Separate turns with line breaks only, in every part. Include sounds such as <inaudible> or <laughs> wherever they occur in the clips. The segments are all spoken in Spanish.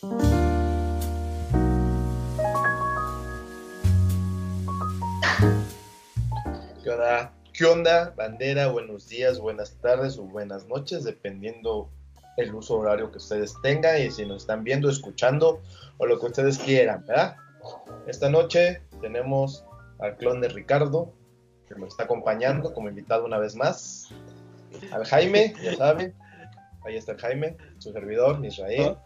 ¿Qué onda? ¿Qué onda, bandera? Buenos días, buenas tardes o buenas noches, dependiendo el uso horario que ustedes tengan y si nos están viendo, escuchando o lo que ustedes quieran, ¿verdad? Esta noche tenemos al clon de Ricardo, que nos está acompañando como invitado una vez más. Al Jaime, ya saben. Ahí está el Jaime, su servidor, Israel.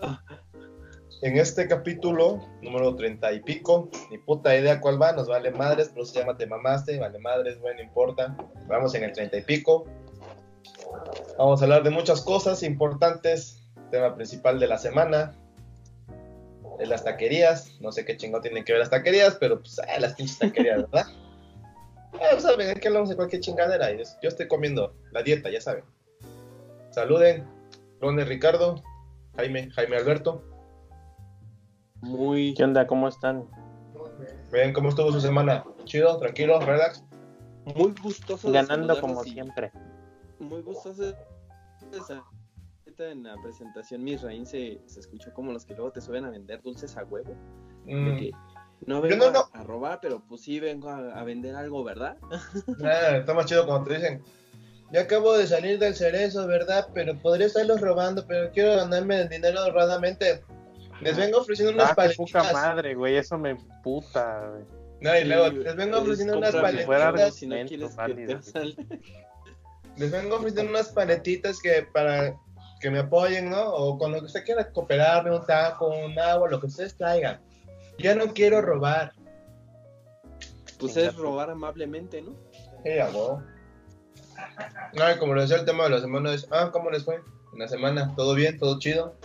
En este capítulo, número treinta y pico, ni puta idea cuál va, nos vale madres, pero se llama Te mamaste, vale madres, bueno, no importa. Vamos en el treinta y pico. Vamos a hablar de muchas cosas importantes. Tema principal de la semana, de las taquerías. No sé qué chingo tienen que ver las taquerías, pero pues eh, las pinches taquerías, <laughs> ¿verdad? Eh, saben, aquí hablamos de cualquier chingadera. Yo, yo estoy comiendo la dieta, ya saben. Saluden. Ronde Ricardo, Jaime, Jaime Alberto.
Muy. ¿Qué onda? ¿Cómo están?
Bien, ¿cómo estuvo su semana? ¿Chido? ¿Tranquilo? ¿Relax?
Muy gustoso. Ganando como siempre.
Muy gustoso. En la presentación, mi Raín se, se escuchó como los que luego te suben a vender dulces a huevo. Mm. que no vengo A, robar, pero pues sí vengo a, vender algo, ¿verdad?
Ah, está más chido cuando te dicen, yo acabo de salir del cerezo, ¿verdad? Pero podría estarlos robando, pero quiero ganarme el dinero honradamente. Les vengo ofreciendo unas ah, paletitas.
puta madre, güey, eso me puta, güey.
No, y luego les vengo ofreciendo unas paletitas. Si no les vengo ofreciendo unas paletitas que para que me apoyen, ¿no? O con lo que usted quiera cooperarme, un taco, un agua, lo que ustedes traigan. Ya no quiero robar.
Pues es robar amablemente, ¿no?
Sí, amor. No, como lo decía el tema de la semana, es, ah, ¿cómo les fue? En la semana, ¿todo bien? ¿Todo chido?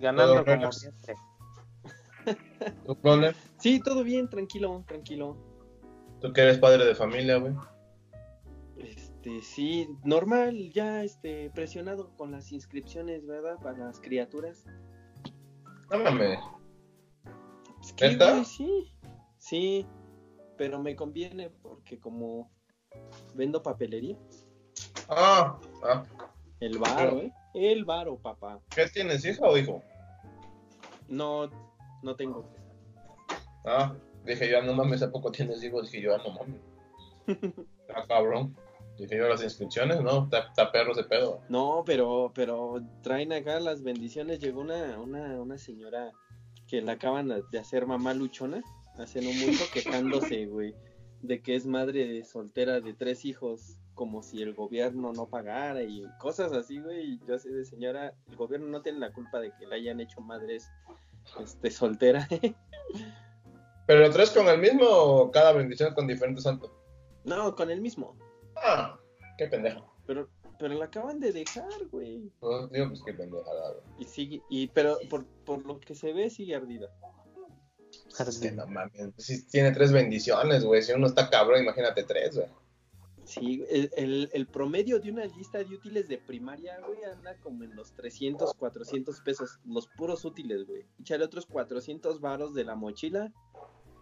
Ganando como siempre. <laughs>
¿Tu
Sí, todo bien, tranquilo, tranquilo.
¿Tú que eres padre de familia, güey?
Este, sí, normal, ya este, presionado con las inscripciones, ¿verdad? Para las criaturas.
No mames.
sí, sí, pero me conviene porque como Vendo papelería.
Ah, ah.
El varo, ¿eh? El varo, papá.
¿Qué tienes, hija o hijo?
No, no tengo.
Ah, dije yo, no mames, ¿a poco tienes hijos? Dije yo, ah, no mames. <laughs> ah, cabrón. Dije yo, las inscripciones, ¿no? Está, perro ese pedo.
No, pero, pero traen acá las bendiciones. Llegó una, una, una señora que la acaban de hacer mamá luchona, hace no mucho, quejándose, güey de que es madre soltera de tres hijos, como si el gobierno no pagara y cosas así, güey. Y yo así de señora, el gobierno no tiene la culpa de que la hayan hecho madres este, soltera. <laughs>
¿Pero lo traes con el mismo o cada bendición con diferente santo?
No, con el mismo.
Ah, qué pendejo.
Pero, pero la acaban de dejar, güey.
No, digo, pues qué pendejada,
güey. Y sigue, y, pero por, por lo que se ve, sigue ardida.
Si tiene tres bendiciones, güey. Si uno está cabrón, imagínate tres, güey.
Sí, el, el, promedio de una lista de útiles de primaria, güey, anda como en los 300, 400 pesos, los puros útiles, güey. Échale otros 400 varos de la mochila.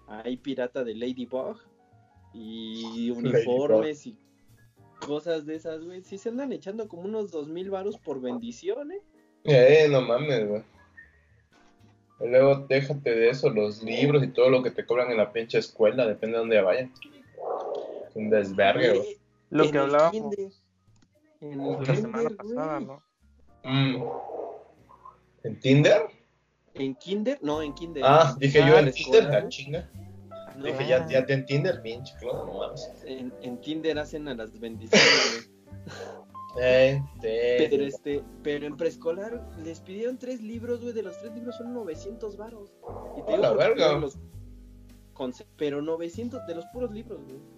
Hay pirata de Ladybug y uniformes y cosas de esas, güey. Sí se andan echando como unos 2000 varos por bendición, ¿eh?
Eh, no mames, güey. Luego déjate de eso, los libros y todo lo que te cobran en la pinche escuela, depende de dónde vayan. Un desvergue,
Lo que hablábamos en la semana pasada, ¿no?
Mm. ¿En Tinder?
¿En Kinder? No, en Kinder.
Ah, dije yo en Tinder, la chinga. dije, ya, ya en Tinder, pinche, claro, no
En, en Tinder hacen a las bendiciones,
pero
este, pero en preescolar les pidieron tres libros, güey, de los tres libros son 900 varos.
Y te la verga.
pero 900 de los puros libros, güey.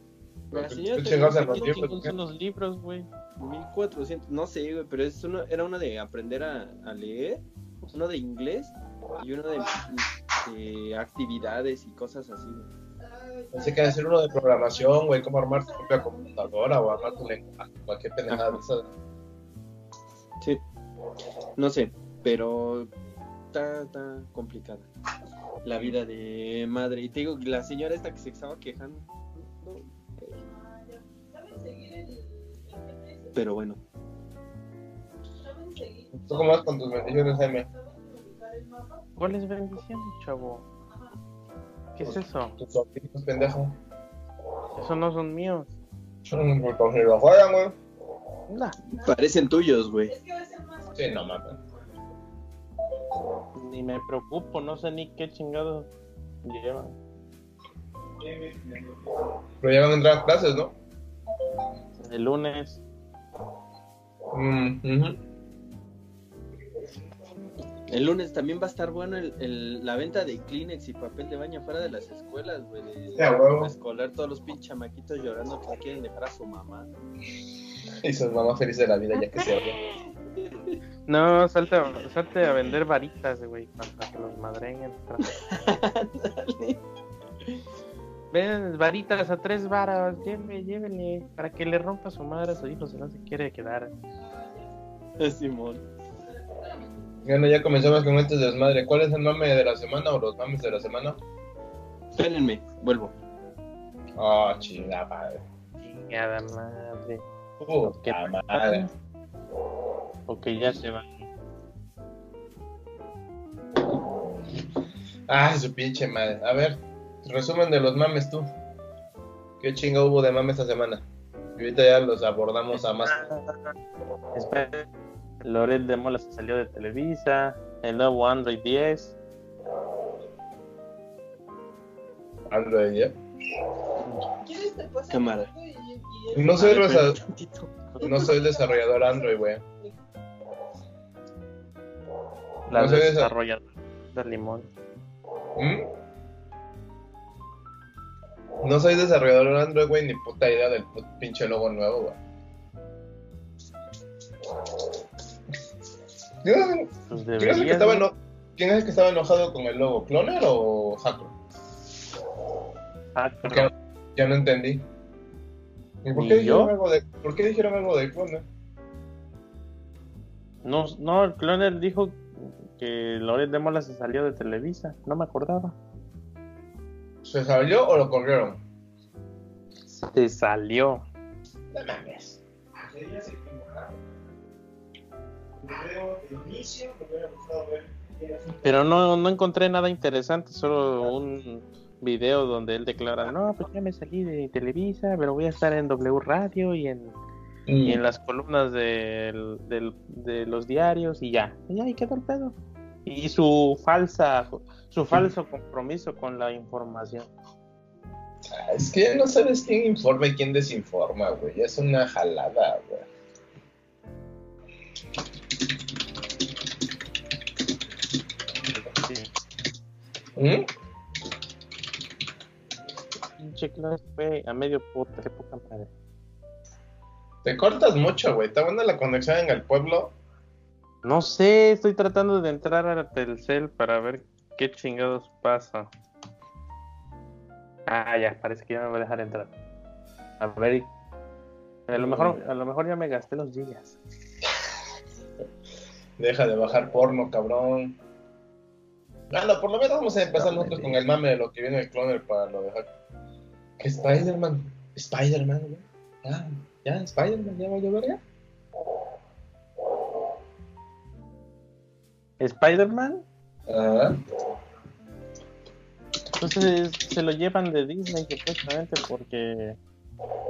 La señora te son los libros, güey.
1400, no sé, güey, pero es uno, era uno de aprender a, a leer, uno de inglés y uno de, de actividades y cosas así, güey.
Pensé que hacer uno de programación, güey, cómo armar tu propia computadora o armar tu lenguaje, cualquier pendejada.
Sí, no sé, pero está, está complicada la vida de madre. Y te digo, la señora esta que se estaba quejando. Pero bueno.
¿Tú cómo vas con tus bendiciones, Jaime?
¿Cuál es bendición, chavo? ¿Qué es eso?
Tus sobrinos, pendejo.
Esos no son míos.
Pues como si lo fueran, güey.
Nah,
Parecen tuyos, güey.
Sí, no mames.
ni me preocupo, no sé ni qué chingados llevan.
Pero ya van a entrar a clases, ¿no?
El lunes.
Mm.
El lunes también va a estar bueno el, el- la venta de Kleenex y papel de baño fuera de las escuelas, güey. de- escolar, todos los pinches chamaquitos llorando que le quieren dejar a su mamá.
Y sus mamás felices de la vida ya que se abrió.
No, salte, a- salte a vender varitas, güey, para que los madren. <laughs> Ven varitas a tres varas, llévele, llévele, para que le rompa su madre a su hijo si no se quiere quedar.
Simón.
Bueno, ya comenzamos con este desmadre. ¿Cuál es el mame de la semana o los mames de la semana?
Espérenme, vuelvo.
Ah, chingada madre.
Chingada madre.
Puta madre.
O que ya se van.
Ah, su pinche madre. A ver, resumen de los mames tú. ¿Qué chinga hubo de mames esta semana? Y ahorita ya los abordamos a más.
Espera, Loret de Mola se salió de Televisa, el nuevo Android 10.
Android, ¿ya?
Cámara.
No soy, resa- no soy desarrollador Android, güey.
La
No sé esa.
desarrolladora de Limón.
¿Mm? No soy desarrollador Android, güey, ni puta idea del pinche logo nuevo, güey. ¿Quién es-
Pues
quién es el que estaba
¿no?
eno- ¿Quién es el que estaba enojado con el logo? ¿Cloner o Hacker?
Pero-
ya no entendí. ¿Y por
¿Ni
qué dijeron
yo?
algo de, por qué dijeron algo de Cloner?
No, no, el Cloner dijo que Loret de Mola se salió de Televisa. No me acordaba.
¿Se salió o lo corrieron?
Se salió.
No mames.
Pero no, no encontré nada interesante, solo un video donde él declara, no, pues ya me salí de Televisa, pero voy a estar en W Radio y en, y en las columnas del- del- de los diarios y ya. Y ahí quedó el pedo. Y su falsa, su falso compromiso con la información.
Es que ya no sabes quién informa y quién desinforma, güey. Es una jalada, güey.
Sí.
¿Mm?
Pinche clase fue a medio potre, poca madre.
Te cortas mucho, güey. Está buena la conexión en el pueblo.
No sé, estoy tratando de entrar a Telcel para ver qué chingados pasa. Ah, ya, parece que ya me va a dejar entrar. A ver, a lo mejor, a lo mejor ya me gasté los gigas. <laughs>
Deja de bajar porno, cabrón. Bueno, por lo menos vamos a empezar nosotros con el mame de lo que viene el cloner para lo dejar. ¿Qué Spider-Man? Spider-Man, güey. Ya, ya, Spider-Man, ya va a llover ya.
¿Spider-Man?
Ah,
Entonces se lo llevan de Disney supuestamente porque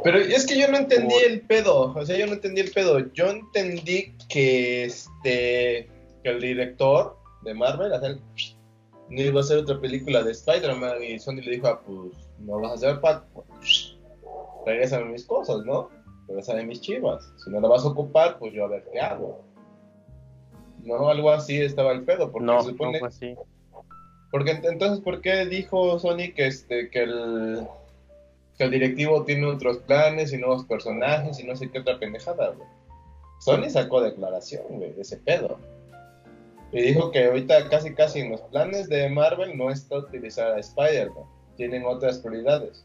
Pero es que yo no entendí
Por-
el pedo. O sea, yo no entendí el pedo. Yo entendí que este. que el director de Marvel, o sea, no iba a hacer otra película de Spider-Man. Y Sony le dijo, ah, pues, no vas a hacer Pac. Regresame mis cosas, ¿no? Regresame mis chivas. Si no la vas a ocupar, pues yo a ver qué hago. No, algo así estaba el pedo. Porque
no,
se
no
supone.
fue así.
Porque ent- entonces, ¿por qué dijo Sony que este que el que el directivo tiene otros planes y nuevos personajes y no sé qué otra pendejada, güey? Sony sacó declaración, güey, de ese pedo. Y dijo que ahorita casi casi en los planes de Marvel no está utilizar a Spider-Man. Tienen otras prioridades.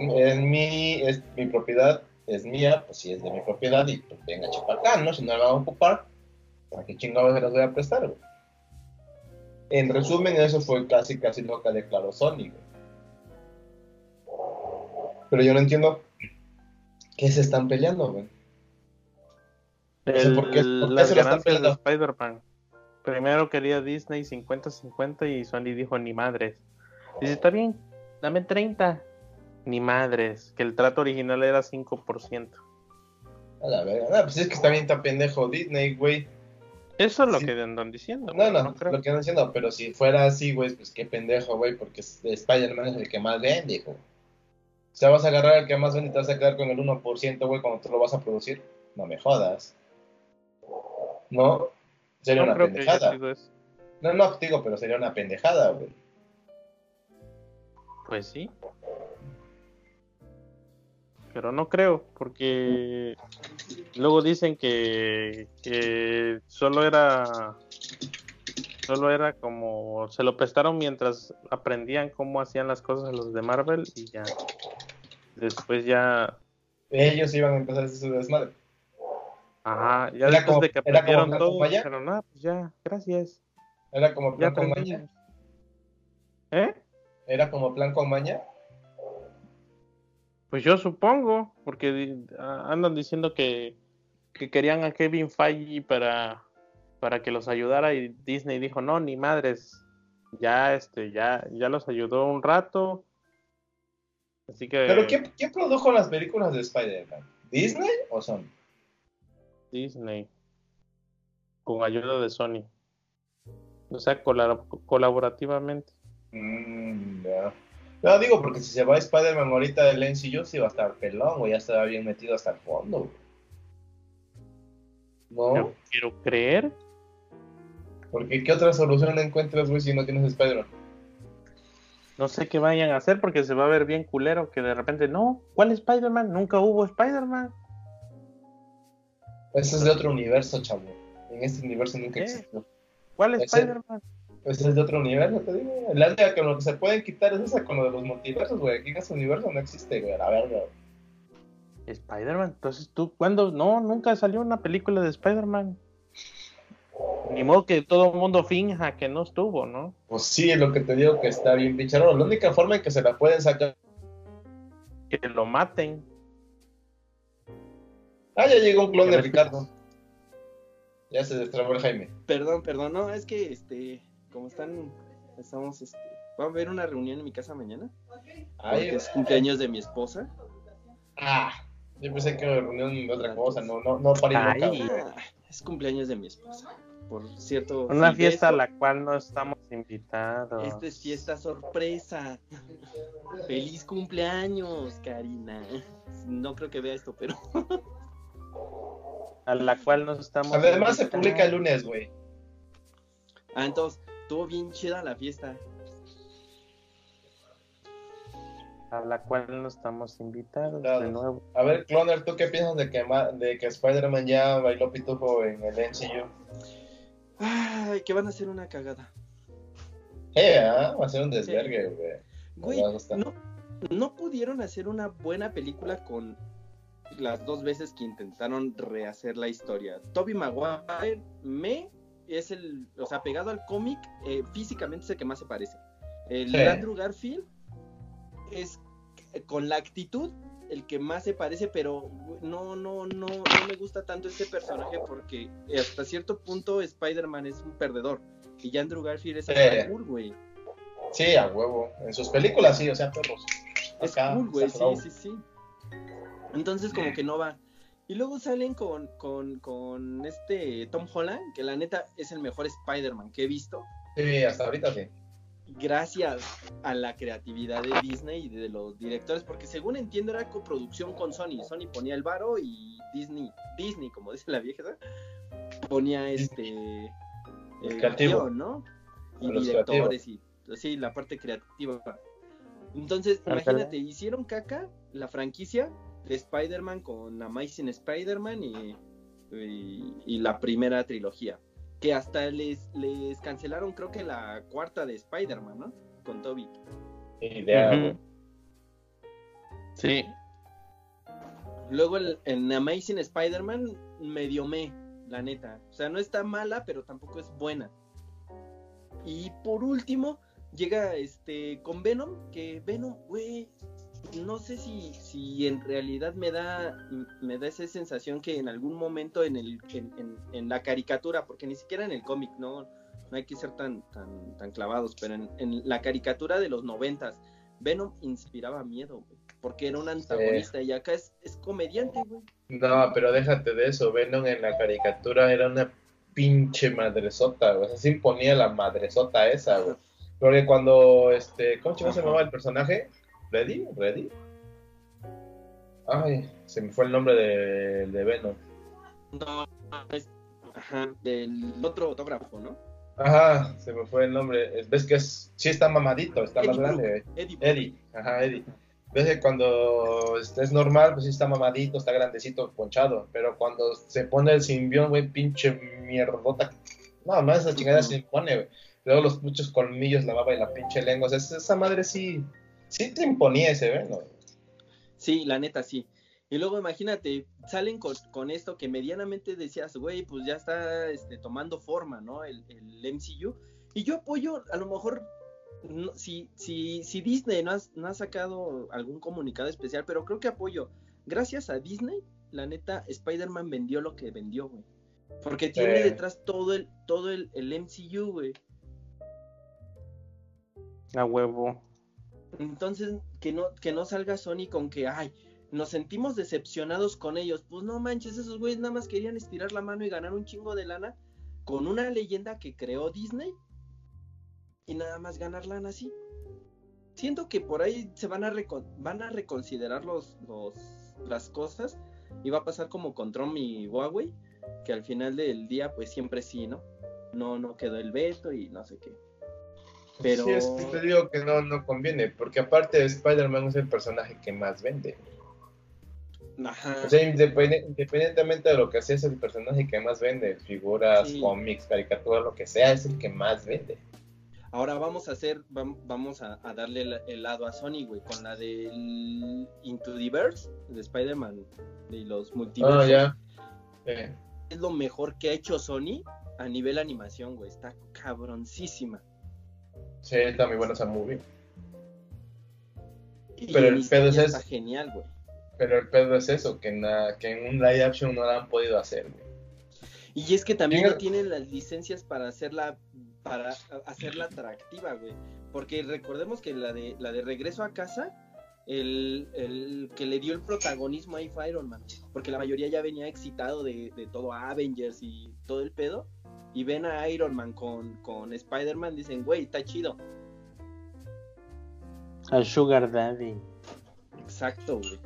Es, es mi, es mi propiedad, es mía, pues si es de mi propiedad y pues venga chapacá, ¿no? Si no la van a ocupar, ¿para qué chingados se las voy a prestar, güey? En resumen, eso fue casi, casi lo que declaró Sony, güey. Pero yo no entiendo qué se están peleando, güey. sé
El-
por qué- por qué
las
se lo están
ganancias de
peleando.
Spider-Man. primero quería Disney 50-50 y Sony dijo ni madres. Dice, está bien, dame 30. Ni madres, que el trato original era 5%.
A la verga. No, pues es que está bien tan pendejo Disney, güey.
Eso es lo
Sí.
que andan diciendo.
No, no,
creo.
lo que andan diciendo, pero si fuera así, güey, pues qué pendejo, güey, porque Spider-Man es el que más vende, hijo. O sea, vas a agarrar el que más vende y te vas a quedar con el 1%, güey, cuando tú lo vas a producir. No me jodas. ¿No? Sería
No
una pendejada. No, no, te digo, pero sería una pendejada, güey.
Pues sí. Pero no creo, porque luego dicen que, que solo era solo era como se lo prestaron mientras aprendían cómo hacían las cosas los de Marvel y ya después ya
Ellos iban a empezar a hacer su desmadre.
ajá ya
Era
después
como-
de que aprendieron todo dijeron ah pues ya gracias
Era como
ya
plan con maña.
¿eh?
Era como plan con maña.
Pues yo supongo, porque andan diciendo que, que querían a Kevin Feige para, para que los ayudara y Disney dijo, no, ni madres, ya este, ya, ya los ayudó un rato. Así que
Pero ¿quién, quién produjo las películas de Spider-Man? ¿Disney o Sony?
Disney, con ayuda de Sony. O sea, cola- colaborativamente.
Mm, ya. No, digo, porque si se va Spider-Man ahorita del MCU, sí va a estar pelón, güey, ya estará bien metido hasta el fondo, güey. ¿No?
Yo quiero creer.
Porque ¿qué otra solución encuentras, güey, si no tienes Spider-Man?
No sé qué vayan a hacer porque se va a ver bien culero que de repente, no, ¿cuál Spider-Man? Nunca hubo Spider-Man.
Ese es de otro universo, chavo. En este universo nunca existió.
¿Cuál Spider-Man?
Ese es de otro universo, te digo. La única con lo que se pueden quitar es esa con lo de los multiversos, güey. Aquí en este universo no existe, güey, a la verga.
Spider-Man. Entonces tú, ¿cuándo? No, nunca salió una película de Spider-Man. Ni modo que todo el mundo finja que no estuvo, ¿no?
Pues sí, es lo que te digo que está bien picharo. La única forma en que se la pueden sacar.
Que lo maten.
Ah, ya llegó un clon de Ricardo. Ya se destrabó el Jaime.
Perdón, perdón, no, es que este, como están, estamos, este, va a haber una reunión en mi casa mañana,
Ay,
porque es cumpleaños de mi esposa.
Ah, yo pensé que era reunión de otra cosa, no, no, no
Ay.
loca, güey.
Ah, es cumpleaños de mi esposa. Por cierto,
Una fiesta a la cual no estamos invitados.
Esta es fiesta sorpresa. Feliz cumpleaños, Karina. No creo que vea esto, pero
A la cual no estamos
Además se publica el lunes, güey.
ah, entonces estuvo bien chida la fiesta.
A la cual no estamos invitados de nuevo.
A ver, Cloner, ¿tú qué piensas de que, ma- de que Spider-Man ya bailó pitufo en el MCU?
Ay, que van a hacer una cagada.
Eh, ah, va a ser un desvergue, güey.
Güey, no, no pudieron hacer una buena película con las dos veces que intentaron rehacer la historia. Toby Maguire me es el, o sea, pegado al cómic, eh, físicamente es el que más se parece. El
Sí.
Andrew Garfield es eh, con la actitud el que más se parece, pero no, no, no, no me gusta tanto este personaje porque hasta cierto punto Spider-Man es un perdedor y Andrew Garfield es acá cool, güey.
Sí, a huevo. En sus películas sí, o sea, perros.
Es
Acá,
cool, güey, sí, sí, sí. Entonces como que no va. Y luego salen con, con, con este Tom Holland, que la neta es el mejor Spider-Man que he visto,
Sí, hasta ahorita sí.
gracias a la creatividad de Disney y de los directores, porque según entiendo era coproducción con Sony. Sony ponía el varo y Disney, Disney, como dice la vieja, ponía este
creativo.
guion, ¿no? Y
Los
directores y sí, la parte creativa. Entonces, imagínate, hicieron caca la franquicia de Spider-Man con Amazing Spider-Man y, y, y la primera trilogía. Que hasta les, les cancelaron, creo que la cuarta de Spider-Man, ¿no? Con Toby.
Idea,
Ujú.
güey.
Sí,
Luego el, en Amazing Spider-Man medio me, la neta. O sea, no está mala, pero tampoco es buena. Y por último, llega este con Venom, que Venom, güey, no sé si, si en realidad me da, me da esa sensación que en algún momento en, el, en, la caricatura, porque ni siquiera en el cómic, no, no hay que ser tan, tan, tan clavados, pero en, la caricatura de los noventas, Venom inspiraba miedo, porque era un antagonista y acá es, es comediante, güey.
No, pero déjate de eso, Venom en la caricatura era una pinche madresota, o sea, se imponía la madresota esa, güey. Porque cuando, este, ¿cómo se llamaba el personaje? ¿Ready? ¿Ready? Ay, se me fue el nombre de, de Venom.
No, es, ajá, del otro autógrafo, ¿no?
Ajá, se me fue el nombre. Ves que es, sí está mamadito, está más grande. Eddie. Eddie, ajá, Eddie. Ves que cuando es normal, pues sí está mamadito, está grandecito, ponchado. Pero cuando se pone el simbión, güey, pinche mierdota. No, más esa chingada se impone, güey. Luego los muchos colmillos, la baba y la pinche lengua. O sea, esa madre sí, sí te imponía ese ¿no?
Sí, la neta sí. Y luego imagínate, salen con, esto que medianamente decías, güey, pues ya está este, tomando forma, ¿no? El, el, MCU. Y yo apoyo, a lo mejor, si, si, si Disney no, no ha sacado algún comunicado especial, pero creo que apoyo. Gracias a Disney, la neta, Spider-Man vendió lo que vendió, güey. Porque tiene detrás todo el, todo el, el MCU, güey.
A huevo.
Entonces, que no, que no salga Sony con que, ay, nos sentimos decepcionados con ellos. Pues no manches, esos güeyes nada más querían estirar la mano y ganar un chingo de lana con una leyenda que creó Disney y nada más ganar lana así. Siento que por ahí se van a, van a reconsiderar los, los, las cosas y va a pasar como con Trump y Huawei, que al final del día pues siempre sí, ¿no? No, no quedó el veto y no sé qué.
Pero... Sí, es que te digo que no, no conviene, porque aparte Spider-Man es el personaje que más vende. Ajá. O sea, independientemente de lo que sea, es el personaje que más vende. Figuras, cómics, caricaturas, lo que sea, es el que más vende.
Ahora vamos a hacer, vamos a, darle el, lado a Sony, güey, con la del Into the Verse, de Spider-Man, de los multiversos. Ah, ya. Es lo mejor que ha hecho Sony a nivel animación, güey. Está cabroncísima.
Sí, está muy buena esa movie. pero el pedo es eso.
genial, güey.
Pero el pedo es eso, que en, que en un live action no la han podido hacer, güey.
Y es que también no tienen las licencias para hacerla para hacerla atractiva, güey. Porque recordemos que la de la de regreso a casa, el, el que le dio el protagonismo ahí fue Iron Man. Porque la mayoría ya venía excitado de, de todo Avengers y todo el pedo y ven a Iron Man con, con Spider-Man, dicen, güey, está chido.
Al Sugar Daddy.
Exacto, güey.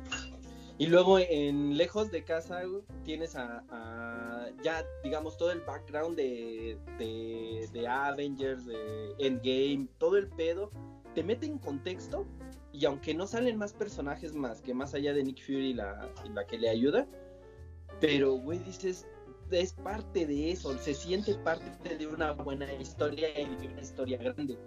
Y luego en Lejos de Casa tienes a, ya, digamos, todo el background de, de, de, Avengers, de Endgame, todo el pedo. Te mete en contexto y aunque no salen más personajes más que más allá de Nick Fury la, la que le ayuda, pero, güey, dices, es parte de eso, se siente parte de una buena historia y de una historia grande.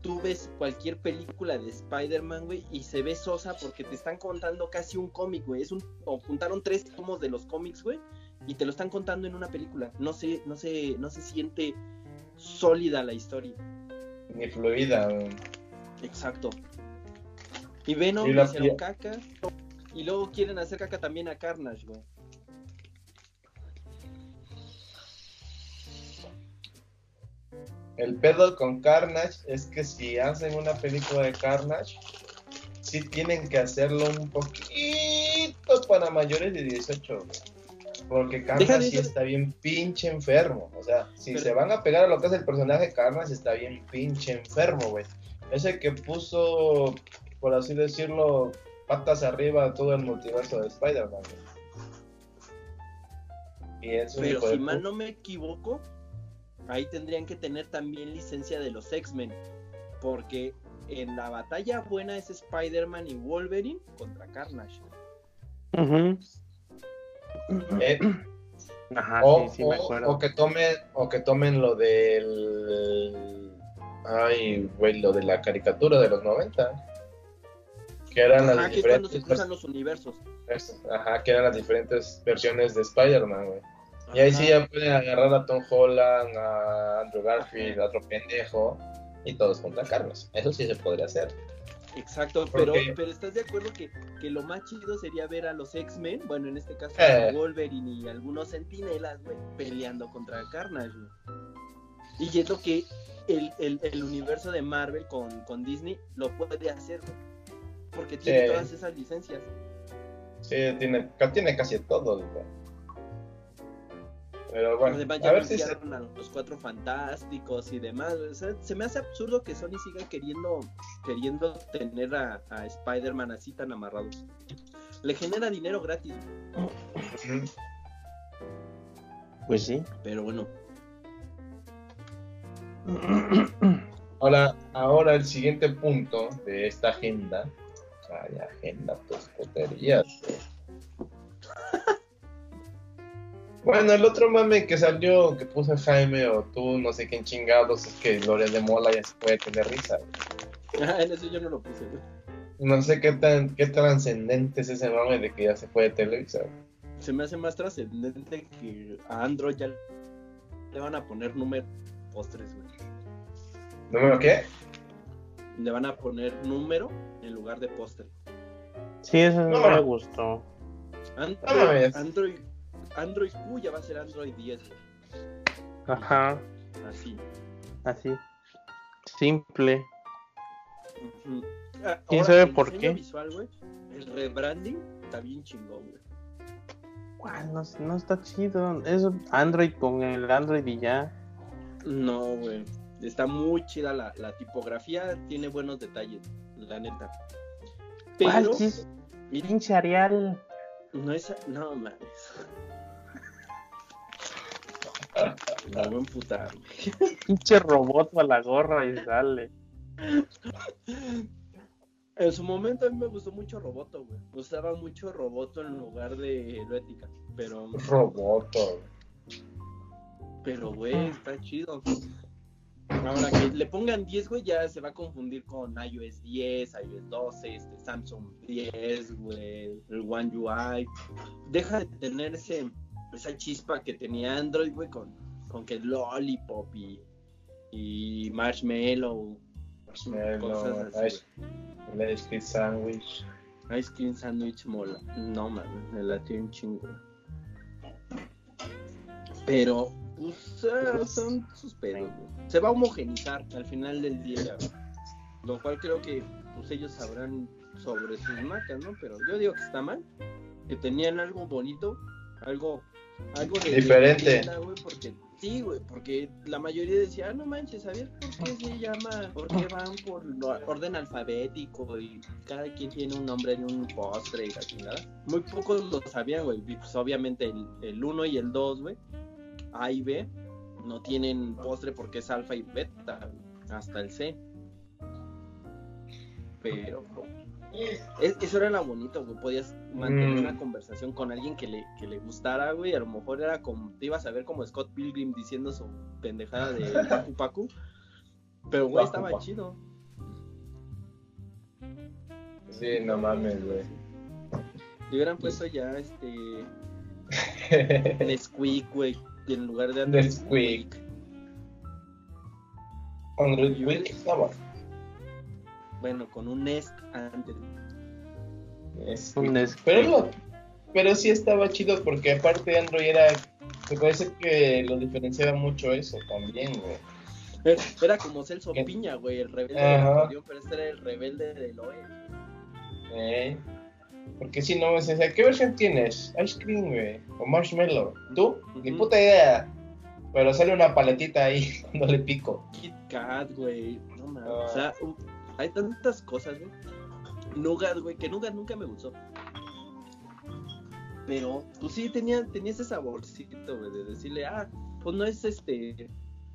Tú ves cualquier película de Spider-Man, güey, y se ve sosa porque te están contando casi un cómic, güey. Es un, o juntaron tres tomos de los cómics, güey, y te lo están contando en una película. No se, no se, no se siente sólida la historia.
Ni fluida,
Exacto. Y Venom y hicieron caca. Y luego quieren hacer caca también a Carnage, güey.
El pedo con Carnage es que si hacen una película de Carnage, sí tienen que hacerlo un poquito para mayores de 18, Porque Carnage sí está bien pinche enfermo. O sea, si se van a pegar a lo que es el personaje, Carnage está bien pinche enfermo, güey. Ese que puso, por así decirlo, patas arriba todo el multiverso de Spider-Man.
Pero si mal no me equivoco, ahí tendrían que tener también licencia de los X-Men, porque en la batalla buena es Spider-Man y Wolverine contra Carnage.
Eh, Ajá, o, sí, sí me acuerdo. O, que tomen, o que tomen lo del. Ay, güey, lo de la caricatura de los 90. Que eran las
diferentes. cuando se cruzan los universos.
Ajá, que eran las diferentes versiones de Spider-Man, güey. Y ahí sí ya pueden agarrar a Tom Holland, a Andrew Garfield, a otro pendejo, y todos contra Carlos. Eso sí se podría hacer.
Exacto, pero, pero estás de acuerdo que, que, lo más chido sería ver a los X-Men, bueno, en este caso
Eh.
Wolverine y algunos sentinelas, güey, peleando contra Carnage, güey. Y es lo que el, el, el universo de Marvel con, con Disney lo puede hacer, güey. Porque tiene
Sí.
todas esas licencias.
Sí, tiene, tiene casi todo, güey. Pero bueno,
Además,
a
ya
ver si se...
a los cuatro fantásticos y demás. güey. O sea, se me hace absurdo que Sony siga queriendo, queriendo tener a, a Spider-Man así tan amarrados. Le genera dinero gratis.
Pues sí.
pero bueno. <clears throat>
Ahora, ahora el siguiente punto de esta agenda. Ay, agenda, pues puterías. güey. Bueno, el otro mame que salió, que puso Jaime o tú, no sé quién chingados, es que Gloria de Mola ya se puede tener risa.
Ah, en eso yo no lo puse, güey.
No sé qué tan qué trascendente es ese mame de que ya se puede televisar.
Se me hace más trascendente que a Android ya le van a poner número postres, güey.
¿Número qué?
Le van a poner número en lugar de postre.
Sí, eso no,
No.
me gustó.
Android,
No.
Android, Android Q ya va a ser Android 10, güey.
Ajá,
Así.
así. Simple.
Ah,
¿Quién sabe
el
por qué?
visual, el rebranding está bien chingón, güey.
¿Cuál? No, no está chido. Es Android con el Android y ya.
No, güey. Está muy chida la, la tipografía, tiene buenos detalles, la neta.
¿Cuál?
Pero
es
mira,
pinche Arial.
no es. No mames. Me voy a emputar.
Pinche robot a la gorra y sale.
En su momento a mí me gustó mucho Roboto, güey. Usaba mucho Roboto en lugar de Helvética. Pero,
Roboto.
pero, güey, está chido. Ahora que le pongan 10, güey, ya se va a confundir con iOS 10, iOS 12, este, Samsung 10, güey, el One UI. Deja de tener ese, esa chispa que tenía Android, güey, con, con que Lollipop y, y Marshmallow,
Marshmallow,
Cosas así,
ice, el ice cream sandwich.
Ice Cream Sandwich mola. No mames, me latió un chingo. Pero, pues, ah, son sus pedos, güey. Se va a homogenizar al final del día, güey. Lo cual creo que, pues, ellos sabrán sobre sus marcas, ¿no? Pero yo digo que está mal. Que tenían algo bonito, algo, algo de
Diferente.
leyenda, güey, porque sí, güey, porque la mayoría decía, ah, no manches, ¿sabías por qué se llama? ¿Por qué van por lo- orden alfabético y cada quien tiene un nombre en un postre y la chingada? Muy pocos lo sabían, güey. Pues obviamente el, el 1 y el 2, güey, A y B, no tienen postre porque es alfa y beta, hasta el C. Pero es- eso era lo bonito, güey. Podías mantener
Mm.
una conversación con alguien que le, que le gustara, güey. A lo mejor era como, te ibas a ver como Scott Pilgrim diciendo su pendejada de <laughs> Pacu Pacu. Pero, güey, estaba chido.
Sí, no mames, güey.
Le hubieran puesto ya este <laughs> Nesquik, güey, en lugar de
Nesquik. Android Quick estaba.
Bueno, con un Nest antes.
Es-
Un Nesquik.
Pero, lo- pero sí estaba chido porque aparte Android era. Me parece que lo diferenciaba mucho eso también, güey.
Era, era como Celso
¿Qué?
Piña, güey, el rebelde del acordeón, pero este era el rebelde del OE.
Eh, Porque si no, me decía, ¿qué versión tienes? Ice cream, güey. O marshmallow. ¿Tú? Ni
Ujú.
puta idea. Pero sale una paletita ahí <laughs> cuando le pico.
Kit Kat, güey. No mames.
Ah.
O sea, um, hay tantas cosas, güey. Nougat, güey, que Nougat nunca me gustó. Pero, pues sí, tenía, tenía ese saborcito, güey, de decirle, ah, pues no es este,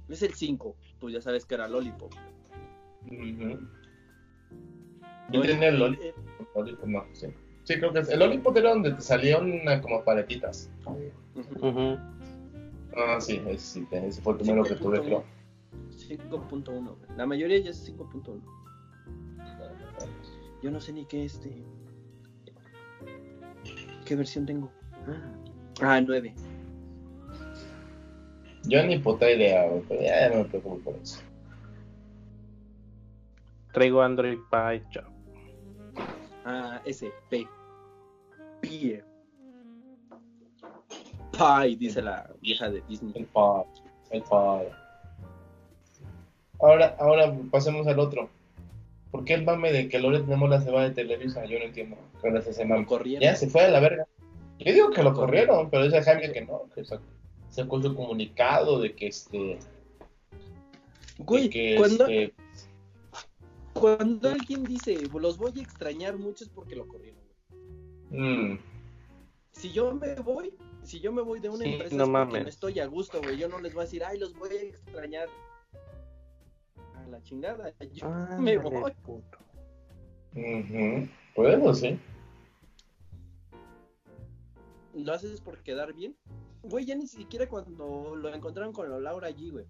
es el 5. Pues ya sabes que era Lollipop.
Ujú. Yo tenía el Lollipop.
Eh,
Lollipop, no, sí. Sí, creo que es. El Lollipop era donde te salía una como paletitas.
ujú.
Ujú.
Ah, sí, ese, sí, ese fue el primero que tuve, creo.
5.1, güey. La mayoría ya es 5.1. Yo no sé ni qué este. ¿Qué versión tengo? Ah, 9.
Yo ni puta idea, pero ya no me preocupo por eso.
Traigo Android Pie. chao.
Ah, ese, P. Pie. Pie, dice la vieja de Disney.
El pie. El pie. Ahora, ahora pasemos al otro. ¿Por qué el mame de que Loret de Mola se va de Televisa? Yo no entiendo. ¿Cuál es ese
corrieron.
Ya se fue a la verga. Yo digo que lo corrieron, pero dice Jaime que no, que sacó, su comunicado de que este.
Güey,
que,
cuando,
este,
cuando alguien dice, los voy a extrañar mucho es porque lo corrieron. güey.
mm,
Si yo me voy, si yo me voy de una
Sí,
empresa
no
es porque no estoy a gusto, güey. Yo no les voy a decir, ay, los voy a extrañar. A la chingada. Yo me voy.
puto.
ujú, Pues eso sí.
Lo haces por quedar bien. Güey, ya ni siquiera cuando lo encontraron con la Laura G, güey.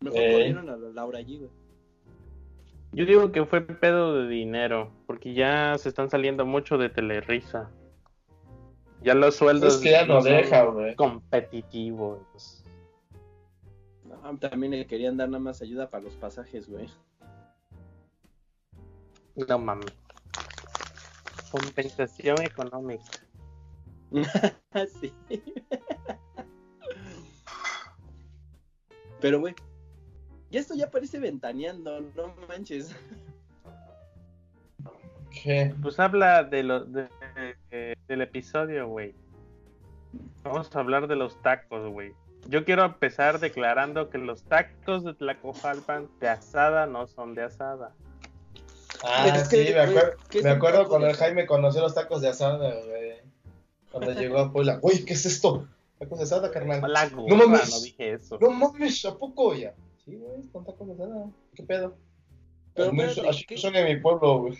Mejor
Eh.
corrieron a la Laura G, güey.
Yo digo que fue pedo de dinero, porque ya se están saliendo mucho de Telerisa. Ya los sueldos
Es que ya no
son
deja, güey.
competitivos.
No, también le querían dar nada más ayuda para los pasajes, güey.
No mames. Compensación económica. <laughs>
sí. Pero, güey, ya esto ya parece ventaneando, no manches.
¿Qué?
Pues habla de lo, de- de- del episodio, güey. Vamos a hablar de los tacos, güey. Yo quiero empezar declarando que los tacos de Tlacojalpan de asada no son de asada.
Ah,
Es que,
sí, me
güey,
acuerdo,
¿qué es
me acuerdo cuando el Jaime conoció los tacos de asada, güey. Cuando llegó a Puebla. Uy, ¿qué es esto? Tacos de asada, carnal. No mames.
no dije eso.
No mames, ¿a poco ya? Sí, güey, con tacos de asada. ¿Qué pedo?
Pero
Así así
¿qué?
son en mi pueblo, güey.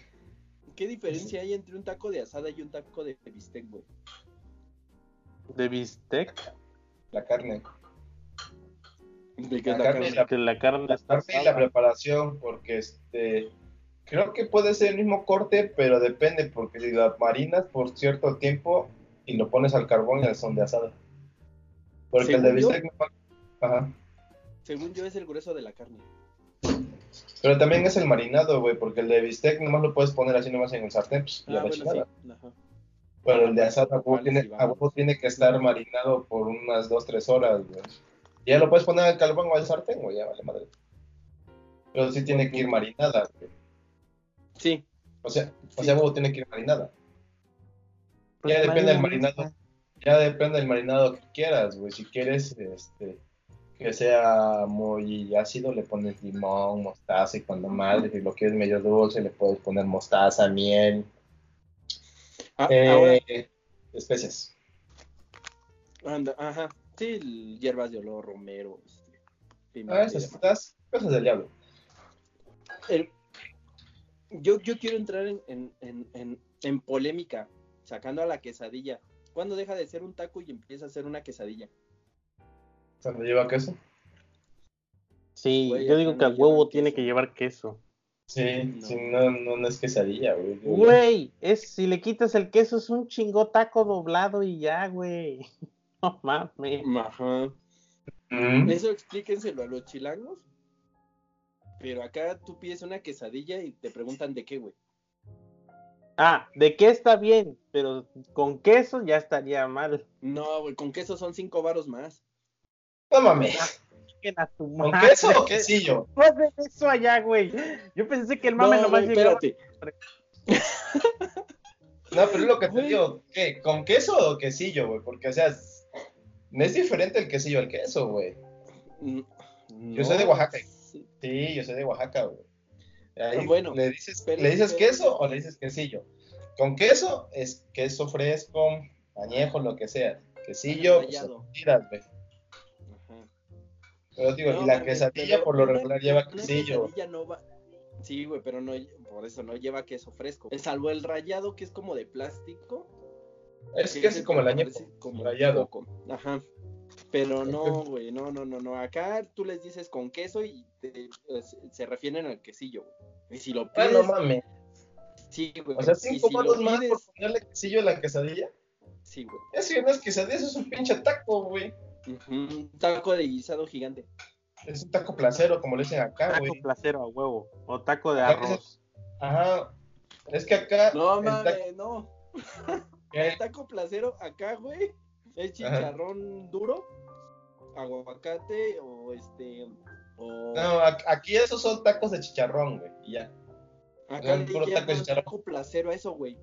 ¿Qué diferencia hay entre un taco de asada y un taco de bistec, güey?
De bistec,
La carne.
¿De qué
La carne la-
que la carne
La
está
carne y la preparación, porque este. Creo que puede ser el mismo corte, pero depende, porque si la marinas por cierto tiempo y lo pones al carbón, ya son de asada. Porque el de
Según yo-
bistec no- Ajá.
Según yo es el grueso de la carne.
Pero también es el marinado, güey, porque el de bistec nomás lo puedes poner así nomás en el sartén, pues, y a
Ah,
la
bueno,
chingada.
sí. Ajá.
Pero el de asada, a huevo
¿Cuál
tiene,
sí va?
a huevo tiene que estar marinado por unas 2, 3 horas, güey. Ya lo puedes poner al carbón o al sartén, güey, ya vale madre. Pero sí tiene que ir marinada, güey.
Sí.
O sea, o
Sí.
sea, huevo tiene que ir marinada.
Pues
Ya depende del
marina,
marinado. Ya depende del marinado que quieras, güey. Si quieres, este, que sea muy ácido, le pones limón, mostaza y cuando madre. Si lo quieres medio dulce, le puedes poner mostaza, miel,
Ah,
eh,
ahora,
especias.
anda, ajá. Sí, hierbas de olor, romero, este,
Ah,
pimienta
esas cosas, del diablo.
El- yo, yo quiero entrar en, en, en, en, en polémica, sacando a la quesadilla. ¿Cuándo deja de ser un taco y empieza a ser una quesadilla?
Cuando lleva queso.
Sí,
Güey,
yo digo que a huevo
queso.
tiene que llevar queso.
Sí,
No.
si no, no, no es quesadilla, güey.
Güey, es si le quitas el queso es un chingo taco doblado y ya, güey. <laughs> No mames.
Ajá.
Mm.
Eso explíquenselo a los chilangos. Pero acá tú pides una quesadilla y te preguntan de qué, güey.
Ah, ¿de qué está bien? Pero con queso ya estaría mal.
No, güey, con queso son cinco varos más.
No mames.
Chiquen a tu
¿Con
madre.
queso o quesillo?
No hacen eso allá, güey. Yo pensé que el mame
no,
nomás
güey,
llegaba.
espérate.
No, pero es lo que te digo, ¿qué? ¿Con queso o quesillo, güey? Porque, o sea, es, no es diferente el quesillo al queso, güey.
Mm,
Yo soy de Oaxaca.
sí.
Sí, yo soy de Oaxaca, güey. Ahí,
Ah, bueno,
¿le dices,
pero-
¿le dices
pero-
queso o le dices quesillo? Con queso es queso fresco, añejo, lo que sea. Quesillo, pues, tiras, güey. Pero digo,
No,
y la quesadilla
pero
por lo
una-
regular lleva quesillo.
quesadilla no va- Sí, güey, pero no, por eso no lleva queso fresco. Salvo el rallado que es como de plástico.
Es
que
casi
ese
como el añejo,
como coco. Ajá. Pero no, güey, no, no, no, no. Acá tú les dices con queso y te- eh, se- refieren al quesillo, güey. Y si lo
Ah,
pides,
no mames.
sí, güey.
O sea, cinco
si lo
palos más por ponerle quesillo a la quesadilla.
sí, güey.
Eso no es quesadilla, eso es un pinche taco, güey.
Un taco de guisado gigante.
Es un taco placero, como le dicen acá,
Taco
güey.
placero a huevo. O taco de
Acá
arroz.
Ajá. Es que acá.
No,
el
mames,
taco-
no. <laughs>
¿Qué?
El taco placero acá, güey, es chicharrón duro, aguacate o este. O...
No, aquí esos son tacos de chicharrón, güey. Y ya.
Acá
no,
le
puro taco de
llaman
chicharrón.
taco placero a eso, güey.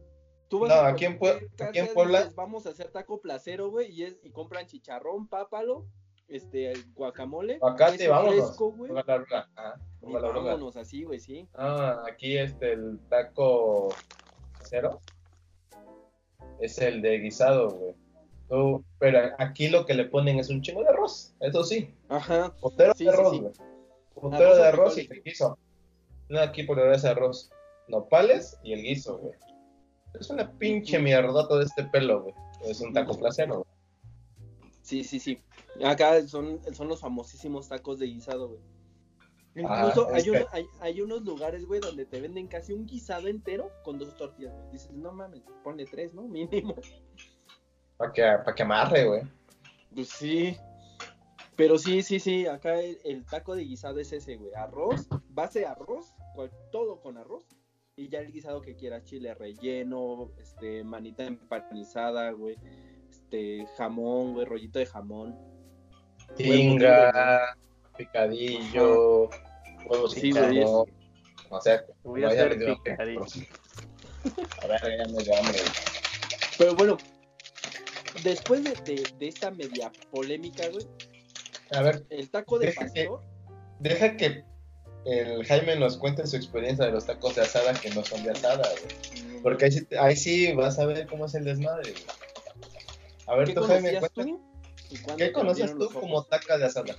Tú vas
No,
a
aquí en aquí en Puebla-
dices, vamos a hacer taco placero, güey, y, es, y compran chicharrón, pápalo, este, guacamole,
Aguacate, vámonos.
fresco, güey.
Ajá,
Y vámonos así, güey, sí.
Ah, aquí este, el taco cero es el de guisado, güey. Tú- pero aquí lo que le ponen es un chingo de arroz, eso sí.
Ajá.
Putero
Sí,
de arroz,
sí. Arroz
de arroz y
frijoles.
guiso. No, aquí por ahora es arroz. Nopales y el guiso, güey. Es una pinche mierdota de este pelo, güey. Es un taco placero, güey.
Sí, sí, sí. Acá son, son los famosísimos tacos de guisado, güey.
Ah,
Incluso hay, uno- hay, hay unos lugares, güey, donde te venden casi un guisado entero con dos tortillas. güey. Dices, no mames, ponle tres, ¿no? <laughs> Mínimo.
Para que, pa' que amarre, güey.
Pues sí. Pero sí, sí, sí. Acá el, el taco de guisado es ese, güey. Arroz, base de arroz, cual- todo con arroz. Y ya el guisado que quieras, chile relleno, este, manita empanizada, güey. Este, jamón, güey, rollito de jamón.
Tinga, picadillo, huevos
Sí, güey.
O sea,
Voy a hacer picadillo.
A ver, ya me dio hambre.
Pero bueno, después de, de- de esta media polémica, güey,
A ver,
el taco de
Deja que-
pastor.
deja que el Jaime nos cuente su experiencia de los tacos de asada que no son de asada, güey. Porque ahí sí, ahí sí vas a ver cómo es el desmadre, güey. A ver,
¿Qué
tú, Jaime, ¿qué conoces tú como taca de asada?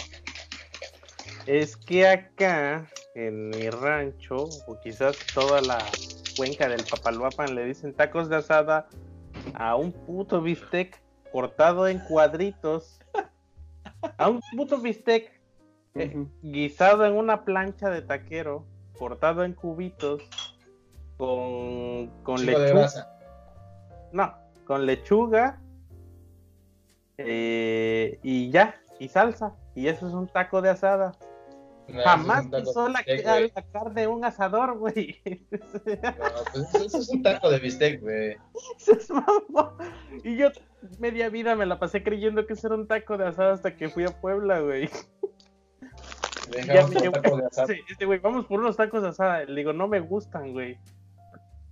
Es que acá, en mi rancho, o quizás toda la cuenca del Papalhuapan, le dicen tacos de asada a un puto bistec cortado en cuadritos. A un puto bistec eh, guisado en una plancha de taquero, cortado en cubitos, con, con lechuga. No, con lechuga eh, y ya, y salsa. Y eso es un taco de asada.
No,
Jamás
es
pisó la,
bistec,
la carne de un asador, güey.
No, pues eso es un taco de bistec, güey. <laughs>
Eso es mamón. y yo media vida me la pasé creyendo que eso era un taco de asada hasta que fui a Puebla, güey. Ya
dejamos
me
un
llevó-
taco de asada.
Sí, este güey, vamos por unos tacos de asada. Le digo, no me gustan, güey.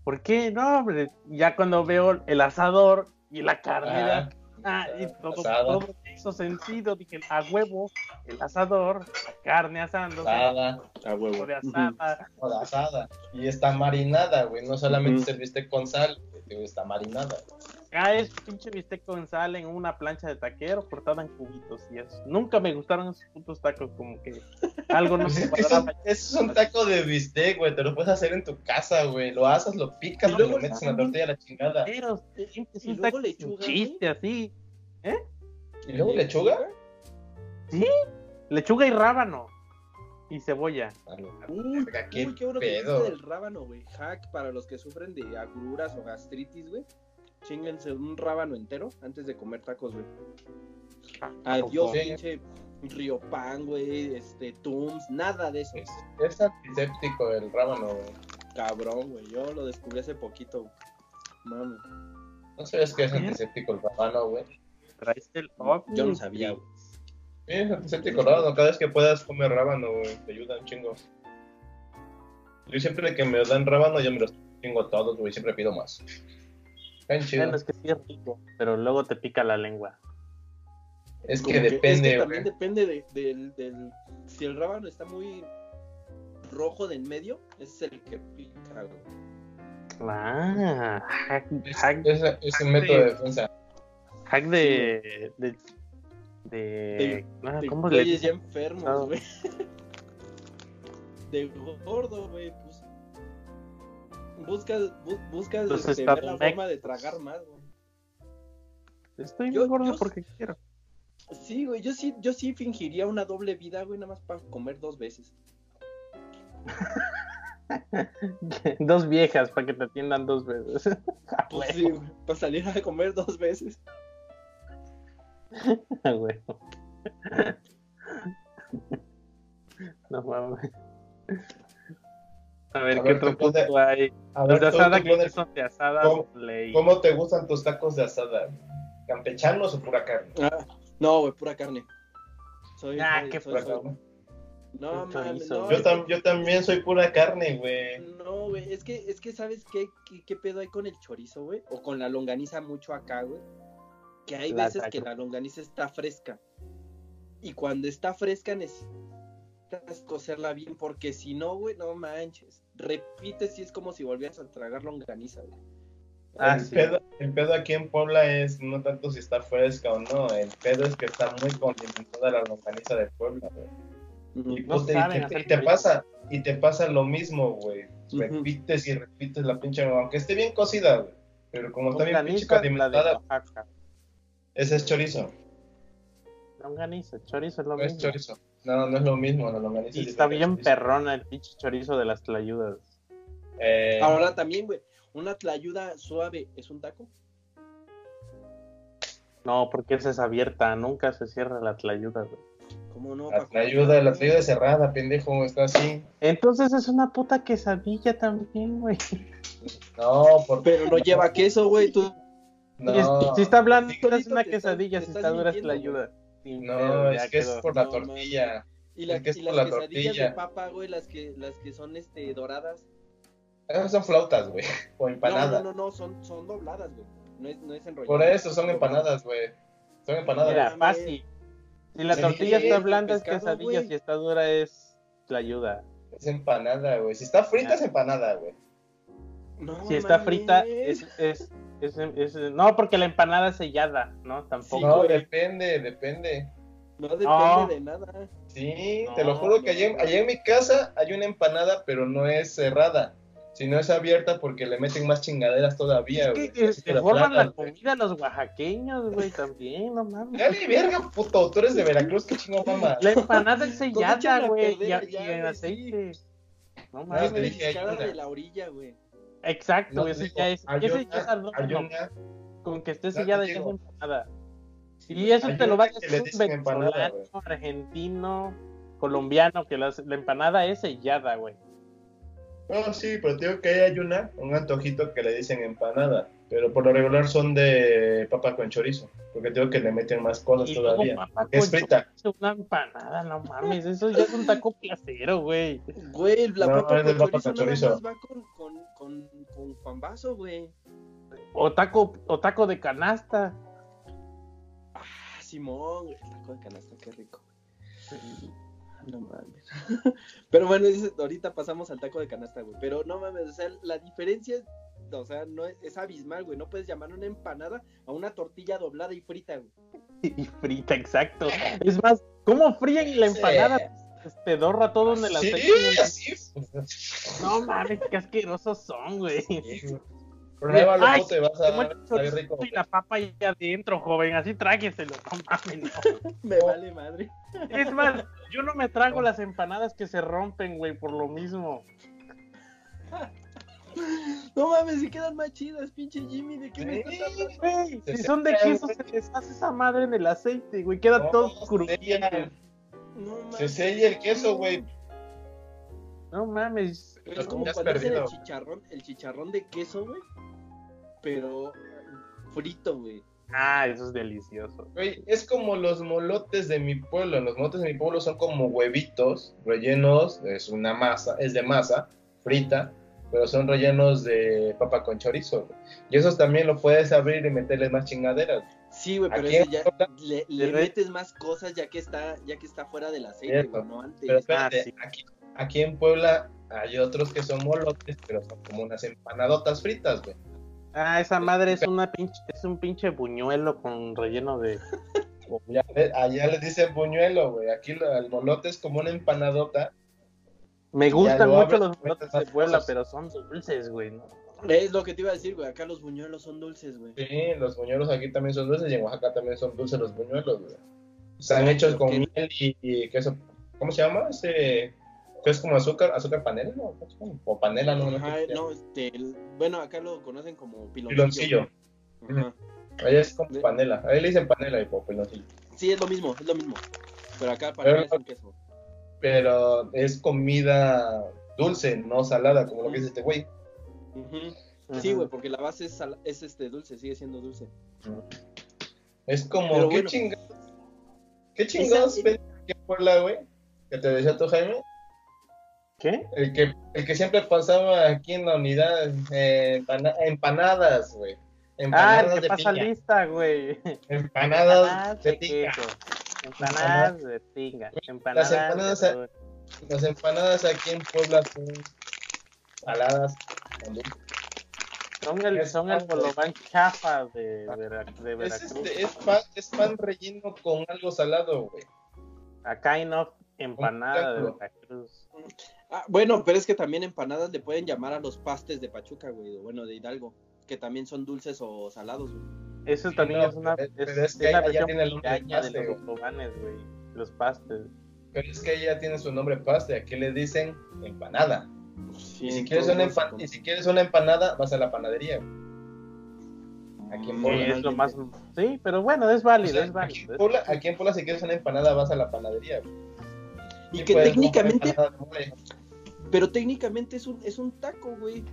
¿Por qué? No, hombre. Ya cuando veo el asador y la carne,
Ah,
ah, y todo, todo hizo sentido. Dije, a huevo, el asador, la carne asando,
asada,
A huevo.
de asada.
o de asada. Y está marinada, güey. No solamente es el bistec con sal, güey, está marinada.
Ah, es pinche bistec con sal en una plancha de taquero cortada en cubitos y eso. Nunca me gustaron esos putos tacos, como que algo no se <laughs>
es que es un,
cuadraba.
es un taco de bistec, güey. Te lo puedes hacer en tu casa, güey. Lo asas, lo picas
Y
y,
luego
lo metes en la tortilla a la chingada.
Pero es
Y
un
luego
taco
lechuga,
chiste así.
¿Y luego lechuga?
Lechuga y rábano. Y cebolla.
Uy,
Verga, qué
uy, qué bueno que
pedo.
dijiste del rábano, güey. Hack para los que sufren de agruras o gastritis, güey. Chinguense un rábano entero antes de comer tacos, güey. Adiós,
Sí.
pinche Riopan, güey, este, Tums, nada de eso.
Es, es antiséptico el rábano, güey.
Cabrón, güey. Yo lo descubrí hace poquito, güey. Mami.
¿No sabes que es antiséptico el rábano, güey?
Traiste el
Yo no sabía, güey.
Sí, es antiséptico el rábano. Cada vez que puedas comer rábano, güey. Te ayuda un chingo. Yo siempre que me dan rábano, yo me los chingo todos, güey. Siempre pido más. Están chidos.
Bueno, es que sí es rico, pero luego te pica la lengua.
Es
Como
que depende,
es que
güey.
también depende de, del, del- Si el rábano está muy rojo de en medio, ese es el que pica, güey.
Ah, hack,
Es,
hack,
es, es un
hack
método
de-
de defensa.
hack de, de, de,
De-
ah,
De
¿cómo le
ya enfermos,
Ah.
güey. <laughs> De gordo, güey, pues. Buscas, bu- buscas este, ver la forma de tragar más, güey.
Estoy
Yo-
muy gordo
yo-
porque quiero.
Sí, güey, yo sí, yo sí fingiría una doble vida, güey, nada más para comer dos veces. <laughs>
Dos viejas para que te atiendan dos veces. <laughs> Ah,
Pues sí, güey, para salir a comer dos veces. <laughs>
ah, güey. No mames. A ver,
A
¿qué
ver,
otro
pone-
punto hay?
A
Los
ver,
de asada, que
pones-
son de asada,
¿Cómo-
ley.
¿cómo te gustan tus tacos de asada? ¿Campechanos o pura carne?
Ah, no, güey, pura carne. Soy,
Ah,
soy-
qué
soy-
Pura
soy-
carne.
No,
Qué
no.
Yo,
es-
tam- yo también soy pura carne, güey.
No, güey, es que, es que ¿sabes qué, qué, qué pedo hay con el chorizo, güey? O con la longaniza mucho acá, güey. Que hay
La
veces que la longaniza está fresca. Y cuando está fresca necesitas cocerla bien, porque si no, güey, no manches. Repite si es como si volvieras a tragar longaniza, güey.
Ah,
el,
sí.
pedo, el pedo aquí en Puebla es no tanto si está fresca o no, el pedo es que está muy condimentada la longaniza de Puebla, güey. Y,
No
y te, y pasa, y te pasa lo mismo, güey.
Ujú.
Repites y repites la pinche, aunque esté bien cocida, güey. Pero como está bien pinche condimentada, ese es chorizo.
Longaniza, chorizo es lo
No es
mismo.
chorizo. No, no es lo mismo, la longaniza
Y
es
está bien perrona el pinche chorizo de las tlayudas.
Eh,
Ahora también, güey, una tlayuda suave es un taco.
No, porque esa es abierta, nunca se cierra la tlayuda, güey.
¿Cómo no?
la
Paco?
ayuda, la ayuda es cerrada, pendejo, está así.
Entonces es una puta quesadilla también, güey.
No, porque
Pero no lleva queso, güey. Tú...
no,
si está hablando,
Sí,
tú eres
Carlito,
una quesadilla, si está dura es tlayuda. Sin
no,
pedo,
es que es por la
No,
tortilla.
Y las,
Es que es
y
por
las
la
quesadillas
tortilla.
de papa, güey, las que, las que son este doradas.
Esas son flautas, güey, <laughs> o
No,
empanadas.
no, no, no, son, son dobladas, güey. No es, no es enrollado.
Por eso son empanadas, güey. Son empanadas.
Mira, fácil. Si la
Sí,
tortilla está blanda es quesadilla, si está dura es tlayuda.
Es empanada, güey. Si está frita
Ya.
es empanada, güey.
No,
Si está frita es, es, es, es- No, porque la empanada es sellada, ¿no? Tampoco.
Sí,
no, depende, depende.
No depende de nada.
Sí,
No,
te lo juro que
no.
allá, en- allá en mi casa hay una empanada, pero no es cerrada. Sino es abierta porque le meten más chingaderas todavía,
Es
güey.
que
Así te
se
la
forman la
platan, güey.
comida los oaxaqueños, güey, también, no mames.
Dale, verga, puto. Tú eres de Veracruz, qué chingo <laughs> mamá.
La empanada es sellada, güey, y, en aceite. No
Ah,
mames.
te dije, hay
Cada
una.
de la orilla, güey.
Exacto,
No
ese
digo,
ya es,
hay
ese ya es Con que esté sellada ya es empanada. Y eso te lo va a decir un venezolano, argentino, colombiano, que las- la empanada es sellada, güey.
No, sí, pero te digo que hay una, un antojito que le dicen empanada. Pero por lo regular son de papa con chorizo. Porque tengo que le meten más cosas todavía.
papá
Es
con
frita.
chorizo, Una empanada, no mames, eso ya es un taco placero, güey.
Güey, la
No,
papa con
papa
chorizo
con chorizo.
más va con, con, con, con güey.
O taco, o taco de canasta.
Ah, Simón, güey. El taco de canasta, qué rico. No mames. <laughs> Pero bueno, dice, ahorita pasamos al taco de canasta, güey. Pero no mames, o sea, la diferencia es, o sea, no es, es abismal, güey. No puedes llamar una empanada a una tortilla doblada y frita, güey. <laughs>
Y frita, exacto. Es más, ¿cómo fríen la empanada? Te dorra todo en el
Sí,
aceite. No mames, qué asquerosos son, güey.
Pruébalo,
Ay,
te vas a
el
sabe rico.
y la papa ahí adentro, joven. Así trágueselo. No mames, no. <laughs>
Me vale madre.
Es más, yo no me trago las empanadas que se rompen, güey, por lo mismo. <laughs>
No mames, si quedan más chidas, pinche Jimmy. ¿De qué me estás hablando?
Si son de queso, se deshace esa madre en el aceite, güey. Queda
No,
todo
se
crujiente.
sella.
No mames.
Se sella el queso, güey.
No mames.
Es como cuando hacen el chicharrón, el chicharrón de queso, güey. Pero frito, güey.
Ah, eso es delicioso.
Güey, es como los molotes de mi pueblo. Los molotes de mi pueblo son como huevitos rellenos, es una masa, es de masa frita, pero son rellenos de papa con chorizo. güey. Y esos también lo puedes abrir y meterles más chingaderas.
Sí, güey, pero ese ya le, metes más cosas ya que está, ya que está fuera del aceite,
Cierto.
güey, no antes.
Pero espérate,
Ah, sí.
aquí, aquí en Puebla hay otros que son molotes, pero son como unas empanadotas fritas, güey.
Ah, esa madre es una pinche, es un pinche buñuelo con relleno de. <laughs>
Allá les dicen buñuelo, güey. Aquí el molote es como una empanadota.
Me gustan
lo
mucho los
más
de Puebla, pero son dulces, güey. ¿no?
Es lo que te iba a decir, güey. Acá los buñuelos son dulces, güey.
Sí, los buñuelos aquí también son dulces y en Oaxaca también son dulces los buñuelos, güey. Están hechos con miel y, y queso. ¿Cómo se llama? Ese que es como azúcar, azúcar panela. O panela, no,
Ajá, este, el- bueno, acá lo conocen como piloncillo.
Piloncillo.
Ajá.
Allá es como panela. Ahí le dicen panela y piloncillo.
Sí, es lo mismo, es lo mismo. Pero acá mí
Pero-
es un queso.
Pero es comida dulce, no salada, como lo que dice este güey.
Sí, güey, porque la base es, es este dulce, sigue siendo dulce.
Es como,
Pero
¿qué
bueno.
chingados? ¿Qué chingados
Esa-
en Puebla, güey? Que te decía tú, Jaime.
¿Qué?
El que, el que siempre pasaba aquí en la unidad, eh, empana- empanadas, güey.
Ah,
Empanadas
el que
de
pasa
piña.
lista, güey.
Empanadas de
de
piña.
queso. Empanadas de tinga.
Las
Empanadas
empanadas
de
a-. Las empanadas aquí en Puebla son saladas. con.
Son el, son el bolobán chafa de, de
Es,
Veracruz.
este, es, pan, es pan relleno con algo salado, güey.
A kind of empanada de. Veracruz.
Ah, bueno, pero es que también empanadas le pueden llamar a los pastes de Pachuca, güey, bueno, de Hidalgo, que también son dulces o salados, güey.
Eso también
no,
es una,
pero-
es,
pero es que
es la
allá
versión
tiene el nombre de
los
güey.
Los pastes.
Pero es que ella tiene su nombre paste, aquí le dicen empanada.
Sí,
Y si, quieres una
lados se
empa- y si quieres una empanada, vas a la panadería. güey. Aquí en
es lo más. Sí, pero bueno, es válido,
O sea,
es
aquí,
válido.
en Puebla, aquí en Puebla, si quieres una empanada, vas a la panadería. güey.
Y que técnicamente, pero técnicamente es un, es un taco, güey.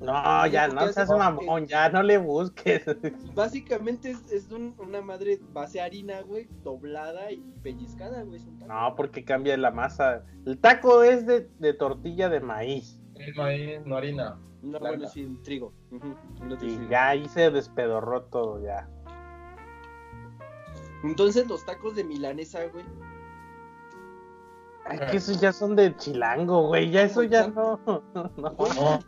No, ya, no seas mamón, ya no le busques. <laughs>
Básicamente es, es un- una madre base harina, güey, doblada y pellizcada, güey. Es un taco.
No, porque cambia la masa. El taco es de, de tortilla de maíz.
El maíz, no harina.
No,
blanca.
bueno, sí, trigo.
Y
sí.
ya ahí se despedorró todo, ya.
Entonces los tacos de milanesa, güey.
Ay, que esos ya son de chilango, güey. Ya eso ya <laughs> no. no.
No.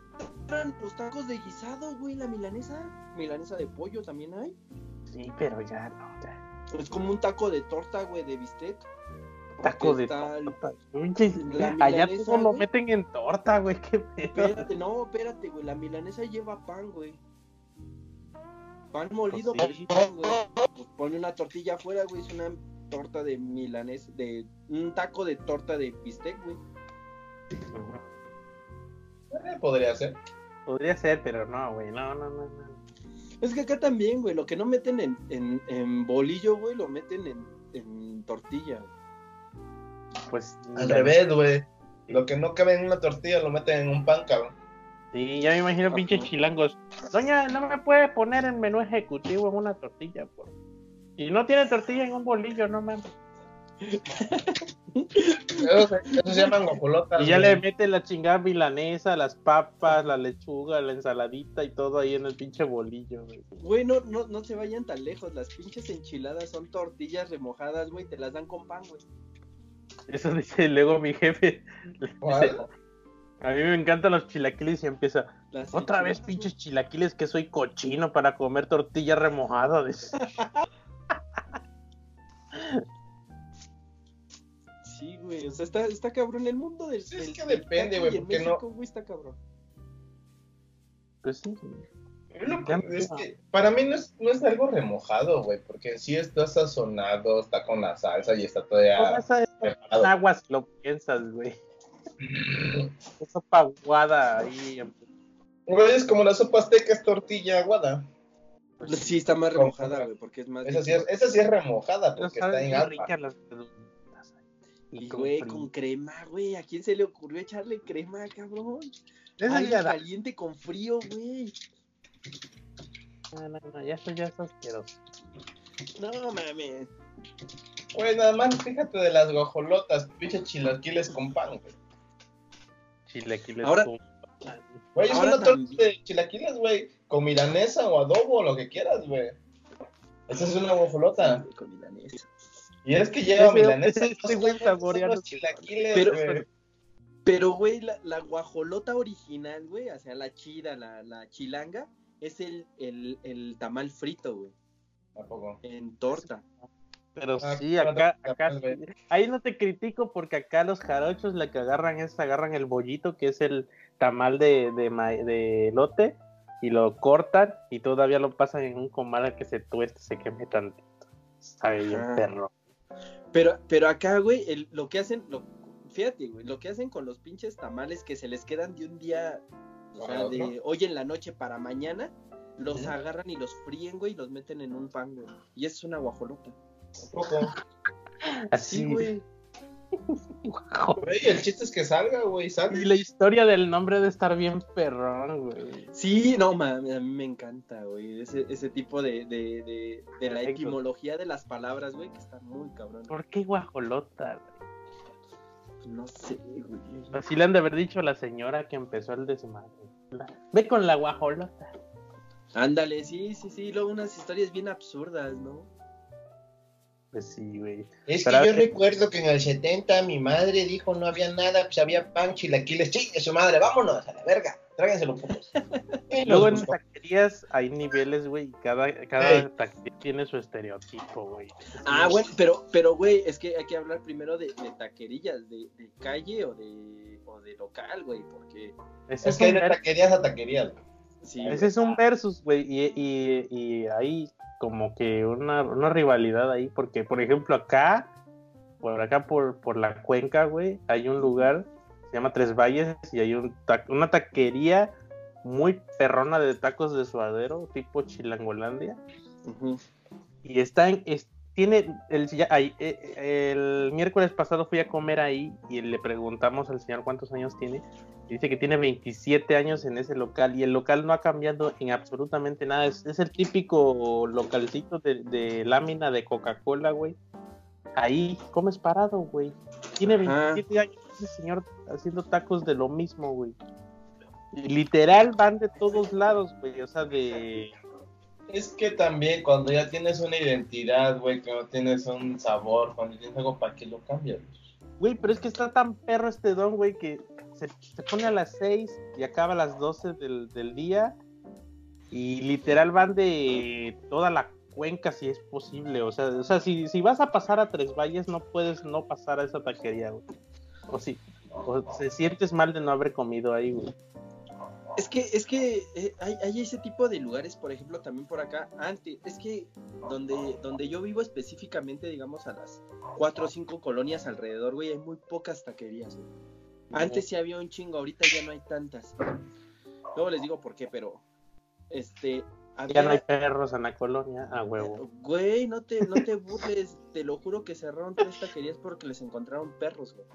Los tacos de guisado, güey, la milanesa. Milanesa de pollo también hay.
Sí, pero ya no, ya.
Es como un taco de torta, güey, de bistec.
Taco de torta.
La
Allá todo lo
güey.
meten en torta, güey. Qué pedo.
Espérate, no, espérate, güey. La milanesa lleva pan, güey. Pan molido,
Pues
pues
sí.
pan, güey. Pues pone una tortilla afuera, güey. Es una torta de milanesa, de un taco de torta de bistec, güey.
Eh, podría ser.
Podría ser, pero no, güey. No, no, no, no.
Es que acá también, güey. Lo que no meten en, en, en bolillo, güey, lo meten en, en tortilla.
Pues.
Al revés, güey. Lo que no cabe en una tortilla lo meten en un pan, cabrón.
Sí, ya me imagino pinches chilangos. Doña, no me puede poner el menú ejecutivo en una tortilla, por. Y no tiene tortilla en un bolillo, no mames. <laughs>
Eso se, eso se llaman guajolotas.
Y ya
güey.
le mete la chingada milanesa, las papas, la lechuga, la ensaladita y todo ahí en el pinche bolillo, güey.
Güey, no, no, no se vayan tan lejos. Las pinches enchiladas son tortillas remojadas, güey. Te las dan con pan, güey.
Eso dice luego mi jefe.
¿Cuál?
A mí me encantan los chilaquiles y empieza.
Las
Otra vez
enchiladas,
pinches chilaquiles que soy cochino para comer tortilla remojada. <laughs> dice.
Sí, güey, o sea, está, está cabrón el mundo del.
Sí, es que
del
depende, güey, porque no-
México, güey, está cabrón.
Pues sí.
Es que- es que para mí no es, no es algo remojado, güey, porque sí está sazonado, está con la salsa y está todavía preparado.
aguas lo piensas, güey. <laughs> Esa paguada ahí.
Güey, es como la sopa azteca, es tortilla aguada.
Sí, está más remojada, güey, porque es más.
Esa sí es, esa sí es remojada, porque está en
las preguntas.
Y, güey, con crema, güey. ¿A quién se le ocurrió echarle crema, cabrón? Algo
da-
caliente con frío, güey.
No, no, no, ya eso ya es asqueroso.
No mames.
Güey, nada más fíjate de las guajolotas, pinche chilaquiles con pan, güey.
Chilaquiles
Ahora-
con-
Güey, es
Ahora
una torta de chilaquiles, güey, con milanesa o adobo, lo que quieras, güey. Esa es una guajolota.
Sí, con milanesa.
Y es que lleva
Ese-
milanesa.
Pero-
güey.
Pero, güey, la, la guajolota original, güey, o sea, la chida, la, la chilanga, es el, el, el tamal frito, güey,
Tampoco.
en torta.
Pero
Ah,
sí, acá, acá ahí no te critico porque acá los jarochos la que agarran es agarran el bollito que es el tamal de, de, de elote y lo cortan y todavía lo pasan en un comal a que se tueste, se queme tantito. Sabe bien perro.
Pero, pero acá, güey, el- lo que hacen, lo, fíjate, güey, lo que hacen con los pinches tamales que se les quedan de un día, o
¿Para
sea,
otro?
de hoy en la noche para mañana, los agarran y los fríen, güey, y los meten en un pan, güey. Y eso es una guajolota. <laughs>
Así,
Sí, güey.
Güey, el chiste es que salga, güey, sale.
Y la historia del nombre de estar bien perrón, güey.
Sí, no, mames, a mí me encanta, güey. Ese, ese tipo de, de, de, de la etimología de las palabras, güey, que está muy cabrón.
¿Por qué guajolota, güey?
No sé, güey.
Así le han de haber dicho a la señora que empezó el desmadre. Ve con la guajolota.
Ándale, sí, sí, sí. Luego unas historias bien absurdas, ¿no?
Pues sí, güey.
Es que yo recuerdo que en el 70 mi madre dijo no había nada, pues había pan, chilaquiles, chingue su madre, vámonos a la verga, tráiganselo putos. <laughs>
Luego en taquerías hay niveles, güey, y cada, cada taquería tiene su estereotipo, güey.
Ah, bueno, pero, pero, güey, es que hay que hablar primero de, de taquerillas, de, de calle o de, o de local, güey, porque
Es
es,
que hay de taquerías a taquerías. güey.
sí.
ese es un versus, güey, y, y, y hay como que una, una rivalidad ahí, porque, por ejemplo, acá, por acá, por, por la cuenca, güey, hay un lugar, se llama Tres Valles, y hay un ta- una taquería muy perrona de tacos de suadero, tipo Chilangolandia. Y está en es- tiene el, ahí, eh, el miércoles pasado fui a comer ahí y le preguntamos al señor cuántos años tiene. Y dice que tiene 27 años en ese local y el local no ha cambiado en absolutamente nada. Es, es el típico localcito de, de lámina de Coca-Cola güey. Ahí comes parado güey. Tiene
Ajá.
27 años ese señor haciendo tacos de lo mismo güey. Literal van de todos lados güey. O sea de
Es que también cuando ya tienes una identidad, güey, que no tienes un sabor, cuando tienes algo, ¿para qué lo cambias?
Güey, pero es que está tan perro este don, güey, que se, se pone a las 6 y acaba a las 12 del, del día. Y literal van de toda la cuenca si es posible. O sea, o sea si, si vas a pasar a Tres Valles, no puedes no pasar a esa taquería, güey. O si o te sientes mal de no haber comido ahí, güey.
Es que, es que eh, hay, hay ese tipo de lugares, por ejemplo, también por acá, antes, es que donde, donde yo vivo específicamente, digamos, a las cuatro o cinco colonias alrededor, güey, hay muy pocas taquerías, güey. Antes sí había un chingo, ahorita ya no hay tantas. Luego les digo por qué, pero, este,
Ya no hay perros en la colonia, a huevo.
güey, no te, no te burles, te lo juro que cerraron tres taquerías porque les encontraron perros, güey.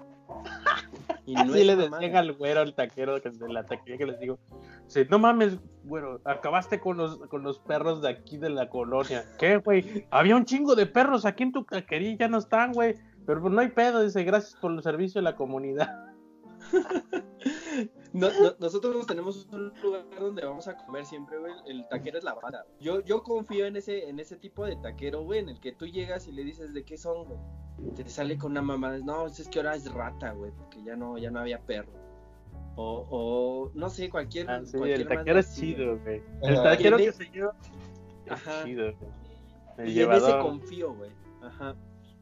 Y no
Así le decían al güero, al taquero que de la taquería que les digo, dice, no mames, güero, acabaste con los, con los perros de aquí de la colonia. ¿Qué, güey? Había un chingo de perros aquí en tu taquería y ya no están, güey. Pero pues no hay pedo, dice, gracias por el servicio de la comunidad.
No- no- nosotros tenemos un lugar donde vamos a comer siempre, güey. El taquero es la banda. Yo, yo confío en ese, en ese tipo de taquero, güey, en el que tú llegas y le dices de qué son, güey. Te sale con una mamada, no, es que ahora es rata, güey, porque ya no, ya no había perro. O, o no sé, cualquier.
Ah, sí,
cualquier
el taquero es chido, güey. El taquero que se yo es
Ajá.
chido, güey.
Y en ese
llevador.
confío, güey. Ajá.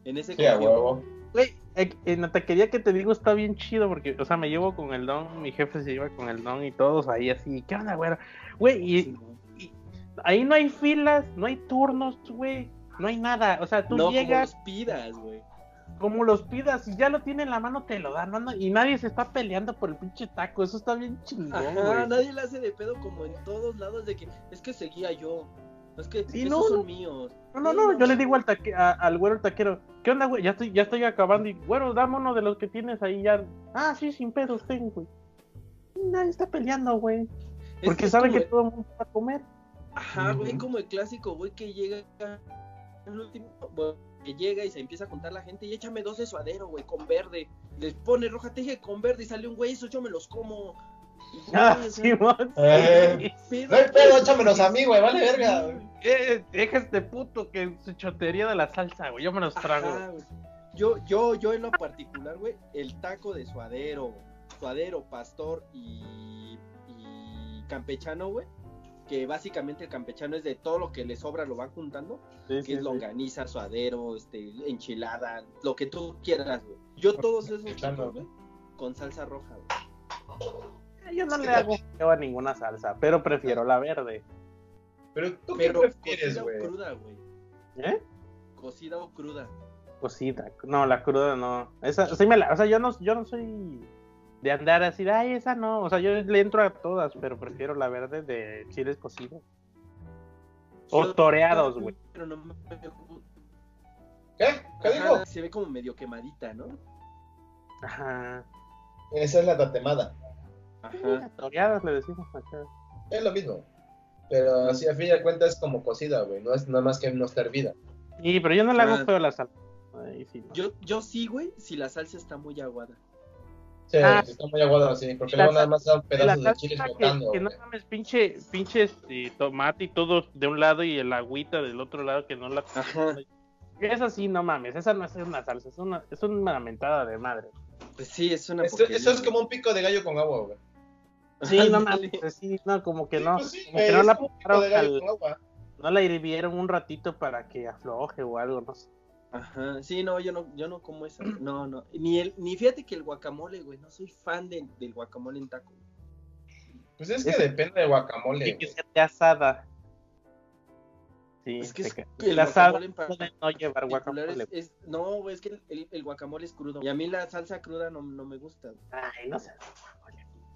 En ese
Sí,
confío.
Güey, en la taquería que te digo está bien chido porque, o sea, me llevo con el don, mi jefe se lleva con el don y todos ahí así, ¿qué onda, güero? Güey, y,
güey.
ahí no hay filas, no hay turnos, güey, no hay nada, o sea, tú
no,
llegas
como los pidas, güey.
como los pidas y ya lo tiene en la mano, te lo dan, no, no, y nadie se está peleando por el pinche taco, eso está bien chingón,
Ajá,
güey.
nadie le hace de pedo como en todos lados de que es que seguía yo. Es que
Sí,
esos
no,
son
no.
míos.
No, no, no, yo le digo al, taque- a- al güero el taquero, ¿qué onda, güey? Ya estoy, ya estoy acabando y, güero, dame uno de los que tienes ahí ya. Ah, sí, sin pedos tengo, güey. Nadie está peleando, güey. Porque
es como
que todo el mundo va a comer.
Ajá, güey, como el clásico, güey, que llega el último, güey, que llega y se empieza a contar la gente y échame dos de suadero, güey, con verde. Les pone roja, te dije con verde y sale un güey, esos yo me los como.
Ah, Simón.
Eh.
sí.
No hay pedo, échamelos a mí, güey, vale verga. güey.
Eh, deja este puto que su chotería de la salsa, güey. Yo me los trago.
Ajá, güey. Yo, yo, yo en lo particular, güey, el taco de suadero, suadero, pastor y, y campechano, güey, que básicamente el campechano es de todo lo que le sobra lo van juntando,
Sí,
que
sí,
es
sí.
longaniza, suadero, este, enchilada, lo que tú quieras, güey. Yo todos esos tacos, güey, con salsa roja, güey.
Yo no le hago feo a ninguna salsa, pero prefiero la verde.
Pero tú qué
Pero
prefieres,
cocida o
güey.
cruda, güey.
¿Eh?
Cocida o cruda.
Cosita. No, la cruda no. Esa, sí me la, o sea, yo no, yo no soy de andar así, ay, esa no. O sea, yo le entro a todas, pero prefiero la verde de chiles cocidos. O toreados, güey.
Pero no me
¿Qué? ¿Qué
Ajá,
dijo?
se ve como medio quemadita, ¿no?
Ajá.
Esa es la tatemada.
Ajá.
Toreadas le decimos acá.
Es lo mismo. Pero así a fin de cuentas es como cocida, güey. No es nada más que no está hervida.
Sí, pero yo no le hago
Ah.
feo a la salsa. Ahí sí, no.
Yo, yo sí, güey, si la salsa está muy aguada.
Sí,
Ah.
está muy aguado así. Porque luego nada más dan pedazos de chiles
que,
botando.
que no mames, pinche, pinche este, tomate y todo de un lado y el agüita del otro lado que no la...
Ajá.
Esa sí, no mames, esa no es una salsa, es una, es una mentada de madre.
Pues sí, es una
Esto- eso es como un pico de gallo con agua, güey.
Sí, no mames, pues sí, no, como que no,
Pues sí,
como que no la al- no la hirvieron un ratito para que afloje o algo, no sé.
Ajá, sí, no, yo no, yo no como esa. No, no. Ni el, ni fíjate que el guacamole, güey. No soy fan de- del guacamole en taco.
Pues es que
Es-
depende del guacamole.
Tiene que ser de asada. Sí,
Es que es el guacamole en
puede no llevar guacamole.
es- es- no, güey, es que el, el- el guacamole es crudo. Y a mí la salsa cruda no, no me gusta. güey.
Ay, no sé.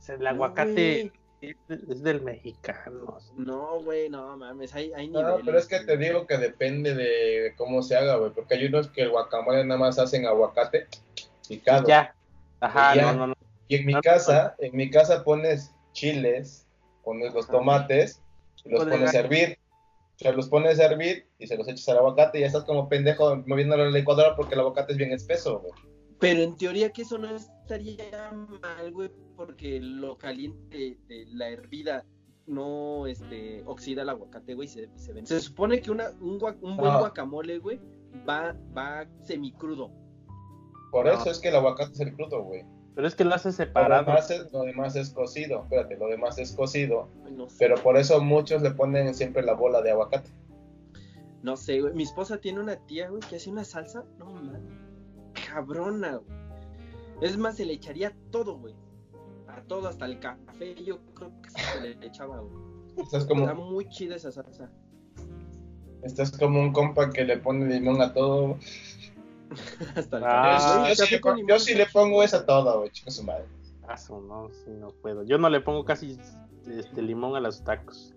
El
No,
aguacate es, es del mexicano.
No, güey, no mames, hay, hay
No,
niveles.
pero es que te digo que depende de cómo se haga, güey. Porque hay unos que el guacamole nada más hacen aguacate picado.
Ya. Ajá,
Ya.
no, no, no.
Y en mi
No, no,
casa, en mi casa pones chiles, pones los tomates y los pones a hervir. O sea, los pones a hervir y se los echas al aguacate y ya estás como pendejo moviéndolo en la licuadora porque el aguacate es bien espeso, güey.
Pero en teoría que eso no estaría mal, güey, porque lo caliente de la hervida no este, oxida el aguacate, güey, se, se vende. Se supone que una, un, gua- un buen
No.
guacamole, güey, va, va semicrudo.
Por
No.
eso es que el aguacate es el crudo, güey.
Pero es que lo hace
Lo
separado.
demás, es, lo demás es cocido, espérate, lo demás es cocido.
Ay, No sé,
Pero por eso muchos le ponen siempre la bola de aguacate.
no sé, güey. Mi esposa tiene una tía, güey, que hace una salsa, no mames, cabrona, güey. Es más, se le echaría todo, güey. A todo, hasta el café, yo creo que se le echaba, güey.
Estás
Está
como,
muy chida esa salsa.
estás como un compa que le pone limón a todo. <laughs>
hasta el
Ah,
yo, yo sí
café
le,
con
pon-
limón
yo sí le
está
pongo
chido.
esa todo, güey, su madre.
Aso, no, sí, no puedo. Yo no le pongo casi este limón a los tacos.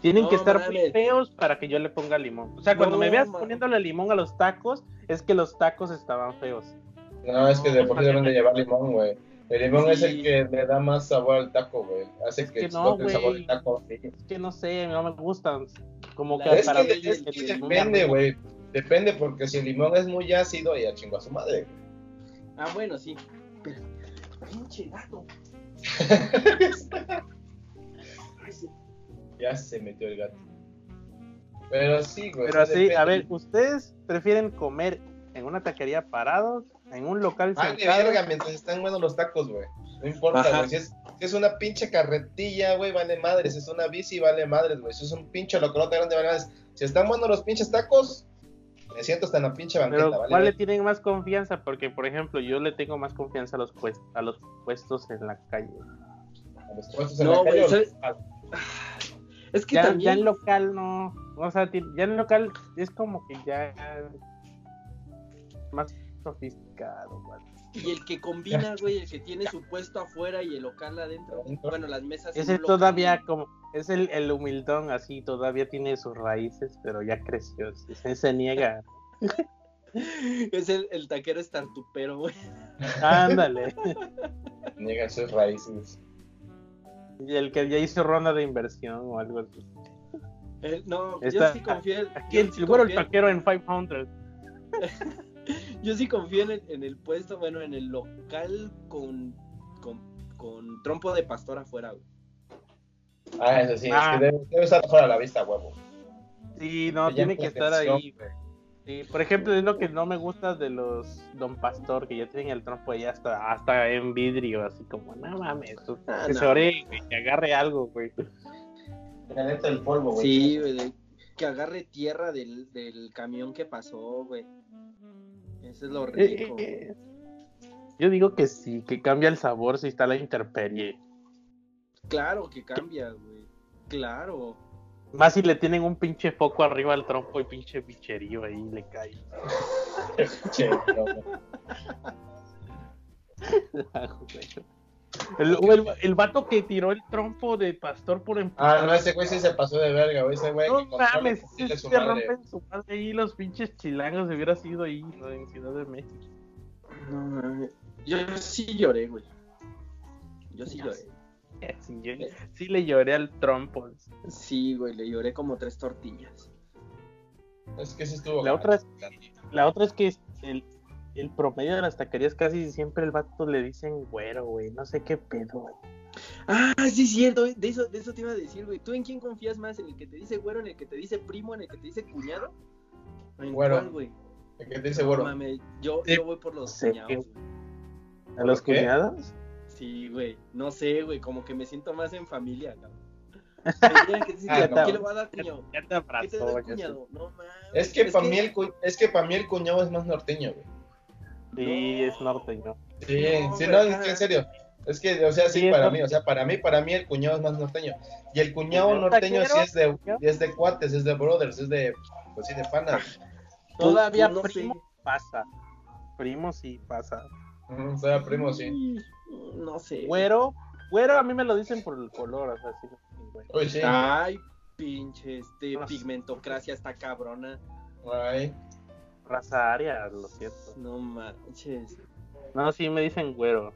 Tienen
No
que estar muy feos para que yo le ponga limón. O sea, cuando
No
me veas
mames.
poniéndole limón a los tacos, es que los tacos estaban feos.
No, es que de por sí deben de llevar limón, güey. El limón es
Sí.
el que le da más sabor al taco, güey. Hace que,
que no,
el sabor del taco.
Es que no sé, no me gustan. Como que
Es
para
que,
mí
es
el
que
limón
depende, güey. Depende, porque si el limón es muy ácido, ya chingo a su madre.
Ah, bueno, sí. Pero, pinche gato. <laughs>
Ya se metió el gato. Pero sí, güey.
Pero así, a ver, ¿ustedes prefieren comer en una taquería parados, en un local
Vale,
sentado?
verga, mientras están buenos los tacos, güey. No importa, güey. Si es, si es una pinche carretilla, güey, vale madres. Si es una bici, vale madres, güey. Si es un pinche localote grande, vale madres. Si están buenos los pinches tacos, me siento hasta en la pinche banqueta,
Pero
¿vale?
¿cuál le tienen más confianza? Porque, por ejemplo, yo le tengo más confianza a los, pues- a los puestos en la calle.
A los puestos en
No,
la calle.
Es que
Ya, ya
también.
en local no. O sea, ya en local es como que ya más sofisticado. güey.
Y el que combina, güey, el que tiene su puesto afuera y el local adentro. Bueno, las mesas.
Ese todavía como es el, el humildón así, todavía tiene sus raíces, pero ya creció, se, se niega. <laughs>
Es el, el taquero estartupero, güey.
Ándale.
Niega sus raíces.
Y el que ya hizo ronda de inversión o algo así.
El- no,
Está-
yo sí confío. en-
Aquí
yo
el,
sí
el el
confío en-
taquero en 500. <laughs>
Yo sí confío en el, en el puesto, bueno, en el local con, con, con trompo de pastor afuera, güey.
Ah, eso sí,
Ah.
es que debe, debe estar fuera de la vista, huevo.
Sí, no,
Que
tiene que estar
atención.
ahí, güey. Sí, por ejemplo, es lo que no me gusta de los Don Pastor, que ya tienen el trompo ahí hasta, hasta en vidrio, así como, no mames,
Ah,
que
no.
se ore, güey, que agarre algo, güey.
El polvo, güey.
Sí, güey, que agarre tierra del, del camión que pasó, güey. Eso es lo rico.
Eh, eh, Yo digo que sí, que cambia el sabor si está la intemperie.
Claro que cambia, güey. Claro.
Más si le tienen un pinche foco arriba al trompo y pinche bicherío ahí le cae. <laughs> <laughs>
Güey.
El, el, el vato que tiró el trompo de pastor por
Ah, no, ese güey sí se pasó de verga, güey. Ese güey
No mames, se, se
madre.
rompen su madre ahí los pinches chilangos, se hubiera sido ahí, ¿no? en Ciudad de México.
No mames. Yo sí lloré, güey. Yo sí lloré. <laughs>
Sí, yo- sí le lloré al trompo.
Sí, güey, le lloré como tres tortillas.
Es que sí estuvo.
La otra es- La otra es que el, el promedio de las taquerías casi siempre el vato le dicen güero, güey. No sé qué pedo, güey.
Ah, sí, es cierto, güey. De eso, de eso te iba a decir, güey. ¿Tú en quién confías más? ¿En el que te dice güero, en el que te dice primo, en el que te dice cuñado? ¿En
Güero.
cuál, güey?
El que te dice,
No
bueno.
mames, yo,
Sí.
yo voy por los cuñados, güey.
¿A los
qué?
cuñados?
Sí, güey. No sé, güey. Como que me siento más en familia, cabrón. <laughs>
Ah,
¿qué
no.
le va a dar cuñado?
Ya te
¿Qué te da cuñado? No mames.
Es que para mí, el cu- es que para mí el cuñado es más norteño, güey.
Sí, es norteño.
Sí,
No,
sí, no, es que en serio. Es que, o sea, sí, para mí, o sea, para mí, para mí el cuñado es más norteño. Y el cuñado
¿El
norteño sí es de, es de cuates, es de brothers, es de, pues sí, de panas. <laughs>
Todavía
no sé.
primo pasa. Primo sí pasa.
O sea, primo, sí.
No sé.
Güero, güero a mí me lo dicen por el color, o sea, sí. güey.
Uy, sí.
Ay, pinche, este,
No sé.
pigmentocracia está cabrona.
Ay.
Raza aria, lo siento.
No manches.
No, sí me dicen güero.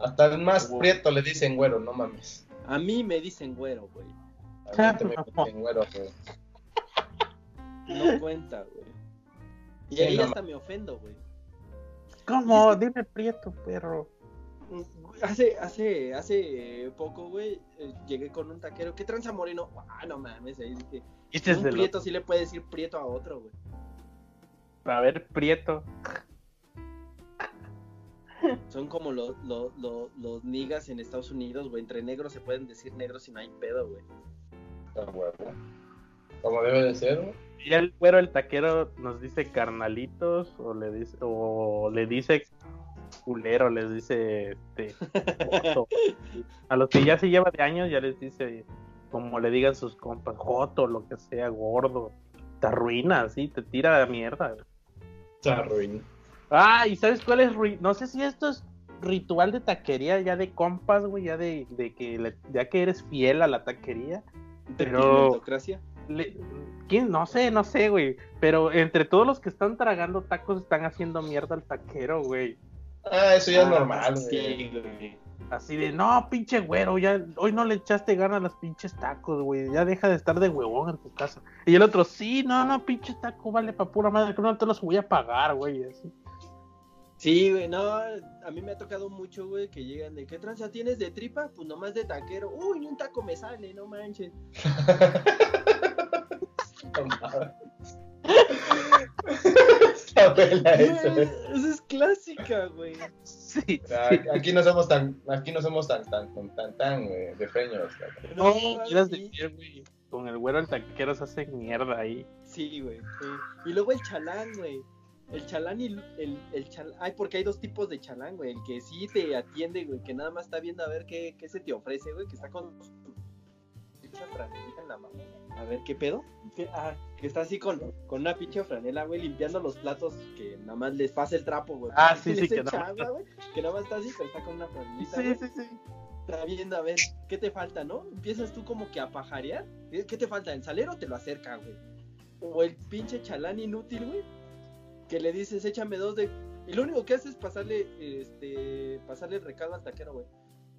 Hasta el más prieto le dicen güero, no mames.
A mí me dicen güero, güey.
A mí te me dicen güero, güey.
No cuenta, güey. Y
Sí,
ahí
no
hasta me ofendo, güey.
¿Cómo? Dime prieto, perro.
Hace, hace, hace poco, güey, eh, llegué con un taquero. ¿Qué tranza moreno? Ah, no mames, ahí dije.
Este es
un
de
prieto sí le puede decir prieto a otro, güey.
A ver, prieto.
Son como los, los, los, los niggas en Estados Unidos, güey. Entre negros se pueden decir negros y no hay pedo, güey.
Ah, güey. Como debe de ser, güey.
Y el güero, el taquero, nos dice carnalitos o le dice, o le dice culero, les dice este, joto. A los que ya se lleva de años ya les dice, como le digan sus compas, joto, lo que sea, gordo. Te arruina, sí, te tira de mierda.
Está ruin.
Ah, ¿y sabes cuál es? ri- No sé si esto es ritual de taquería ya de compas, güey, ya de, de que le- ya que eres fiel a la taquería.
De
Pero-. Le- ¿Quién? No sé, no sé, güey. Pero entre todos los que están tragando tacos están haciendo mierda al taquero, güey.
Ah, eso ya es
Ah,
normal.
Sí, güey.
Así de, no, pinche güero, ya hoy no le echaste ganas a los pinches tacos, güey. Ya deja de estar de huevón en tu casa. Y el otro, sí, no, no, pinche taco vale pa' pura madre, que no te los voy a pagar, güey. Así.
Sí, güey, no, a mí me ha tocado mucho, güey, que llegan de, ¿qué tranza tienes de tripa? Pues nomás de taquero. Uy, ni un taco me sale, no manches. <laughs> <laughs> Güey,
esa.
Esa es clásica, güey.
Sí,
Ah,
sí.
Aquí no somos tan, aquí no somos tan, tan, tan, tan, tan, güey, de feños.
No,
No,
quieras
sí.
decir, güey. Con el güero el taquero se hace mierda ahí.
Sí, güey. sí. Y luego el chalán, güey. El chalán y el, el, el chalán. Ay, porque hay dos tipos de chalán, güey. El que sí te atiende, güey. Que nada más está viendo a ver qué, qué se te ofrece, güey. Que está con franelita en la mano. A ver, ¿qué pedo? ¿Qué? Ah, que está así con, con una pinche franela, güey, limpiando los platos que nada más les pasa el trapo, güey.
Ah, sí, sí, que nada más
agua, güey. Que nada más está así, pero está con una franelita.
Sí,
güey
sí, sí.
está viendo a ver qué te falta, ¿no? Empiezas tú como que a pajarear. ¿Qué te falta? ¿El salero te lo acerca, güey? O el pinche chalán inútil, güey. Que le dices, échame dos de. Y lo único que hace es pasarle, este, pasarle el recado al taquero, güey.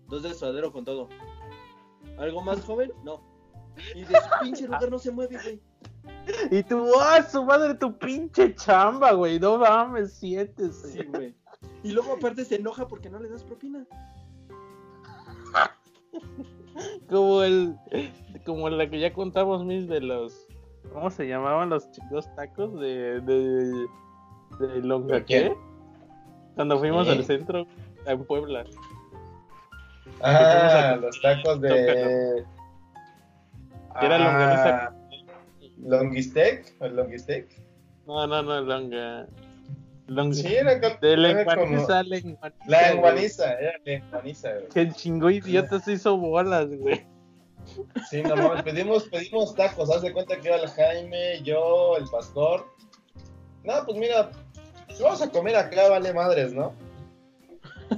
Dos de suadero con todo. ¿Algo más joven? No. Y de su pinche lugar no se mueve, güey.
Y tú, ¡ah, su madre, tu pinche chamba, güey! No mames, siéntese.
Sí, güey. Y luego aparte se enoja porque no le das propina.
Como el, como la que ya contamos, mis de los, ¿cómo se llamaban los chicos tacos de, de, de longa qué? Cuando fuimos al centro en Puebla.
Ah, los tacos de.
Era longaniza.
Ah, ¿Longistec? ¿O longistec?
No, no, no, longa. longa.
Sí, era, co-
de
era
lenguaniza, lenguaniza.
La lenguaniza, era lenguaniza, güey.
Que el chingo idiota se hizo bolas, güey.
Sí, no mames, pedimos, pedimos tacos, haz de cuenta que iba el Jaime, yo, el pastor. No, pues mira, vamos a comer acá, vale madres, ¿no?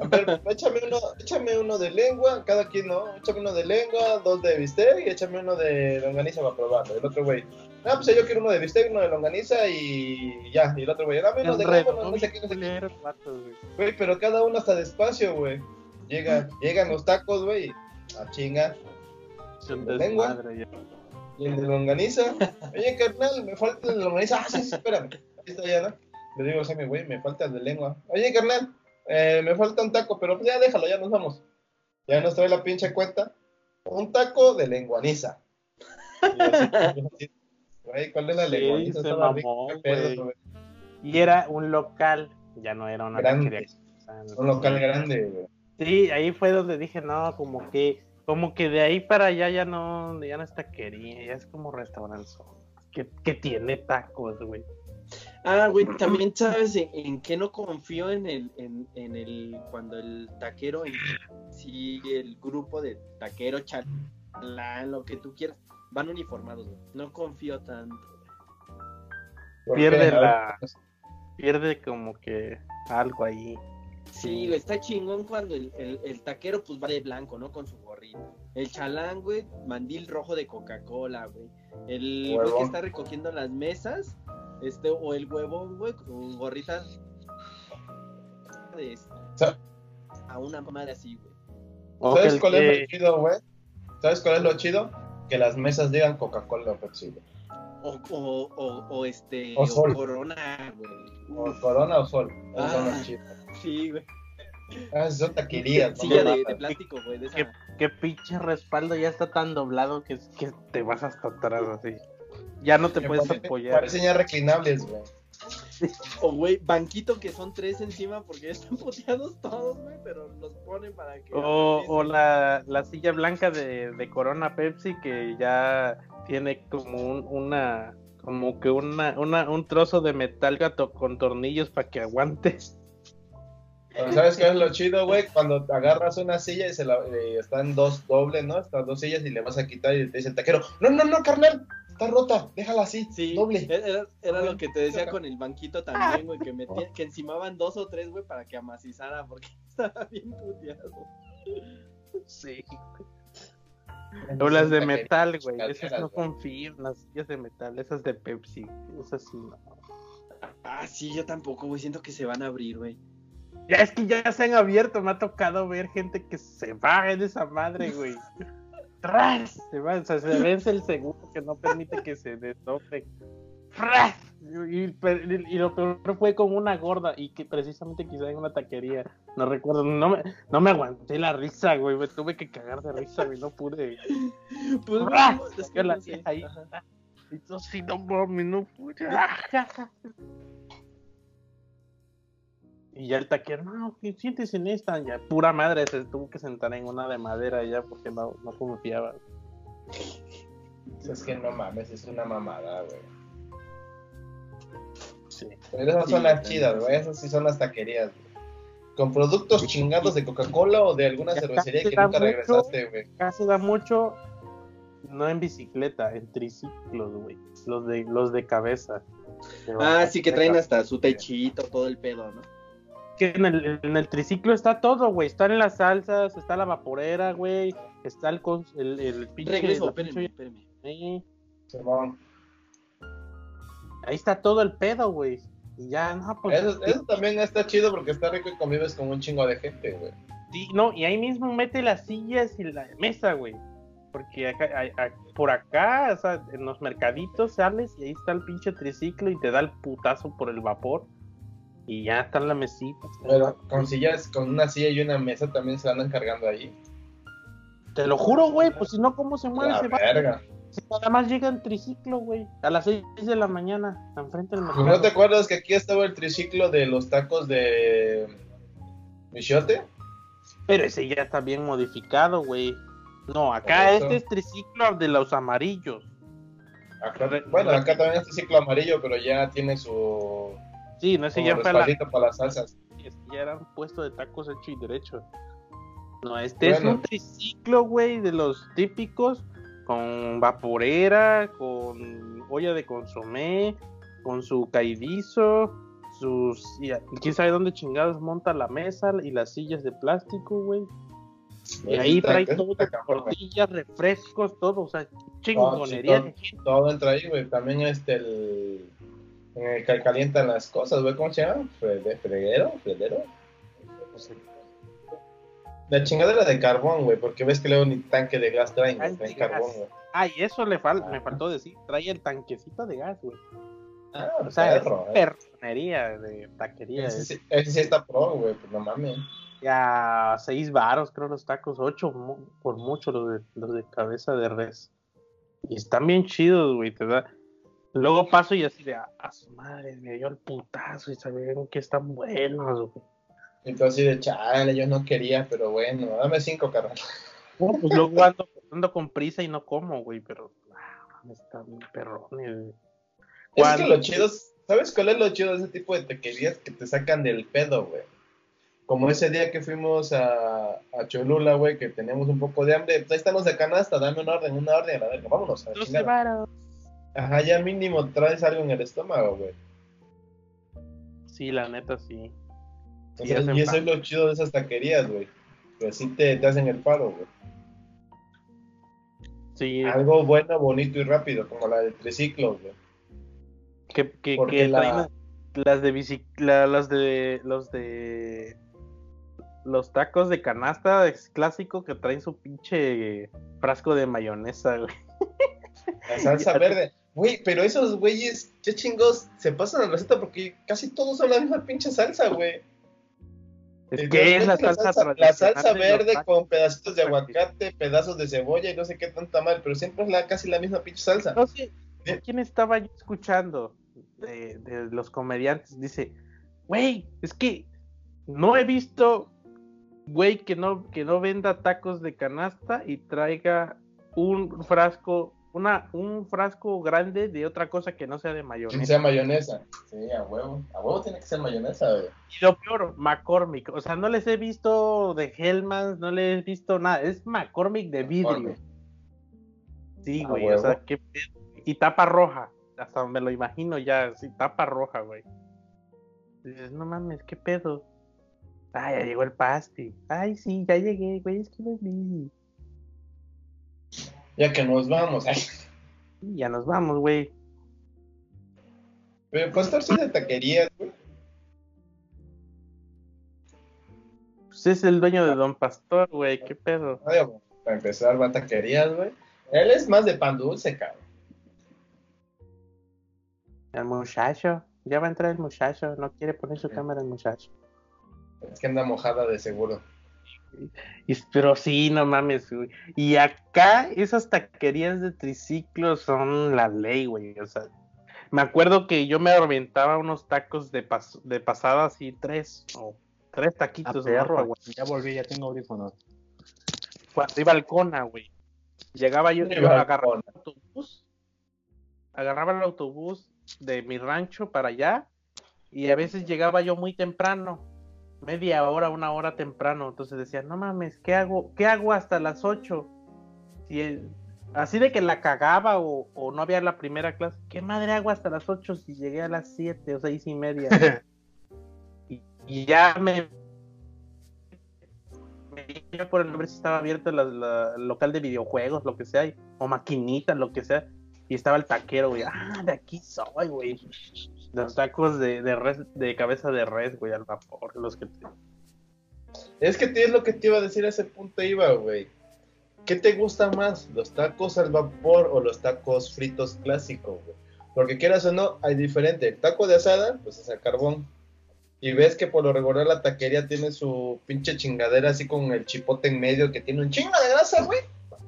A ver, échame uno, échame uno de lengua, cada quien, ¿no? Échame uno de lengua, dos de bistec y échame uno de longaniza para probarlo. El otro güey, ah, pues yo quiero uno de bistec, uno de longaniza y ya. Y el otro güey, dame uno de lengua, no, no sé qué, no sé qué. Güey, pero cada uno está despacio, güey. Llega, llegan los tacos, güey, a chinga. De lengua. Y el de longaniza, oye, carnal, me falta el de longaniza. Ah, sí, sí, espérame. Ahí está ya, ¿no? Le digo a mi güey, me falta el de lengua. Oye, carnal, eh, me falta un taco, pero pues ya déjalo, ya nos vamos. Ya nos trae la pinche cuenta. Un taco de lenguaniza. Güey, ¿cuál es la lenguaniza?
y era un local, ya no era una
grande. un local grande, güey.
Sí, ahí fue donde dije, no, como que, como que de ahí para allá ya no, ya no es taquería, ya es como restaurante. Que, que tiene tacos, güey.
Ah, güey, también sabes en, qué no confío en el, en, en, el, cuando el taquero, si el grupo de taquero, chalán, lo que tú quieras, van uniformados, güey. No confío tanto.
Pierde la, pierde como que algo ahí.
Sí, güey, está chingón cuando el, el, taquero pues va de blanco, ¿no? Con su gorrito. El chalán, güey, mandil rojo de Coca-Cola, güey. El güey que está recogiendo las mesas, este, o el huevón, güey, con gorritas de a una madre así,
güey. ¿Sabes cuál es lo chido, güey? ¿Sabes cuál es lo chido? Que las mesas digan Coca-Cola o Pepsi,
O, o, o, o, este,
o, sol.
Corona, güey.
O Corona o Sol.
Ah, sí, güey.
Ah, son taquerías.
Silla de, de, plástico, güey.
¿Qué, qué, pinche respaldo ya está tan doblado que, que te vas hasta atrás así. Ya no te puedes apoyar.
Parecen ya reclinables, güey.
O, güey, banquito que son tres encima porque ya están <laughs> poteados todos, güey, pero los ponen para que...
O, o la, la, silla blanca de, de, Corona Pepsi que ya tiene como un, una... Como que una, una, un trozo de metal gato con tornillos para que aguantes.
¿Sabes qué es lo chido, güey? Cuando agarras una silla y se la, eh, están dos dobles, ¿no? Están dos sillas y le vas a quitar y te dice el taquero, no, no, no, carnal, está rota, déjala así, sí, doble.
Era, era lo que te decía con el banquito también, güey, que <laughs> metía, que encimaban dos o tres, güey, para que amacizara, porque <laughs> estaba bien puteado.
Sí, o las de metal, güey. Esas no confío. Las sillas de metal, esas de Pepsi. Esas sí no.
Ah, sí, yo tampoco, güey. Siento que se van a abrir, güey.
Ya es que ya se han abierto. Me ha tocado ver gente que se va en esa madre, güey. <laughs> Se va, o sea, se vence el segundo que no permite que se desdoble. Y, y, lo peor fue con una gorda y que precisamente quizá en una taquería, no recuerdo, no me, no me aguanté la risa, güey, me tuve que cagar de risa, güey, no pude. Pues, es que la ahí. Entonces, no mames, no pude. Y ya el taquero, no, que sientes en esta, ya pura madre se tuvo que sentar en una de madera ya porque no, no confiaba.
Es que no mames, es una mamada, güey. Sí. Pero esas son las chidas, güey. Esas sí son las taquerías, güey. Con productos chingados de Coca-Cola o de alguna cervecería que nunca regresaste, güey.
Casi da mucho, no en bicicleta, en triciclos, güey. Los de, los de cabeza.
Ah, sí, que traen hasta su techito, todo el pedo, ¿no?
Que en el, en el triciclo está todo, güey. Están las salsas, está la vaporera, güey. Está el, el, el
pinche. Regreso, espérenme, espérenme.
Ahí. Ahí está todo el pedo, güey. Y ya, no,
pues. Eso, eso, también está chido porque está rico y convives con un chingo de gente, güey.
Sí, no, y ahí mismo mete las sillas y la mesa, güey. Porque acá, por acá, o sea, en los mercaditos sales y ahí está el pinche triciclo y te da el putazo por el vapor y ya está la mesita.
Pero con sillas, con una silla y una mesa también se andan cargando ahí.
Te lo juro, güey, pues si no, ¿cómo se mueve ese verga. Si nada más llega en triciclo, güey, a las 6 de la mañana, enfrente del
mercado. ¿No te acuerdas que aquí estaba el triciclo de los tacos de Michote?
Pero ese ya está bien modificado, güey. No, acá este es triciclo de los amarillos.
bueno, acá también es triciclo amarillo, pero ya tiene su
Sí, no sé, ya
fue la... para las salsas.
Ya era un puesto de tacos hecho y derecho. No, este es un triciclo, güey, de los típicos, con vaporera, con olla de consomé, con su caidizo, sus. Quién sabe dónde chingados monta la mesa y las sillas de plástico, güey. Y ahí trae todo, tortillas, refrescos, todo, o sea, chingonería.
todo, entra ahí, güey. También este, el, el que calientan las cosas, güey, ¿cómo se llama? ¿Freguero? ¿Fredero? La chingadera de carbón, güey, porque ves que luego ni tanque de gas traen, traen carbón, güey.
Ah, y eso le me faltó decir, trae el tanquecito de gas, güey.
Ah, o sea,
perro, es eh. de taquería.
Ese, sí está pro, güey, pues no mames.
Ya seis varos, creo, los tacos, ocho por mucho los de, los de cabeza de res. Y están bien chidos, güey, te da... Luego paso y así de, a, su madre, me dio el putazo y sabían que están buenos, güey.
Entonces de chale, yo no quería, pero bueno, dame cinco, carnal.
No, pues luego ando, ando, con prisa y no como, güey, pero ah, está bien perrón, güey.
Es que lo chido, ¿sabes cuál es lo chido de ese tipo de tequerías que te sacan del pedo, güey? Como ese día que fuimos a, a Cholula, güey, que teníamos un poco de hambre, pues ahí estamos de canasta, dame una orden, una orden, a la verga, vámonos. A Ajá, ya mínimo traes algo en el estómago, güey.
Sí, la neta, sí.
y eso es lo chido de esas taquerías, güey. Que así te, te hacen el paro, güey.
Sí.
Algo bueno, bonito y rápido, como la de triciclos, güey.
Que, que, que la... las de bicicleta, las de los de los tacos de canasta es clásico que traen su pinche frasco de mayonesa, güey.
La salsa <laughs> verde. Güey, pero esos güeyes, qué chingos, se pasan la receta porque casi todos son la misma pinche salsa, güey.
¿Qué es la salsa,
La salsa verde con pedacitos de aguacate, pedazos de cebolla y no sé qué tanta mal, pero siempre es la, casi la misma pinche salsa.
No sé, ¿quién estaba yo escuchando? de, los comediantes, dice, güey, es que no he visto, güey, que no, que no venda tacos de canasta y traiga un frasco, una, un frasco grande de otra cosa que no sea de mayonesa. Que
sea mayonesa, sí, a huevo, a huevo tiene que ser mayonesa,
Y lo peor, McCormick, o sea, no les he visto de Hellmans, no les he visto nada, es McCormick de vidrio. Sí, güey, o sea, que y tapa roja hasta me lo imagino ya, así, tapa roja, güey. Dices, no mames, ¿qué pedo? Ay, ya llegó el pasti. Ay, sí, ya llegué, güey, es que no es mi.
Ya que nos vamos, <laughs> ay.
Ya nos vamos, güey.
Pero Pastor de taquerías, güey.
Pues es el dueño de Don Pastor, güey, qué pedo.
para empezar, va a taquerías, güey. Él es más de pan dulce, cabrón.
El muchacho, ya va a entrar el muchacho, no quiere poner su cámara el muchacho.
Es que anda mojada de seguro.
Pero sí, no mames, güey. Y acá esas taquerías de triciclos son la ley, güey. O sea, me acuerdo que yo me aventaba unos tacos de, de pasada así, tres o tres taquitos.
de Ya volví, ya tengo audífonos.
Cuando iba al Cona, güey. Llegaba yo, yo agarraba el autobús, agarraba el autobús de mi rancho para allá y a veces llegaba yo muy temprano, media hora, una hora temprano, entonces decía, no mames, ¿qué hago? ¿Qué hago hasta las 8? Si así de que la cagaba o, no había la primera clase, ¿qué madre hago hasta las 8 si llegué a las 7 o seis y media? <laughs> y, ya me, me por el nombre si estaba abierto el local de videojuegos, lo que sea, o maquinitas, lo que sea y estaba el taquero, güey. Ah, de aquí soy, güey. Los tacos de, de, res, de cabeza de res, güey, al vapor, los que te...
Es que es lo que te iba a decir a ese punto iba, güey. ¿Qué te gusta más, los tacos al vapor o los tacos fritos clásicos, güey? Porque quieras o no, hay diferente. El taco de asada, pues es al carbón. Y ves que por lo regular la taquería tiene su pinche chingadera así con el chipote en medio que tiene un chingo de grasa, güey.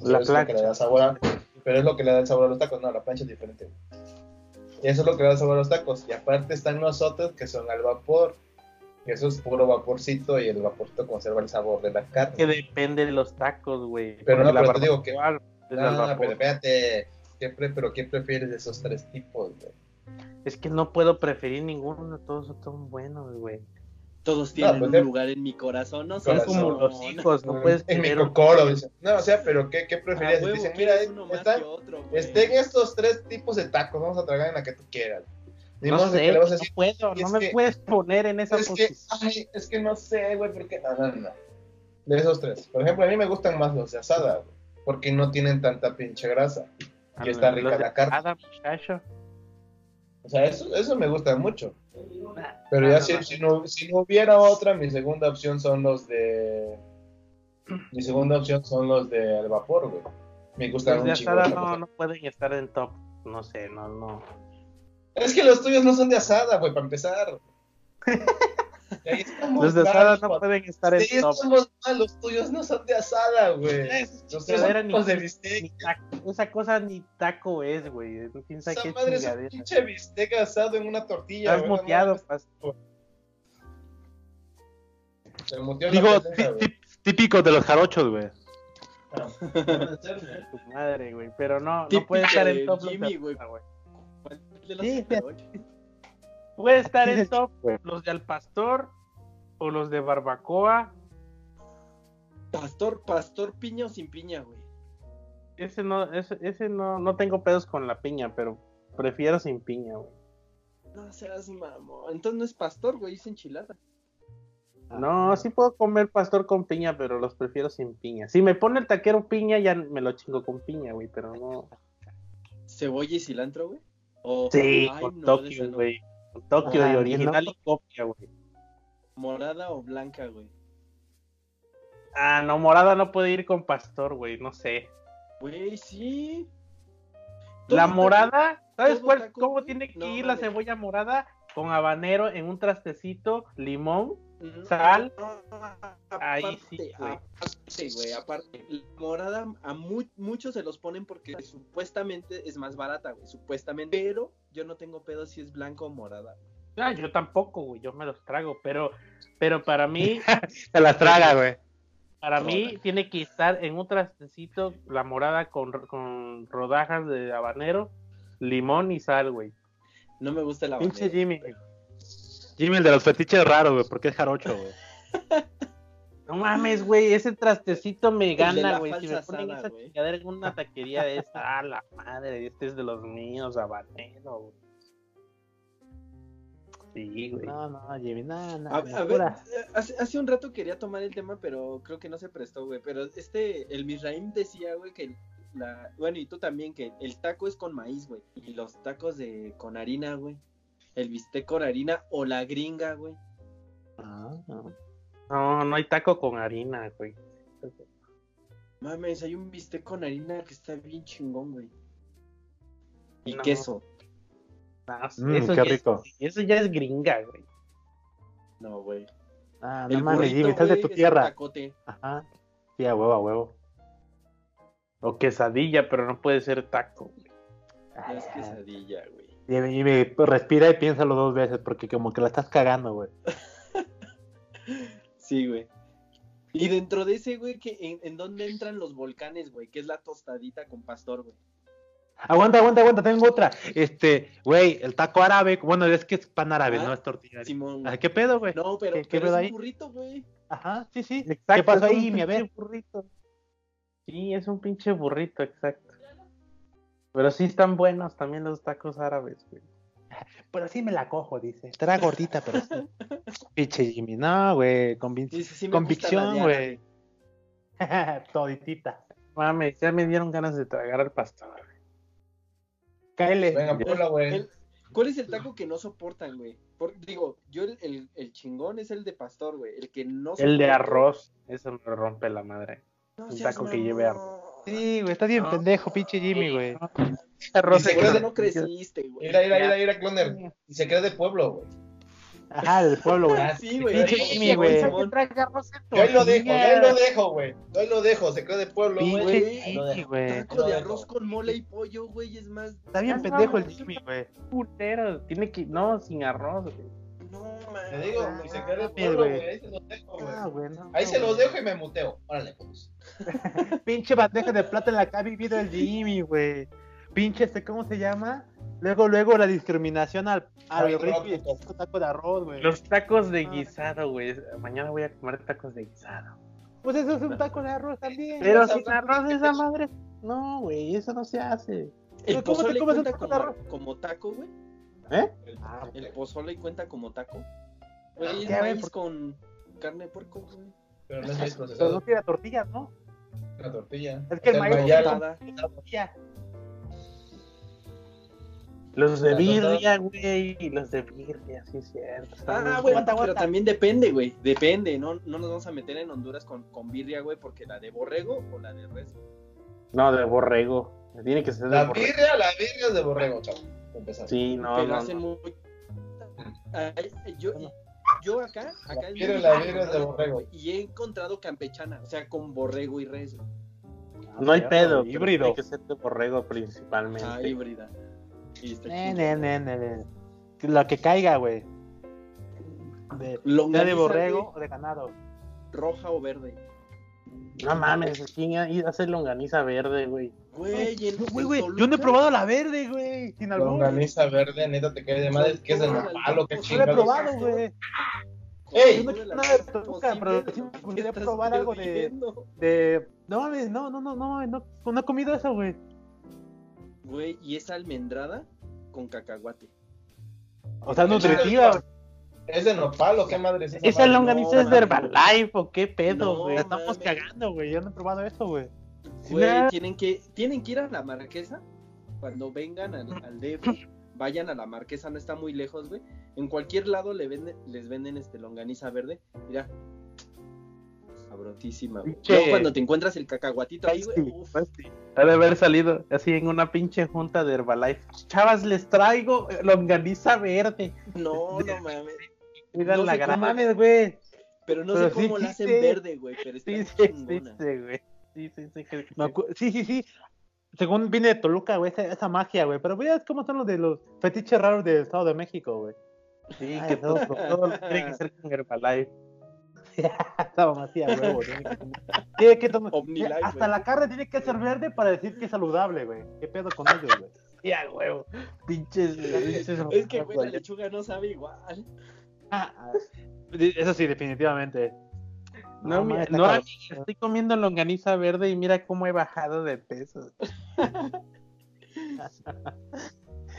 La plancha
pero es lo que le da el sabor a los tacos. No, la plancha es diferente. Y eso es lo que le da sabor a los tacos. Y aparte están nosotros que son al vapor. Y eso es puro vaporcito y el vaporcito conserva el sabor de la carne.
Que depende de los tacos, güey.
Pero no, pero te digo que. Ah, pero espérate. ¿qué pero ¿qué prefieres de esos tres tipos, güey?
Es que no puedo preferir ninguno, todos son buenos, güey.
Todos tienen pues un lugar en mi corazón, ¿no?
Son como los hijos, no <laughs> puedes
En mi cocoro, No, o sea, pero ¿qué, qué prefieres? Ah, dicen, mira, están, estén estos tres tipos de tacos, vamos a tragar en la que tú quieras. Ni
No sé,
que le vas a
no
decir,
puedo,
"Y
no me
que-
puedes poner en esa
es que,
posición.
ay, es que no sé, güey, porque no, no, no. De esos tres. Por ejemplo, a mí me gustan más los de asada, güey, porque no tienen tanta pinche grasa. Y está rica la carne.
asada, muchacho.
O sea, eso, eso me gusta mucho. Pero
Ah,
ya si,
no.
si, no, si no hubiera otra, mi segunda opción son los de... Mi segunda opción son los de al vapor, güey. Me gustan
Los de
un chingo.
asada no, no pueden estar en top. No sé, no, no.
Es que los tuyos no son de asada, güey, para empezar. <laughs> Y ahí estamos
Los de asada no pueden estar en top.
estamos mal, los tuyos no son de asada, güey.
Esa taco- Esa cosa ni taco es, güey. ¿Quién sabe
Esa
qué
madre es un pinche bistec asado en una tortilla.
Estás muteado,
Digo, típico de los jarochos, güey.
Puede ser, güey. <laughs>
tu madre, güey. Pero no, no puede estar en top.
Jimmy, güey.
Sí,
jarochos.
Puede estar en top
güey.
los de al pastor o los de barbacoa.
Pastor, pastor piña o sin piña, güey.
Ese no, ese, ese no, no tengo pedos con la piña, pero prefiero sin piña, güey.
No seas mamón. Entonces no es pastor, güey, es enchilada.
No, sí puedo comer pastor con piña, pero los prefiero sin piña. Si me pone el taquero piña, ya me lo chingo con piña, güey, pero no.
¿Cebolla y cilantro, güey? O-
Sí,
Ay,
con
no, no.
Tokio
Ah,
y
no.
original y copia, güey.
Morada o blanca, güey.
Ah, no, morada no puede ir con pastor, güey, no sé.
Güey, sí.
La morada, ¿sabes cuál,
taco,
cómo
güey?
tiene que
No,
ir la cebolla morada? Con habanero en un trastecito, limón. Sal.
no,
Ahí
aparte,
sí, güey.
Aparte, güey, aparte. La morada a mu- muchos se los ponen porque supuestamente es más barata, güey. Supuestamente. Pero yo no tengo pedo si es blanco o morada.
Ah, yo tampoco, güey, yo me los trago, pero, pero para mí, <laughs>
Se las traga, güey.
para mí tiene que estar en un trastecito la morada con, con rodajas de habanero, limón y sal, güey.
No me gusta la
Pinche Jimmy.
Jimmy, el de los fetiches raros, güey, porque es jarocho, güey. <laughs>
No mames, güey, ese trastecito me gana, güey. Si me ponen
asada,
esa chingadera en una taquería de esa, ah, la madre, este es de los míos, habanero, güey. Sí, güey.
No, no, Jimmy, no, no.
A, ver, hace un rato quería tomar el tema, pero creo que no se prestó, güey. Pero este, el Misraim decía, güey, que la. Bueno, y tú también, que el taco es con maíz, güey. Y los tacos de con harina, güey. El bistec con harina o la gringa, güey.
Ah, no.
No, no hay taco con harina, güey.
Mames, hay un bistec con harina que está bien chingón, güey. Y
No.
queso.
No,
Mm,
eso
qué
ya es-
rico.
eso ya es gringa, güey.
No, güey.
Ah, no mames, Jimmy, estás de tu tierra.
tacote.
Ajá. Sí, a huevo, a huevo.
O quesadilla, pero no puede ser taco. güey.
No es quesadilla, güey.
Jimmy, Jimmy, pues, respira y piénsalo dos veces, porque como que la estás cagando, güey. <laughs>
Sí, güey. Y dentro de ese, güey, que en, en dónde entran los volcanes, güey, que es la tostadita con pastor, güey.
Aguanta, aguanta, aguanta, tengo otra. Este, güey, el taco árabe, bueno, es que es pan árabe,
Ah,
no es tortilla.
Simón.
Ah, ¿Qué pedo, güey?
No, pero,
¿Qué- qué
pero
pedo
es
ahí?
un burrito, güey.
Ajá, sí, sí.
Exacto,
¿Qué pasó ahí, Jimmy? A ver.
pinche burrito. Sí, es un pinche burrito, exacto. Pero sí están buenos también los tacos árabes, güey.
Pero sí me la cojo, dice. Estará gordita, pero sí. <laughs> Pinche Jimmy, no, güey,
Sí, sí,
convicción, güey. <laughs> Toditita.
Mames, ya me dieron ganas de tragar al pastor. güey.
Cáele.
Venga, ponla, güey.
¿Cuál es el taco que no soportan, güey? Por- digo, yo el, el, el chingón es el de pastor, güey. El que no
El de arroz, eso me rompe la madre.
No
un taco que lleve
mamón.
Sí, güey, estás bien
No.
pendejo, pinche Jimmy, güey.
Arroz
se cree-
no creciste, güey.
Mira, mira, mira, mira, Cloner. Y se cree de pueblo, güey.
Ajá, del pueblo, güey.
Sí, güey.
Pinche Jimmy, güey.
Yo ahí lo dejo, yo ahí lo dejo, güey. Yo ahí lo dejo, se cree de pueblo, güey.
Pinche
güey.
Jimmy, güey.
Taco de arroz con mole y pollo, güey, es más.
Está bien pendejo el. Jimmy, güey.
Putero, tiene que, no, sin arroz, güey.
No, man.
Te digo, y se cree de pueblo,
güey.
Ahí se los dejo, güey.
Ah,
Ahí se los dejo y me muteo. Órale, pues. <laughs>
Pinche bandeja de plata en la que ha vivido el Jimmy, güey. Pinche, este, ¿cómo se llama? Luego, luego la discriminación al, al y el taco de arroz, güey.
Los tacos de guisado, güey. Mañana voy a comer tacos de guisado.
Pues eso es un taco de arroz también.
Pero sin arroz
de
esa madre. No, güey, eso no se hace.
¿El
¿Cómo te
pozole
comes un
cuenta
taco de
como,
arroz?
como taco, güey?
¿Eh?
Ah,
¿El pozole cuenta como taco? Güey, es maíz
por-
con carne de puerco, güey.
Pero no es maíz
Pero no
procesado,
tiene tortillas, ¿no?
Una tortilla.
Es que el
O sea,
maíz
mayal-
Nada.
Tortilla.
Los de birria, güey. Los de birria, sí, es cierto.
Ah, güey,
Aguanta,
pero
aguanta.
también depende, güey. Depende. No, no nos vamos a meter en Honduras con, con birria, güey, porque la de borrego o la de res.
No, de borrego. Tiene que ser de
La
borrego.
birria, la birria es de borrego, chavo. empezar.
Sí, no,
pero
no.
hacen
no.
muy. Ay, yo, yo acá, acá
la es de
encontrado,
borrego.
Y he encontrado campechana, o sea, con borrego y res. güey.
No hay pedo.
Híbrido.
Tiene que ser de borrego principalmente.
Ah, híbrida.
Ne, ne, ne. Lo que caiga, güey. De, de borrego o de ganado.
roja o verde.
No mames, ¿quién iba a hacer longaniza verde, güey?
Güey,
No, Güey, güey, yo no he probado la verde, güey. Sin.
Longaniza verde, neta, te cae de madre. ¿Qué es el nopal qué
No
No lo he probado, güey.
¡Ey!
Yo no quiero nada de Toluca, pero sí me gustaría probar algo de- De. No mames, no, no, no, no, no, no he comido eso, güey.
Güey, y es almendrada con cacahuate.
O sea, nutritiva, güey.
¿Es de nopal o qué madre es esa?
Longaniza
no,
es de. Herbalife o qué pedo,
No,
güey?
La estamos cagando, güey. Yo no he probado eso, güey.
Güey, tienen que, tienen que ir a la marquesa cuando vengan al, al DF. Vayan a la marquesa, no está muy lejos, güey. En cualquier lado le venden, les venden este longaniza verde. Mira. Sabrotísima, güey. Luego cuando te encuentras el cacahuatito ahí, güey.
Sí,
uf.
sí. Ha de haber salido así en una pinche junta de Herbalife. Chavas, les traigo longaniza verde.
No, no mames.
Cuidan
No
la
mames, güey.
Pero no
Pero
sé
sí
cómo la hacen
existe.
verde, güey. Pero está
Sí, sí
chingona.
existe, güey. Sí, sí, sí. que-
Sí, sí, sí. Según viene de Toluca, güey, esa, esa magia, güey. Pero veas cómo son los de los fetiches raros del Estado de México, güey.
Sí,
Ay,
que todo, todo lo tiene que ser con Herbalife. <laughs>
Esa mamacía, huevo. Tiene que, tomar-
Omnilife,
Hasta
güey.
la carne tiene que ser verde para decir que es saludable, güey. ¿Qué pedo con ellos, güey?
Ya, huevo. Pinches, pinches
Es que, güey, la lechuga no sabe igual. <laughs>
Eso sí, definitivamente.
No, no,
cabrón.
amiga, estoy comiendo longaniza verde y mira cómo he bajado de peso. <laughs>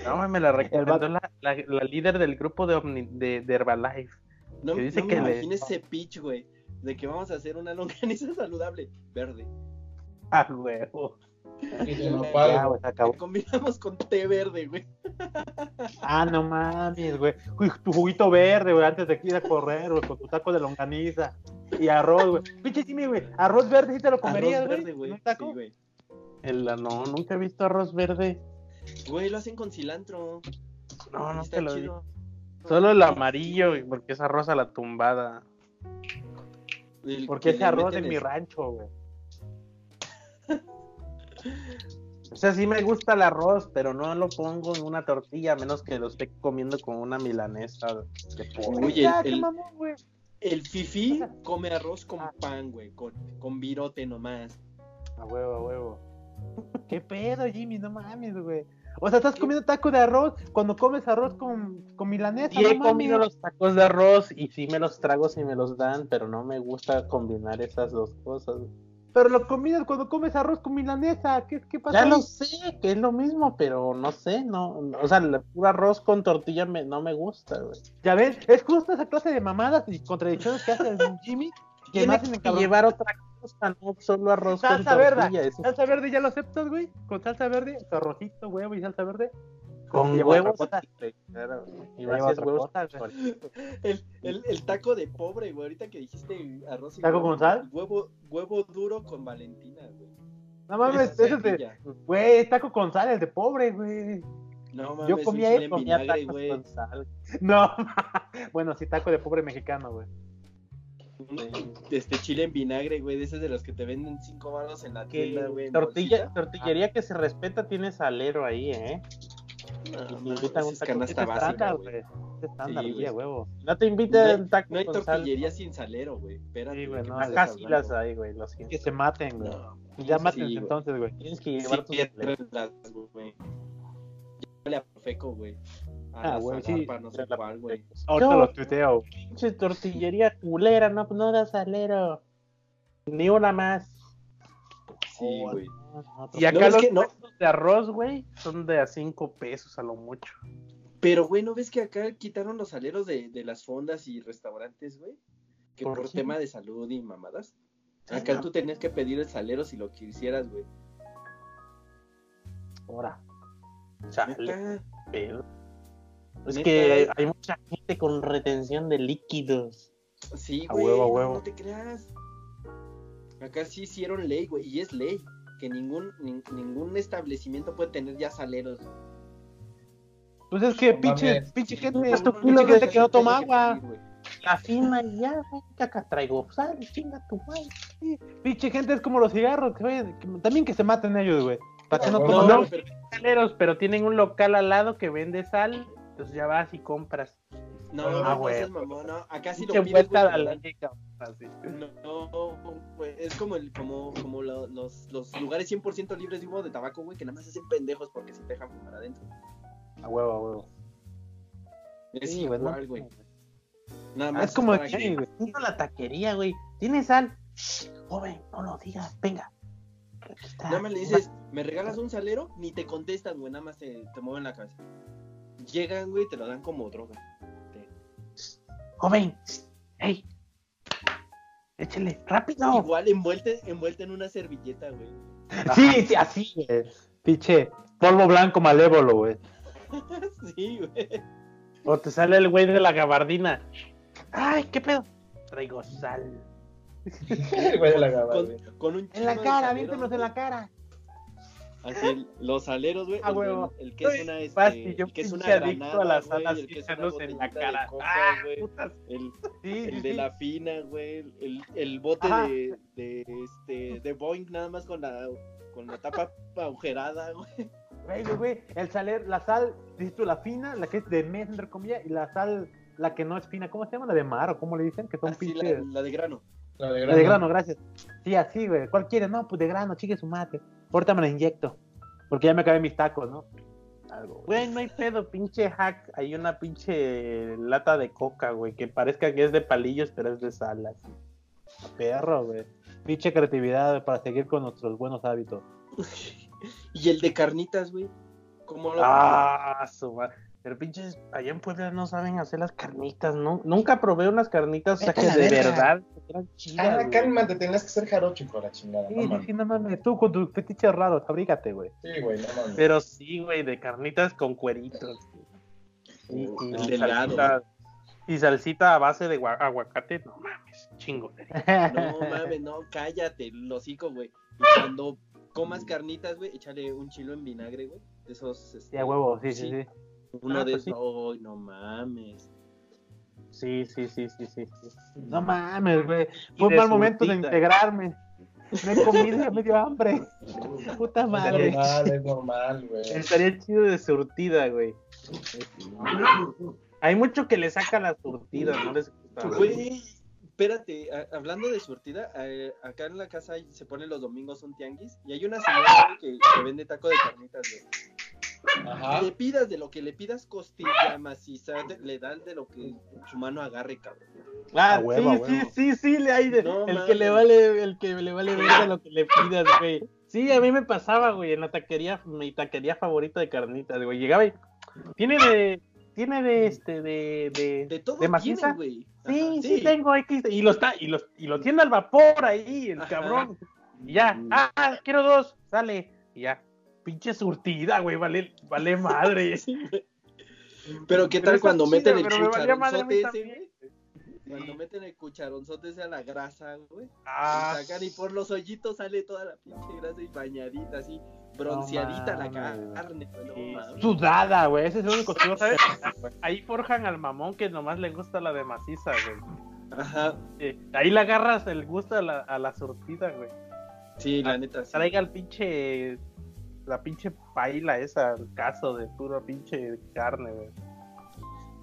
No, me la recomendó la, la, la líder del grupo de, Omni- de, de Herbalife.
No,
Que dice
no
que
me
le-
ese pitch, güey. De que vamos a hacer una longaniza <laughs> saludable. Verde.
Ah, huevo.
Ya, güey, acabó.
Combinamos con té verde, güey.
Ah, no mames, güey. Uy, Tu juguito verde, güey, antes de ir a correr, güey, con tu taco de longaniza. Y arroz, güey. Pinche Jimmy, güey. Arroz verde sí te lo comerías,
Arroz
güey.
güey.
¿En un taco?
Sí, güey.
El, no, nunca he visto arroz verde.
Güey, lo hacen con cilantro.
No, no te lo
chido.
Solo el amarillo, porque es arroz a la tumbada.
El
Porque
que
ese arroz en mi rancho, güey.
O sea, sí me gusta el arroz, pero no lo pongo en una tortilla, a menos que lo esté comiendo con una milanesa de pollo.
Ya,
el- el-. El fifi come arroz con pan, güey. Con, con virote nomás.
A huevo, a huevo. <laughs> ¿Qué pedo, Jimmy? No mames, güey. O sea, estás comiendo taco de arroz cuando comes arroz con, con milanesa.
Y
no
he comido los tacos de arroz y sí me los trago si me los dan, pero no me gusta combinar esas dos cosas.
Pero lo combinas cuando comes arroz con milanesa. ¿Qué, qué pasa?
Ya
ahí?
lo sé, que es lo mismo, pero no sé, no, o sea, el puro arroz con tortilla me, no me gusta, güey.
Ya ves, es justo esa clase de mamadas y contradicciones que hace el Jimmy. Que
Tiene
hacen
que llevar otra cosa, no solo arroz
Salsa
con
verde.
tortilla, eso
Salsa verde, ¿ya lo aceptas, güey? Con salsa verde, tu arrocito, huevo y salsa verde.
Con huevos. Y más es huevos. <laughs>
El, el, el taco de pobre, güey. Ahorita que dijiste arroz y
¿Taco
huevo,
con sal?
Huevo, huevo duro con Valentina, güey.
No mames, ese es de. Güey, es taco con sal, el de pobre, güey.
No mames,
Yo comía
chile en
eso,
Comía
vinagre,
tacos
güey.
con sal. <laughs>
No, <laughs> bueno, sí, taco de pobre mexicano, güey.
Este chile en vinagre, güey. De esos de los que te venden cinco baros en la tienda, güey.
tortilla, tortillería que se respeta tiene salero ahí, ¿eh?
No,
un taco.
Es estándar,
güey.
estándar,
Sí,
huevo.
No te
No
invitan
hay,
el taco
no hay
sal.
tortillería sin salero, güey. Espérate.
Sí, güey,
¿qué
no,
Acá sí las hay, güey, lo siento.
Que se maten, güey.
No,
Ya
sí,
maten entonces, güey.
Tienes que
Sí,
llevar
güey. Llévale a Profeco, güey. A
Ah, güey, sí.
Zagarpa, no sé cuál, güey. <laughs>
Ahorita
No.
lo tuiteo.
Pinche tortillería culera, no, no da salero. Ni una más.
Sí,
Oh,
güey.
no, no,
Y
No,
acá
es
los
que no.
De arroz, güey, son de a 5 pesos a lo mucho.
Pero, güey, ¿no ves que acá quitaron los aleros de, de las fondas y restaurantes, güey? Que
¿Por
tema de salud y mamadas. Acá tú tenías que pedir el salero si lo quisieras, güey.
Ahora.
Chale, pedo. Es que hay mucha gente con retención de líquidos.
Sí,
A
güey,
huevo, a huevo.
no te creas. Acá sí hicieron ley, güey, y es ley. Que ningún, nin- ningún establecimiento puede tener ya saleros.
Pues es que
No
pinche,
mames.
pinche gente,
Haz tu
pinche gente que no toma agua.
La fina y ya, güey, acá traigo sal, chinga tu madre.
Sí, Pinche gente es como los cigarros, que, vayan- que- también que se maten ellos, güey. Para que no
No,
tomen
no,
agua.
pero-
Saleros, pero tienen un local al lado que vende sal, entonces ya vas y compras.
No,
Ah,
no, no,
güey.
no. Acá sí lo pides. No, güey, es como el, como, como lo- los, los lugares 100% libres de humo de tabaco, güey, que nada más hacen pendejos porque se dejan fumar adentro.
A huevo, a huevo.
Es
Sí,
igual, güey. Nada
Ah,
más
es como
a la taquería, güey. ¿Tienes sal? Shh, joven, no lo digas, venga.
Nada más le dices, ¿me regalas un salero? Ni te contestan, güey, nada más te, te mueven la cabeza. Llegan, güey, y te lo dan como droga.
Joven, hey. Échale, rápido.
Igual envuelta, envuelta en una servilleta, güey. <laughs>
Sí, sí, así, güey. Pinche polvo blanco malévolo, güey. <laughs>
sí, güey.
O te sale el güey de la gabardina. Ay, ¿qué pedo? Traigo sal. <laughs>
Güey de la gaba,
Con, un
En la cara,
saleros,
viéntenos en la cara.
Así, los aleros, güey.
Ah,
el,
huevo.
el- que es una, este,
fácil, yo
el que es una granada,
a las
güey,
salas
el que es una
en la
de
cara.
coca,
Ah,
güey, el,
Sí,
el
sí,
de
sí.
la fina, güey, el, el bote
Ajá.
de, de, este, de Boeing nada más con la, con la tapa <laughs> agujerada, güey.
Güey, güey, el saler, la sal, dices tú, la fina, la que es de mes, entre comillas, y la sal, la que no es fina, ¿cómo se llama? La de mar, o cómo le dicen, que son
Así, la,
pinches.
la de grano.
La de
La
grano.
de grano, gracias. Sí, así, güey. ¿Cuál quieres? No, pues de grano, chique su mate. Ahorita me la inyecto. Porque ya me acabé mis tacos, ¿no? Algo.
Güey, no hay pedo, pinche hack. Hay una pinche lata de coca, güey, que parezca que es de palillos, pero es de sal. así.
Perro, güey. Pinche creatividad para seguir con nuestros buenos hábitos. <laughs>
Y el de carnitas, güey. ¿Cómo lo
Ah, su madre. Pero pinches, allá en Puebla no saben hacer las carnitas, ¿no? Nunca probé unas carnitas, o sea, que de
verga.
verdad eran chidas,
Ah,
güey.
cálmate, tenías que ser jarocho, de la chingada.
Sí,
no
sí,
mames.
sí, no mames. Tú con tus fetiches raros, abrígate, güey.
Sí, güey, no mames.
Pero sí, güey, de carnitas con cueritos. Y, y
El de helado.
salsita, y salsita a base de gua- aguacate, no mames, chingo. <laughs>
No mames, no, cállate, hocico, güey. Y cuando comas carnitas, güey, échale un chilo en vinagre, güey. De esos. Este,
Sí, a huevo, sí, sí,
Sí.
sí.
Uno
Ah,
de
pues sí.
esos. Ay, no mames.
Sí, sí, sí, sí, sí. sí.
No mames, güey. Fue un mal momento de integrarme. No he comido, ya me dio hambre. <laughs> Puta
Es
madre.
normal, es normal, güey.
Estaría chido de surtida, güey. Hay mucho que le saca la surtida, ¿no les gusta?
Güey, espérate, a- hablando de surtida, eh, acá en la casa se pone los domingos un tianguis y hay una señora que, que vende taco de carnitas, güey.
Ajá.
Le pidas de lo que le pidas costilla maciza, de- le dan de lo que su mano agarre, cabrón.
Ah,
huevo,
sí,
huevo.
sí, sí, sí, le hay de-
No
el que le vale, el que le vale ver lo que le pidas, güey. Sí, a mí me pasaba, güey, en la taquería, mi taquería favorita de carnitas, güey. Llegaba y tiene de, tiene de este, de, de,
De todo
de maciza.
tienen, güey.
Sí,
Ajá,
sí, tengo X. Y lo está, y lo, y lo tiene al vapor ahí, el
Ajá.
cabrón. Y ya, ah, quiero dos, sale. Y ya, pinche surtida, güey, vale, vale madre. <laughs>
Sí. Pero qué tal cuando
chido,
meten el cucharonzote ese, güey. Cuando meten el cucharonzote ese a la grasa, güey.
Ah,
y sacan y por los hoyitos sale toda la pinche grasa y bañadita así, bronceadita la carne, güey. Mames.
Sudada, güey. Ese es el único
¿sabes? <laughs> Ahí forjan al mamón que nomás le gusta la de maciza, güey.
Ajá.
Eh, ahí le agarras el gusto a la, a la surtida, güey.
Sí, la neta. Sí.
Traiga el pinche. La pinche paila esa, el caso de puro pinche carne, güey.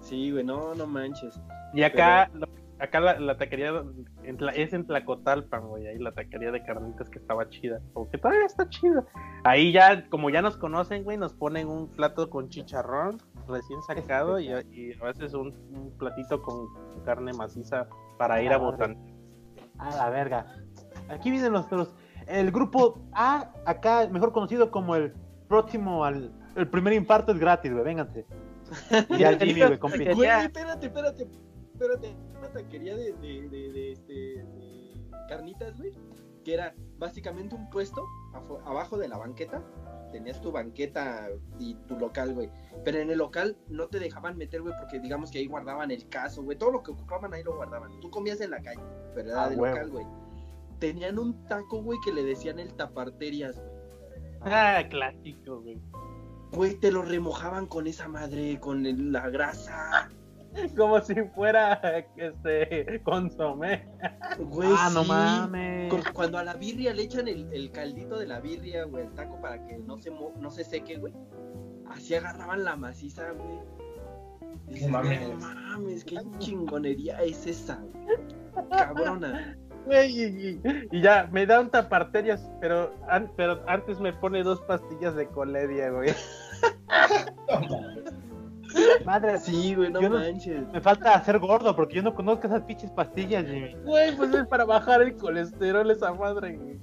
Sí, güey, no, no manches.
Y acá, lo- acá la, la taquería en Tla- es en Tlacotalpan, güey. Ahí la taquería de carnitas que estaba chida. O que todavía está chida. Ahí ya, como ya nos conocen, güey, nos ponen un plato con chicharrón recién sacado y, a- y a veces un, un platito con carne maciza para ir a
Ah,
botar.
A la verga. Aquí vienen los, los- el grupo A, acá mejor conocido como el próximo al el primer infarto es gratis, güey, vénganse. Y al <laughs> Jimmy, güey, con
Quería-
Güey, espérate, espérate, espérate. Una taquería de, de, de, de, este, de carnitas, güey. Que era básicamente un puesto abajo de la banqueta. Tenías tu banqueta y tu local, güey. Pero en el local no te dejaban meter, güey, porque digamos que ahí guardaban el caso, güey. Todo lo que ocupaban ahí lo guardaban. Tú comías en la calle, pero era
Ah,
de
huevo.
local, güey. Tenían un taco, güey, que le decían el taparterias, güey.
Ah, clásico, güey.
Güey, te lo remojaban con esa madre, con el- la grasa.
Como si fuera este consomé.
Güey,
Ah, no mames.
Cu- Cuando a la birria le echan el, el caldito de la birria, güey, el taco para que no se, mo- no se seque, güey. Así agarraban la maciza, güey. Dices,
mames.
mames, qué chingonería es esa, güey. Cabrona.
Güey, y, ya, me da un taparterias, pero, an- pero antes me pone dos pastillas de coledia, güey. <laughs>
Madre,
Sí, güey, no
Yo no-
manches.
me falta hacer gordo porque yo no conozco esas pinches pastillas, Jimmy.
Güey, pues es para bajar el colesterol esa madre, güey.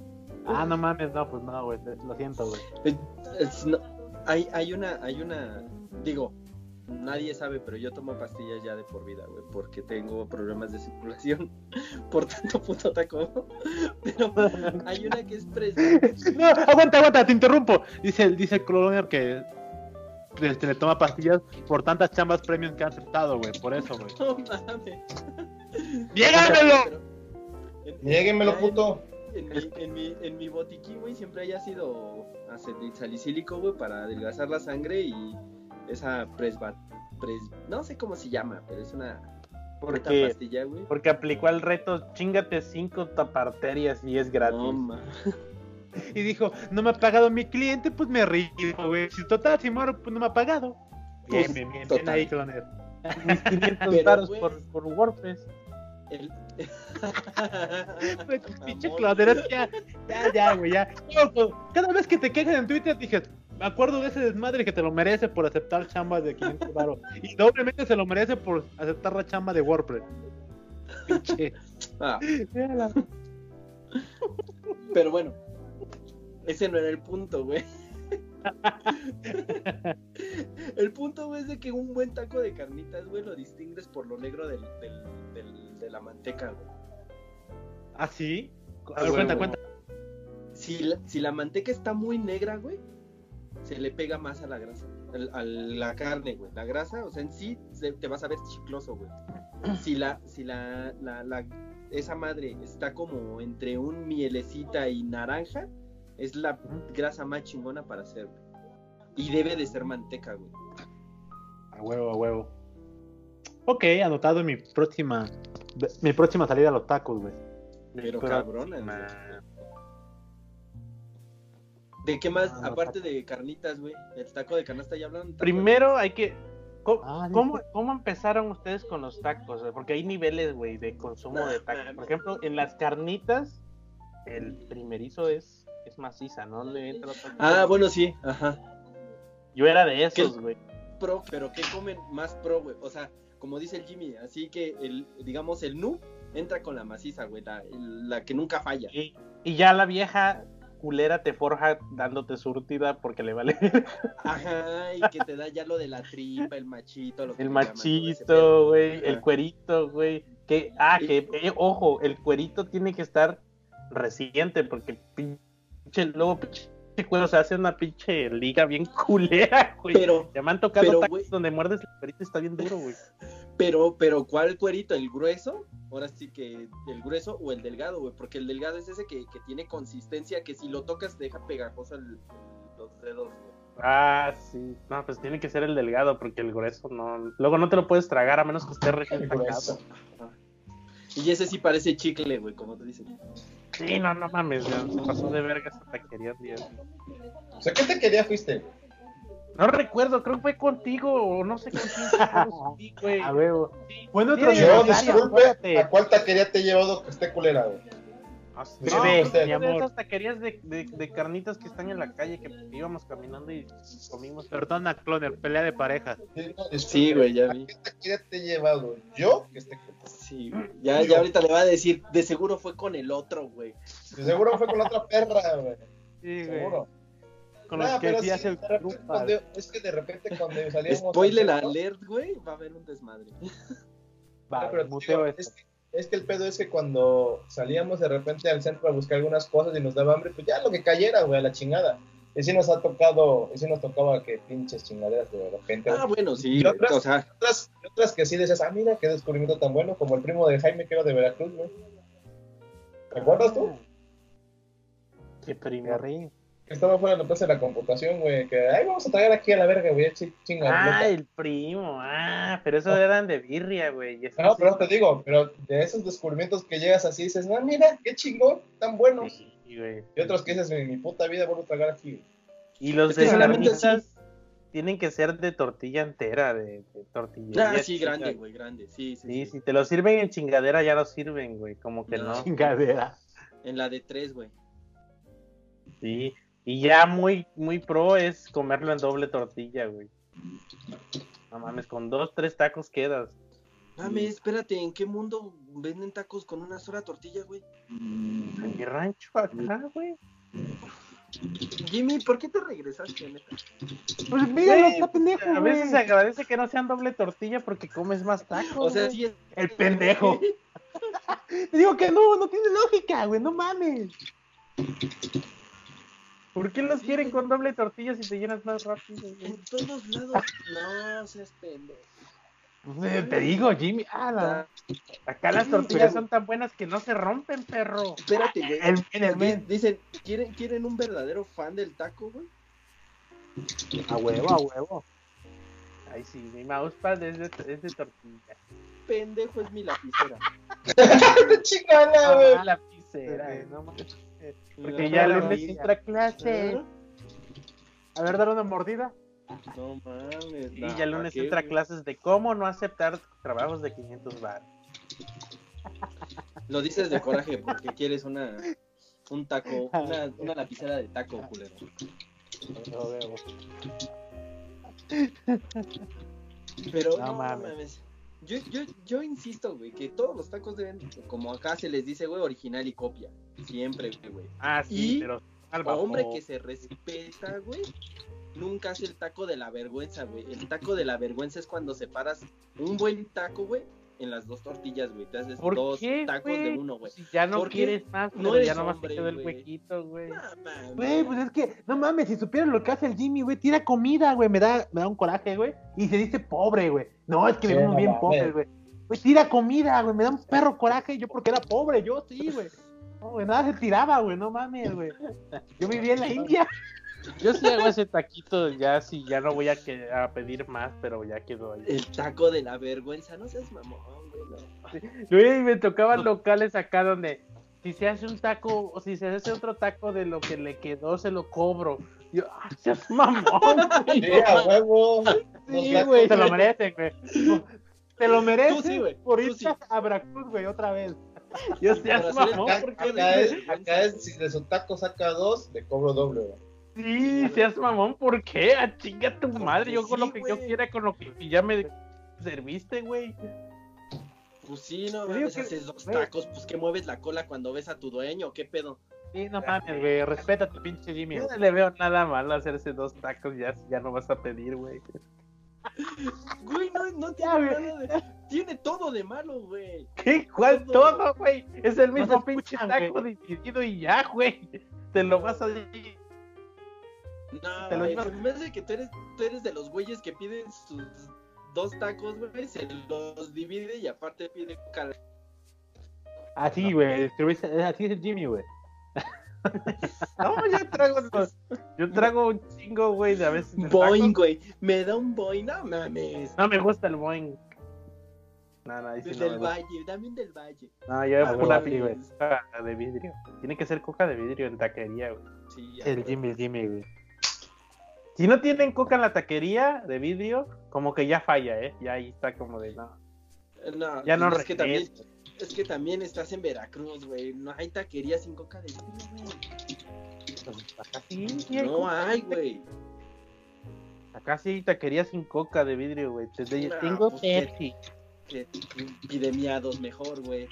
Ah, no mames, no, pues no, güey, lo siento, güey.
Eh, es- no, hay, hay una, hay una, digo, nadie sabe, pero yo tomo pastillas ya de por vida, güey, porque tengo problemas de circulación <laughs> por tanto puto taco. <laughs> Pero hay una que es presa. <laughs>
No, aguanta, aguanta, te interrumpo. Dice, dice el Cloner que este, le toma pastillas por tantas chambas premium que han aceptado, güey. Por eso, güey.
No mames. En-
puto.
En mi, en mi, en mi botiquín, güey, siempre haya sido acetil salicílico, güey, para adelgazar la sangre y esa presba... Pres, no sé cómo se llama, pero es una
Porque,
pastilla, güey.
porque aplicó el reto, chingate cinco taparterias y es gratis.
No. <laughs>
Y dijo, no me ha pagado mi cliente, pues me río, güey. Si total, si muero, pues no me ha pagado.
Pues,
bien, bien, bien ahí, Cloner. <laughs>
Mis 500
Pero,
varos
güey.
por, por WordPress.
El...
Tu <laughs> pinche. Cloner, es que ya, ya, ya, güey, ya. Pues, Cada vez que te quejas en Twitter, dije, me acuerdo de ese desmadre que te lo merece por aceptar chambas de 500 baros. Y doblemente se lo merece por aceptar la chamba de WordPress. Pinche.
Ah, pero bueno, ese no era el punto, güey. El punto, güey, es de que un buen taco de carnitas, güey, lo distingues por lo negro del, del, del- de la manteca, güey.
¿Ah, sí? A
Ah,
ver, cuenta, cuenta.
Si la, si la manteca está muy negra, güey, se le pega más a la grasa, a la carne, güey. La grasa, o sea, en sí se- te vas a ver chicloso, güey. <clears throat> Si la, si la, la, la- esa madre está como entre un mielecita y naranja, es la grasa más chingona para hacer, güey. Y debe de ser manteca, güey.
A huevo, a huevo. Ok, anotado en mi próxima mi próxima salida a los tacos, güey.
Pero
Pero-
cabrona, ¿De qué más?
Ah, no,
Aparte de carnitas, güey. El taco de canasta ya hablan.
Primero hay que. ¿Cómo,
Ah,
cómo, empezaron ustedes con los tacos? Porque hay niveles, güey, de consumo de tacos. Por ejemplo, en las carnitas, el primerizo es, es maciza, ¿no? Le entra tanto-
Ah, bueno, sí, ajá.
Yo era de esos, güey.
Pro, pero ¿qué comen más pro, güey? O sea, como dice el Jimmy, así que el, digamos, el nu entra con la maciza, güey, la, la que nunca falla.
Y, y ya la vieja culera te forja dándote surtida porque le vale
Ajá, y que te da ya lo de la tripa, el machito, lo que
el machito, güey, el cuerito, güey. Que, ah, que, eh, ojo, el cuerito tiene que estar reciente porque pinche, luego pinche cuero se hace una pinche liga bien <laughs> culera, güey.
Pero,
Ya me han tocado
pero,
tacos
güey.
donde muerdes el cuerito y está bien duro, güey.
pero, pero, ¿cuál cuerito? ¿El grueso? Ahora sí que el grueso o el delgado, güey, porque el delgado es ese que, que tiene consistencia, que si lo tocas te deja pegajoso el- los dedos, güey.
Ah, sí. No, pues tiene que ser el delgado porque el grueso no. Luego no te lo puedes tragar a menos que esté recién.
Y ese sí parece chicle, güey, como te dicen.
Sí, no, no mames, ya, se pasó de verga esa taquería, tío.
O sea, ¿qué te quería fuiste?
No recuerdo, creo que fue contigo o no sé con quién. güey. <laughs>
A.
Sí.
Fue en otro
Yo, disculpe,
acuérdate.
¿a cuál taquería te he llevado que esté culera, güey?
No,
Bebé,
pues,
mi
amor.
esas taquerías de, de, de carnitas que están en la calle que íbamos caminando y comimos.
Perdona, Cloner, pelea de parejas.
Sí, no, disculpe,
Sí, güey, ya
¿A
vi.
qué taquería te he llevado? Yo, que esté culera.
Sí, güey. Ya, ya ahorita le va a decir, de seguro fue con el otro, güey.
De seguro fue con la otra perra, güey.
Sí,
Seguro.
Con los que
pero
sí hace el
repente cuando- es que de repente cuando salíamos. <laughs>
Spoiler
al
alert, güey, va a haber un desmadre. <laughs>
Va,
No, pero te
muteo esto.
es, que, es que el pedo es que cuando salíamos de repente al centro a buscar algunas cosas y nos daba hambre, pues ya lo que cayera, güey, a la chingada. Y sí nos ha tocado, y sí nos tocaba que pinches chingaderas de repente.
Ah, bueno, sí,
Y otras-
o sea,
otras, y otras que sí decías, ah, mira, qué descubrimiento tan bueno, como el primo de Jaime que era de Veracruz, güey. ¿Te acuerdas tú?
Qué primo.
Que estaba fuera de la plaza de la computación, güey, que, ay, vamos a traer aquí a la verga, güey, chi- chinga.
Ah,
loca".
el primo. Ah, pero esos eran de birria, güey.
No,
sí-
pero te digo, pero de esos descubrimientos que llegas así, dices, ah, mira, qué chingón, tan bueno.
Sí, güey.
Y otros que dices, en mi puta vida vuelvo a tragar aquí.
Y los
Es
de
solamente
carnitas tienen que ser de tortilla entera, de, de tortilla.
ah, sí, grande, güey, grande, sí, sí,
Sí,
sí.
si te lo sirven en chingadera ya no sirven, güey. Como que
No.
no.
Chingadera.
En la de tres, güey.
Sí. Y ya muy, muy pro es comerlo en doble tortilla, güey. No mames, con dos, tres tacos quedas.
Mame, espérate, ¿en qué mundo venden tacos con una sola tortilla, güey?
En mi rancho acá, güey.
Jimmy, ¿por qué te regresaste, neta?
Pues mira, está pendejo,
A
güey.
veces se agradece que no sean doble tortilla porque comes más tacos.
O sea, sí es...
El pendejo. Te <laughs> digo que no, no tiene lógica, güey, no mames.
¿Por qué los
Sí,
quieren con doble tortilla si te llenas más rápido? güey?
En todos lados. No, seas pendejo.
Pues, Te digo, Jimmy. Ah, la...
Acá las tortillas
pero-
son tan buenas que no se rompen, perro.
Espérate, güey.
El, en el men.
Dicen, ¿quieren, ¿quieren un verdadero fan del taco, güey?
A huevo, a huevo.
Ay, sí, mi mousepad es de, es de tortilla.
Pendejo es mi lapicera. <laughs>
¡Chingada, güey!
Ah, la lapicera, güey, no mames. Porque
La
ya lunes entra clase.
A ver, dar una mordida. <laughs>
No mames.
Y
no,
ya lunes
¿para qué,
entra
güey?
clases de cómo no aceptar trabajos de 500 bar.
Lo dices de coraje porque <laughs> quieres una un taco, una, una lapicera de taco, culero.
A huevo.
Pero
No
no,
mames.
mames. Yo, yo, yo insisto, güey, que todos los tacos deben, como acá se les dice, güey, original y copia. Siempre, güey.
Ah, sí,
Y
pero al.
Hombre que se respeta, güey, nunca hace el taco de la vergüenza, güey. El taco de la vergüenza es cuando separas un buen taco, güey, en las dos tortillas, güey. Te haces
¿Por
dos
qué,
tacos de uno, güey.
Si ya no
Porque
quieres más,
no
pero ya nomás
hombre,
te quedó el huequito, güey.
No, mames.
Güey, pues es que, no mames, si supieras lo que hace el Jimmy, güey, tira comida, güey, me da, me da un coraje, güey, y se dice pobre, güey. No, es que
Sí,
vivimos
no
bien pobres, güey. Güey, tira comida, güey, me da un perro coraje, yo porque era pobre, yo sí, güey. No, güey, nada se tiraba, güey, no mames, güey. Yo vivía en la India.
Yo sí hago ese taquito ya, sí, ya no voy a, que, a pedir más, pero ya quedó ahí.
El taco de la vergüenza, no seas mamón, güey. no.
Güey, me tocaban locales acá donde si se hace un taco o si se hace otro taco de lo que le quedó, se lo cobro. Yo, ah, seas mamón, <laughs> güey.
Sí, a huevo.
Sí, güey.
Te lo mereces, güey. Te lo mereces
sí, güey,
por ir
sí.
a Veracruz, güey, otra vez. <laughs>
Yo seas mamón,
taco
porque
Acá es, acá es, si de su taco saca dos, le cobro doble, güey.
Sí, seas mamón, ¿por qué? A chinga tu madre, yo con
sí,
lo que yo quiera, con lo que ya me serviste, güey.
Pues sí, no mames,
que-
haces dos tacos, pues que mueves la cola cuando ves a tu dueño, ¿qué pedo?
Sí, no mames, güey, respeta tu pinche Jimmy.
Yo no le veo nada malo hacerse dos tacos, ya, ya no vas a pedir, güey. <laughs>
Güey, no, no
Ya,
tiene
güey.
nada de... Tiene todo de malo, güey.
¿Qué? ¿Cuál
Todo.
güey? Es el mismo pinche
escuchan,
taco dividido y ya, güey. Te lo vas a
No,
Te lo
se me hace que tú eres, tú eres de los güeyes que piden sus dos tacos, güey, se los divide y aparte pide cal...
Así, güey, así es el Jimmy, güey. <laughs>
No, yo trago los- Yo trago un chingo, güey, de a veces.
Boing, güey. Me da un boing, no mames.
No me gusta el boing. No, no, sí no
del
gusta.
valle, dame un del valle.
No, yo pura
güey, güey.
coca de vidrio. Tiene que ser coca de vidrio en taquería, güey.
Sí, ya,
El. Jimmy, el Jimmy, güey.
Si no tienen coca en la taquería de vidrio, como que ya falla, ¿eh? Ya ahí está como de no.
No,
Ya no
es que también, es que también estás en Veracruz, güey. No hay taquería sin coca de vidrio, güey.
Acá sí, sí hay
No hay, güey.
Acá sí hay taquería sin coca de vidrio, güey.
No,
Tengo
pues.
Pepsi.
Que pide miados mejor, güey.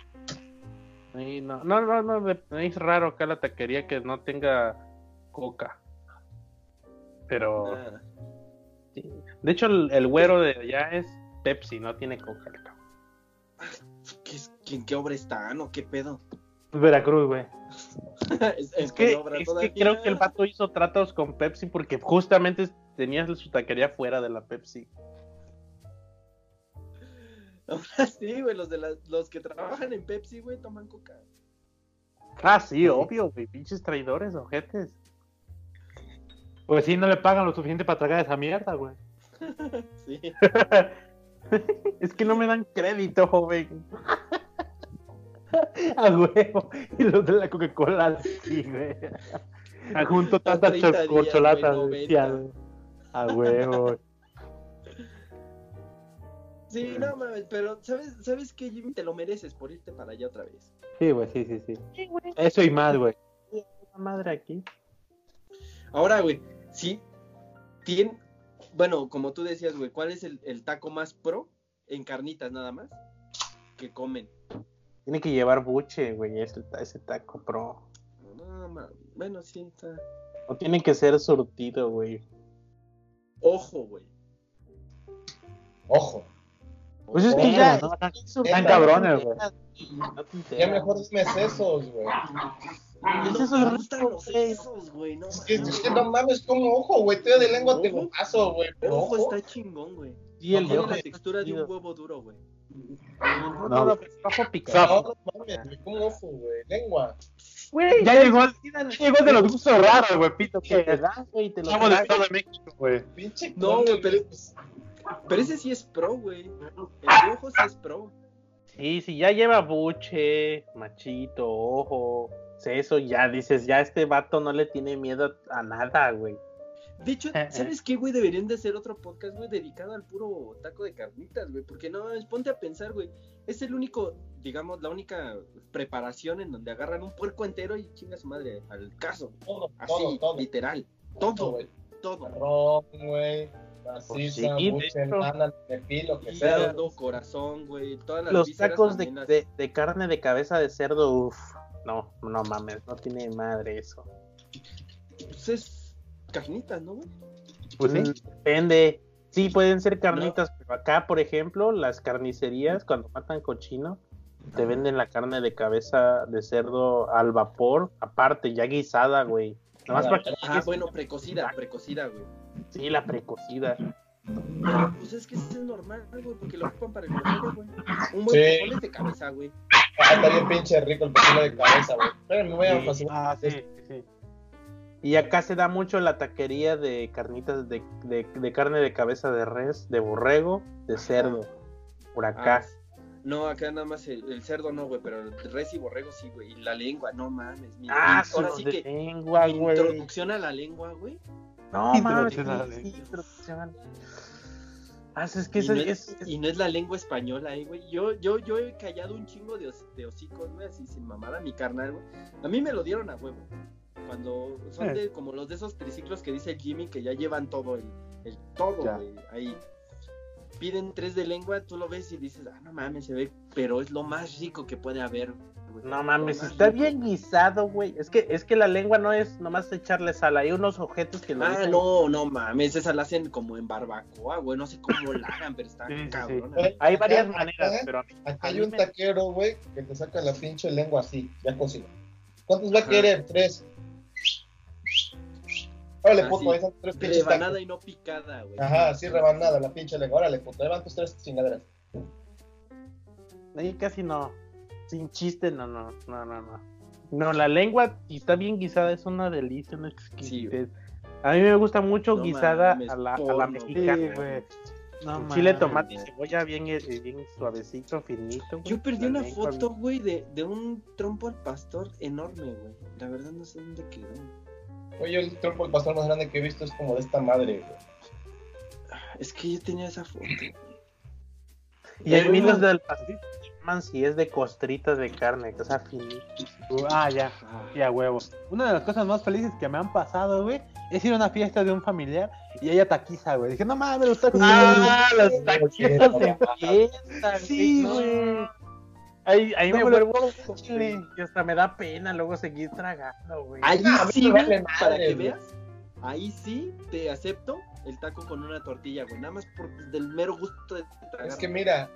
Sí, no, no, no, no, es raro acá la taquería que no tenga coca. Pero, sí. de hecho, el, el güero de allá es Pepsi, no tiene coca.
¿Qué, es- ¿En qué obra están o qué pedo?
Veracruz, güey. <laughs>
es,
Es que,
obra
es que creo que el vato hizo tratos con Pepsi porque justamente tenía su taquería fuera de la Pepsi. <laughs>
Ahora sí, güey, los, de las- los que trabajan en Pepsi, güey, toman coca.
Ah, sí, obvio, güey, pinches traidores, ojetes.
Pues sí, no le pagan lo suficiente para tragar esa mierda, güey. <laughs>
Sí. <laughs>
es que no me dan crédito, joven. <laughs>
A huevo. Y los de la Coca-Cola, sí, güey. Junto tantas
30 días,
corcholatas,
güey,
decía,
90.
güey. A huevo.
Sí, no mames, pero ¿sabes, ¿sabes qué, Jimmy? Te lo mereces por irte para allá otra vez.
Sí, güey, sí, sí, sí.
Sí,
Eso y más, güey.
madre aquí.
Ahora, güey, sí, tiene, bueno, como tú decías, güey, ¿cuál es el, el taco más pro en carnitas nada más que comen?
Tiene que llevar buche, güey, ese, ese taco pro.
No, ma- bueno, sí, está.
O tiene que ser surtido, güey.
Ojo, güey.
Ojo.
Pues es que ya.
¿no?
Están
cabrones, güey.
Ya mejor dime sesos, güey.
Es
No
eso
me
es
gustan los
güey.
no
Es que,
mames.
es que no mames, como ojo, güey. Tú de lengua te lo paso, güey. pero
Ojo está chingón, güey.
Sí, el de
Tiene
ojo
la textura de un huevo duro, güey.
No,
No,
ojo picado.
No, no mames, como ojo, güey. Lengua.
Güey,
Ya llegó, ya llegó el de los gustos raros, güey, pito.
que dan, güey, te lo
Estamos
tragas.
Estado de México, güey.
Pinche
No, güey, pero-
pues,
Pero ese sí es pro, güey. El de ojo sí es pro.
Sí, si ya lleva buche, machito, ojo, seso, ya dices, ya este vato no le tiene miedo a nada, güey.
De hecho, ¿sabes qué, güey? Deberían de hacer otro podcast, güey, dedicado al puro taco de carnitas, güey. Porque no, es- ponte a pensar, güey. Es el único, digamos, la única preparación en donde agarran un puerco entero y chinga su madre al caso.
todo,
Así,
todo, todo.
literal.
Todo,
Todo,
güey.
todo.
Marrón, güey. Maciza,
sí,
tefil, lo que sea.
Corazón, güey. Todas las
Los tacos de,
también las-
de- de carne de cabeza de cerdo, uff, no, no mames, no tiene madre eso.
Pues es carnitas, ¿no, güey?
Pues sí.
Mm, Depende. Sí, pueden ser carnitas, pero acá, por ejemplo, las carnicerías, cuando matan cochino, te venden la carne de cabeza de cerdo al vapor, aparte, ya guisada, güey. Nada más
Ah,
para que
Ah, bueno, precocida, precocida, güey.
Sí, la precocida.
Pero, pues es que es normal, güey, porque lo ocupan para el pozole, güey. Un buen
Sí.
de cabeza, güey. <laughs>
Ah, está bien pinche rico el pastel de cabeza, güey. Espérame, me voy a.
Ah, sí, sí.
Y acá se da mucho la taquería de carnitas de, de- de carne de cabeza de res, de borrego, de cerdo. Por acá.
Ah, no, acá nada más el, el cerdo no, güey, pero el res y borrego sí, güey. Y la lengua, no mames. Mi,
Ah,
mi- ahora
los
sí
de
que
lengua,
mi
güey.
introducción a la lengua, güey.
No mames,
Introducción a la lengua.
Ah, es que
Y no,
es,
es,
es-
y no es la lengua española, eh, güey. Yo, yo, yo he callado un chingo de, de hocicos, güey, así sin mamada, mi carnal, güey. A mí me lo dieron a huevo. Cuando son
Eh.
de como los de esos triciclos que dice Jimmy que ya llevan todo el, el todo,
Ya.
güey, ahí. Piden tres de lengua, tú lo ves y dices, ah, no mames, se ve, pero es lo más rico que puede haber. güey.
No mames, está bien guisado, güey. Es que, es que la lengua no es nomás echarle sal. Hay unos objetos que lo
Ah,
dicen-
no, no mames, esa la hacen como en barbacoa, güey, no sé cómo la hagan, pero está
Sí, sí, sí.
Güey,
Hay varias maneras,
acá-
pero a mí-
Aquí
a
hay
mí
un
me-
taquero, güey, que te saca la pinche lengua así, ya cocido. ¿Cuántos va a querer? Tres. Órale,
Ah,
puto,
sí.
ahí son tres pinches
Rebanada
tacos.
y no picada, güey.
Ajá, así rebanada, la pinche lengua. Órale, puto, ahí van tus tres chingaderas.
Ahí casi no. Sin chiste, no, no, no, no, no. No, la lengua, si está bien guisada, es una delicia, una exquisitez. a mí me gusta mucho
No
guisada a la, a la.
Sí,
mexicana.
güey. No
chile, tomate y cebolla bien, eh, bien suavecito, finito. güey.
Yo perdí
La
una
lengua
foto, güey, de, de un trompo al pastor enorme, güey. La verdad no sé dónde quedó.
Oye, el trompo el pastor más grande que he visto es como de esta madre, güey.
Es que yo tenía esa foto. güey.
Y
Pero-
los del pastel se llaman si es de costritas de carne, que sea finito.
Ah, ya. Ya, huevo. Una de las cosas más felices que me han pasado, güey, es ir a una fiesta de un familiar y ella taquiza, güey. Dije, no mames, los tacos.
Ah, los
no
de fiesta,
Sí,
no.
güey.
Ahí, ahí
No
me vuelvo y hasta me da pena luego seguir tragando, güey.
Ahí
Ah,
sí,
vale
para
madre,
que
güey.
veas. ahí sí te acepto el taco con una tortilla, güey. Nada más por del mero gusto de tragar.
Es que mira,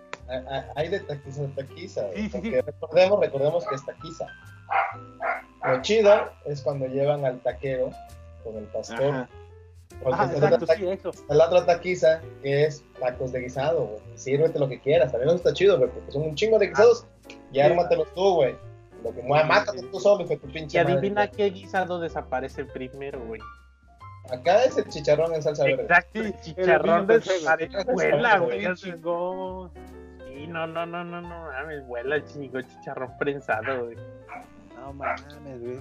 hay de taquiza a taquiza. güey,
Sí, sí, sí.
porque recordemos, recordemos que es taquiza. Lo chido es cuando llevan al taquero con el pastor.
Ajá.
Porque
Ah,
está la
exacto, sí, eso.
está la otra taquiza que es tacos de guisado, güey. Sírvete lo que quieras. También eso está chido, güey, porque son un chingo de guisados. Y ármatelos tú, güey. Lo que mueva, mátate tú solo, de tu
Y
pinche madre,
adivina
güey.
qué guisado desaparece primero, güey.
Acá es el chicharrón en salsa verde.
Exacto, el chicharrón. Vuela,
Sí,
güey.
Chingón.
Sí, no, no, no, no, no, mames, vuela el chingo chicharrón prensado, güey.
No mames, güey.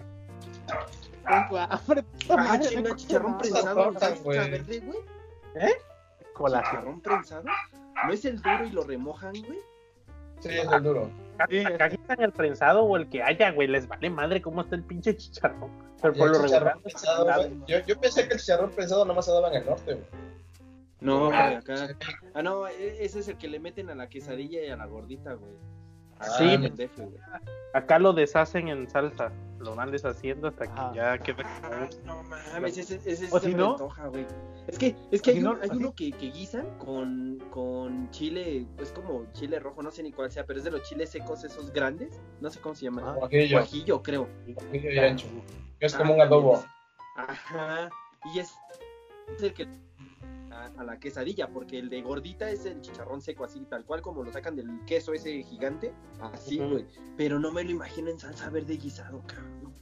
Tengo hambre.
Ah, chicharrón prensado.
tortas,
¿Salsa
güey.
verde, güey?
Cola.
¿Chicharrón prensado? ¿No es el duro y lo remojan, güey?
Sí, es el duro.
Sí,
Acá quitan el prensado o el que haya, güey. Les vale madre cómo está el pinche chicharrón. Pero por lo regular.
Yo, yo pensé que el chicharrón prensado nomás se daba en el norte, güey.
No, güey, acá. Ah, no, e- ese es el que le meten a la quesadilla y a la gordita, güey.
Sí,
Ah, pendejo, güey.
Acá lo deshacen en salsa. Lo van deshaciendo hasta que
Ajá.
ya queda.
Ah, no mames, ese, ese
O
se
si
me
no-
antoja, güey. Es que, es que
si
hay,
no,
un- hay uno que, que guisan con, con chile, es como chile rojo, no sé ni cuál sea, pero es de los chiles secos esos grandes, no sé cómo se llaman.
Ah,
Guajillo,
Guajillo, creo.
guajillo y ancho. Es como
Ah,
un adobo.
Ajá. Y es, es el que a, a la quesadilla, porque el de gordita es el chicharrón seco, así tal cual como lo sacan del queso ese gigante, así, güey. Pero no me lo imagino en salsa verde guisado, cabrón.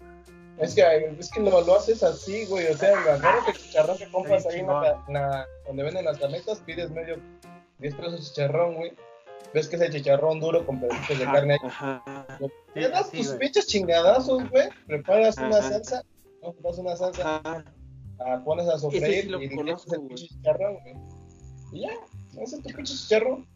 Es que, es que lo, lo haces así, güey. O sea, que el chicharrón que compras ahí en la, donde venden las carnetas, pides medio 10 pesos de chicharrón, güey. Ves que es el chicharrón duro con pedacitos de carne ahí.
Ajá.
Te das
sí,
tus pinches chingadazos, güey. Preparas una salsa, ¿no? preparas una salsa,
Ajá.
Ah, pones a sofreír
sí lo
y le
conozco,
el pinche chicharrón, güey. Y ya, ese es tu pinche chicharrón.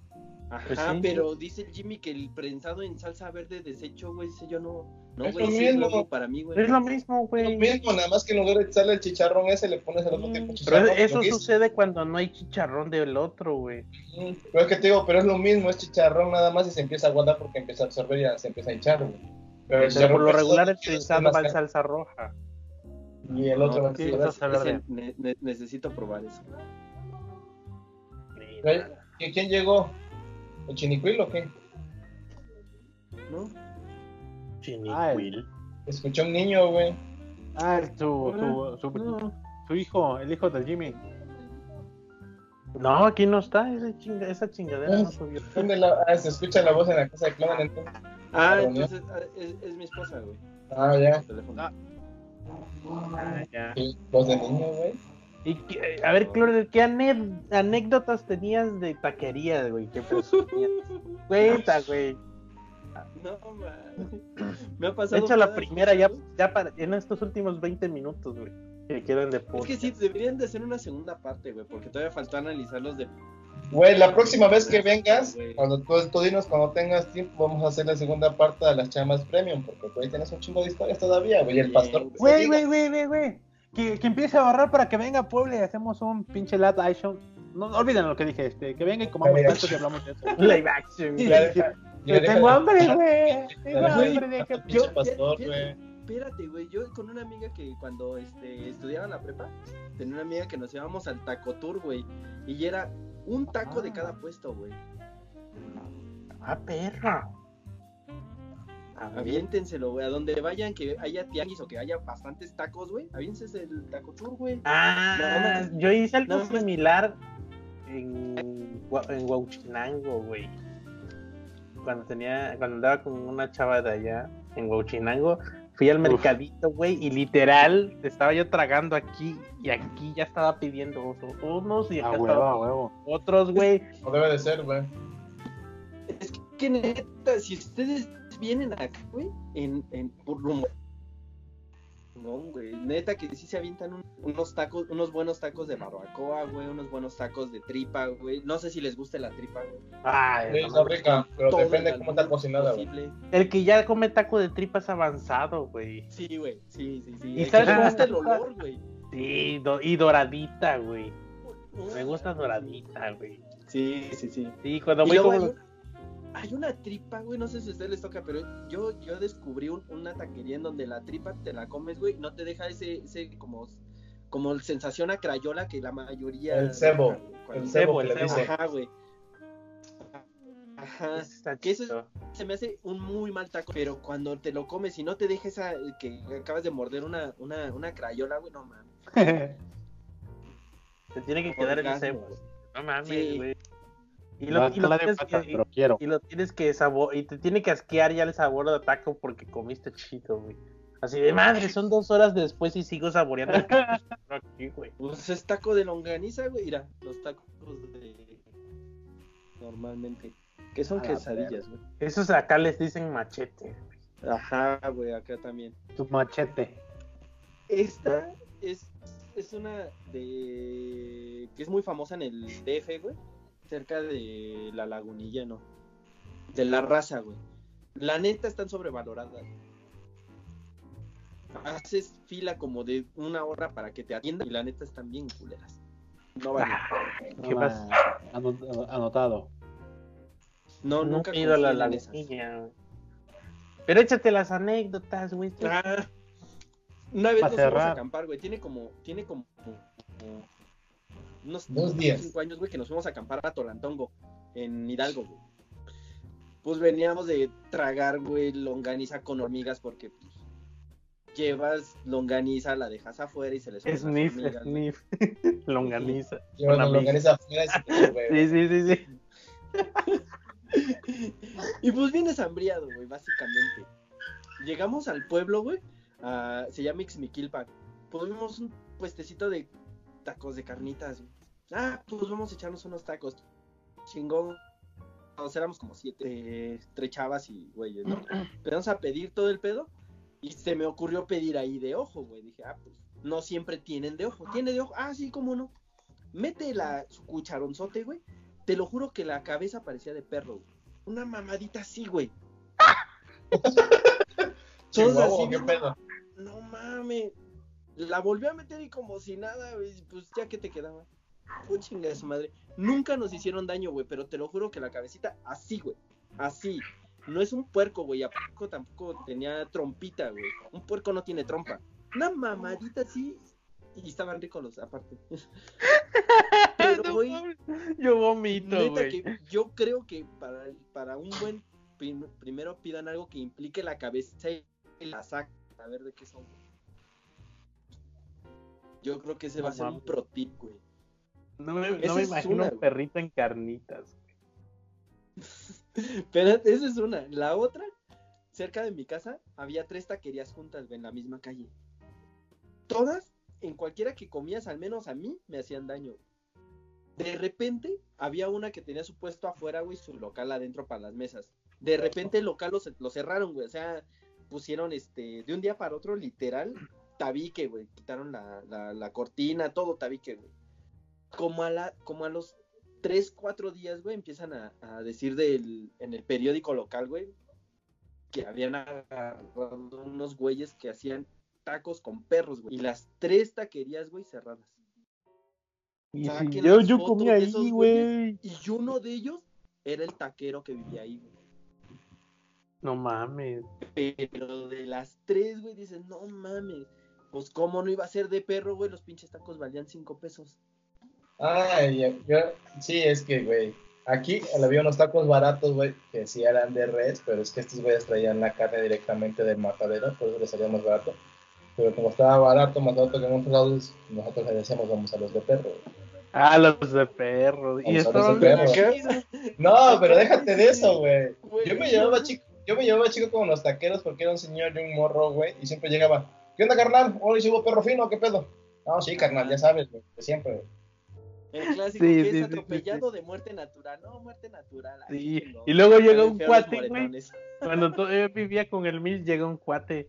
Ajá,
Pues sí.
pero dice el Jimmy que el prensado en salsa verde deshecho, güey, ese yo no. No,
Es
güey,
lo
sí es
mismo.
nuevo para mí, güey.
Es lo mismo,
Lo
güey.
mismo, nada más que en lugar de echarle el chicharrón ese, le pones el otro tipo de
Pero
chicharrón.
eso
lo que es-
sucede cuando no hay chicharrón del otro, güey.
Mm, Pero es que te digo, pero es lo mismo, es chicharrón nada más y se empieza a guardar porque empieza a absorber y ya se empieza a hinchar, güey. Pero
Pero por lo regular el prensado va en salsa roja.
Y el otro
No, sí, ne- ne- necesito probar eso.
Güey, ¿y ¿Quién llegó? ¿El chinicuil o qué?
¿No?
Chinicuil.
Escuché a un niño, güey.
Ah, el- su, su, su,
No.
su hijo, el hijo del Jimmy.
No, aquí no está. Esa, chinga- esa chingadera no subió. <laughs>
¿Dónde la- ah, se escucha la voz en la casa de Clown entonces.
Ah, entonces ah, es, es mi esposa, güey.
Ah, ya.
Ah.
Ah, ya.
Sí, voz de niño, güey.
Y que- a ver, Clore, ¿qué anécdotas tenías de taquerías, güey? ¿Qué? <laughs> Cuenta, güey.
No, man. Me ha pasado.
Echa la
cada
primera ya, ya para, en estos últimos 20 minutos, güey. Que quedan de
Es
podcast.
que sí, deberían de hacer una segunda parte, güey, porque todavía faltó analizar los de.
Güey, la próxima vez que vengas, cuando tú, tú dinos cuando tengas tiempo, vamos a hacer la segunda parte de las chamas premium, porque güey, tienes un chingo de historias todavía, güey. El pastor.
güey.
Güey, güey, güey, güey. Que, que empiece a ahorrar para que venga a Puebla y hacemos un pinche live action. No, no olviden lo que dije, este, que venga y comamos tacos y hablamos de eso. <laughs>
Live action,
Yo tengo
de-
hambre, güey. Tengo
Güey,
hambre,
pinche
Yo-
pastor, güey.
Espérate, güey, yo con una amiga que cuando este, estudiaba en la prepa, tenía una amiga que nos íbamos al taco tour, güey, y era un taco de
Ah.
cada puesto, güey.
Ah, perro.
Aviéntenselo, güey, a donde vayan, que haya tianguis o que haya bastantes tacos, güey, aviénsense el taco tour, güey.
Ah,
No,
yo hice algo
no,
similar en, en Huauchinango, güey. Cuando tenía, cuando andaba con una chava de allá en Huauchinango, fui al mercadito, güey, y literal estaba yo tragando aquí y aquí ya estaba pidiendo unos y acá estaba
huevo.
otros, güey.
No debe de ser, güey.
Es que neta, si ustedes vienen acá, güey, en, en por rumbo. No, güey, neta que sí se avientan un- unos tacos, unos buenos tacos de barbacoa, güey, unos buenos tacos de tripa, güey. No sé si les guste la tripa, güey.
Ay,
Sí, está rica, pero depende
el
cómo está cocinada, güey.
el que ya come taco de tripas avanzado, güey.
Sí, güey, sí, sí, sí.
¿Y
El
sabes
le
cómo
gusta el
está?
olor, güey.
Sí, do- y doradita, güey. Me gusta doradita, güey.
Sí, sí, sí.
Sí, cuando voy como...
hay, hay una tripa, güey, no sé si a ustedes les toca, pero yo, yo descubrí un- una taquería en donde la tripa te la comes, güey, no te deja ese, ese como, como sensación a Crayola que la mayoría.
El cebo, el
cebo, el cebo.
Ajá, güey. Ajá.
Está
Que eso se me hace un muy mal taco, pero cuando te lo comes y no te dejes esa que acabas de morder una, una, una crayola, güey, no mames. <laughs>
Te tiene que quedar el cebo.
güey.
No mames,
Sí.
Y lo, y lo tienes
pata,
que,
pero quiero.
y lo tienes que sabor y te tiene que asquear ya el sabor de taco porque comiste chido, güey. Así de madre, son dos horas después y sigo saboreando el taco <laughs> aquí, güey.
Pues es taco de longaniza, güey. Mira, los tacos de. Normalmente. Que son quesadillas, güey.
Esos acá les dicen machete.
Ajá, güey, acá también.
Tu machete.
Esta es, es una de. que es muy famosa en el DF, güey. Cerca de la lagunilla, ¿no? De la raza, güey. La neta están sobrevaloradas. Haces fila como de una hora para que te atiendan y la neta están bien culeras. No vale.
¿Qué
Ah,
pasa?
anot- Anotado.
No,
No
nunca
he ido a la lagunilla, güey. Pero échate las anécdotas, güey.
Ah, una vez nos fuimos a acampar, güey. Tiene como, tiene como, como unos
Dos días.
cinco años, güey, que nos fuimos a acampar a Tolantongo, en Hidalgo, güey. Pues veníamos de tragar, güey, longaniza con hormigas porque pues, llevas longaniza, la dejas afuera y se les
Sniff,
hormigas, güey.
sniff. <laughs> <laughs> Longaniza.
Llevan
Con
la longaniza afuera y se güey.
Sí, sí, sí, sí.
Y pues vienes hambriado, güey, básicamente. Llegamos al pueblo, güey. a- se llama Ixmiquilpan. Pues vimos un puestecito de tacos de carnitas, güey. Ah, pues vamos a echarnos unos tacos. Chingón. Nos éramos como siete, eh, tres chavas y güeyes, ¿no? <clears throat> Empezamos a pedir todo el pedo. Y se me ocurrió pedir ahí de ojo, güey. Dije, ah, pues no siempre tienen de ojo. ¿Tiene de ojo? Ah, sí, cómo no. Mete la, su cucharonzote, güey. Te lo juro que la cabeza parecía de perro, güey. Una mamadita así, güey. <laughs> Todos así,
¿qué pedo?
No mames. La volvió a meter y como si nada. Pues ya que te quedaba. Pues chinga de su madre. Nunca nos hicieron daño, güey. Pero te lo juro que la cabecita así, güey. Así. No es un puerco, güey. A poco tampoco tenía trompita, güey. Un puerco no tiene trompa. Una mamadita así. Y estaban ricos los aparte. <laughs> Pero,
No Yo vomito, güey.
yo creo que para, para un buen prim- primero pidan algo que implique la cabeza y la saca a ver de qué son. Yo creo que ese va a ser un pro tip, güey.
No me, no imagino
una,
un
güey.
perrito en carnitas. <laughs>
Pero esa es una. La otra, cerca de mi casa, había tres taquerías juntas, güey, en la misma calle. Todas, en cualquiera que comías, al menos a mí, me hacían daño. De repente, había una que tenía su puesto afuera, güey, su local adentro para las mesas. De repente el local lo, lo cerraron, güey. O sea, pusieron este, de un día para otro, literal, tabique, güey. Quitaron la, la, la cortina, todo tabique, güey. Como a, la, como a los 3, 4 días, güey, empiezan a, a decir del, en el periódico local, güey, que habían agarrado unos güeyes que hacían tacos con perros, güey. Y las tres taquerías, güey, cerradas.
Y
Saquen
si yo, yo comí ahí, güey.
Y uno de ellos era el taquero que vivía ahí, güey.
No mames.
Pero de las tres, güey, dicen, no mames. Pues cómo no iba a ser de perro, güey, los pinches tacos valían cinco pesos.
Ay, yo- sí, es que, güey, aquí había unos tacos baratos, güey, que sí eran de res, pero es que estos güeyes traían la carne directamente del matadero, por eso les salía más barato. Pero como estaba barato, más barato que en otros lados, nosotros le decíamos vamos a los de perro. güey.
Ah, los de perro. Y
Vamos a los
estaban
de perro. No, pero déjate de eso, güey.
Güey,
Yo me llevaba chico, yo me llevaba chico con los taqueros porque era un señor y un morro, güey, y siempre llegaba, ¿qué onda, carnal? Hoy si hubo perro fino, ¿qué pedo? No, sí, carnal, ya sabes, güey, de siempre, güey.
El clásico
Sí,
que
sí,
es
sí, sí,
atropellado de muerte natural. No, muerte natural. chingón.
y luego llega un cuate, güey. Cuando <laughs> todavía vivía con el Mil, llega un cuate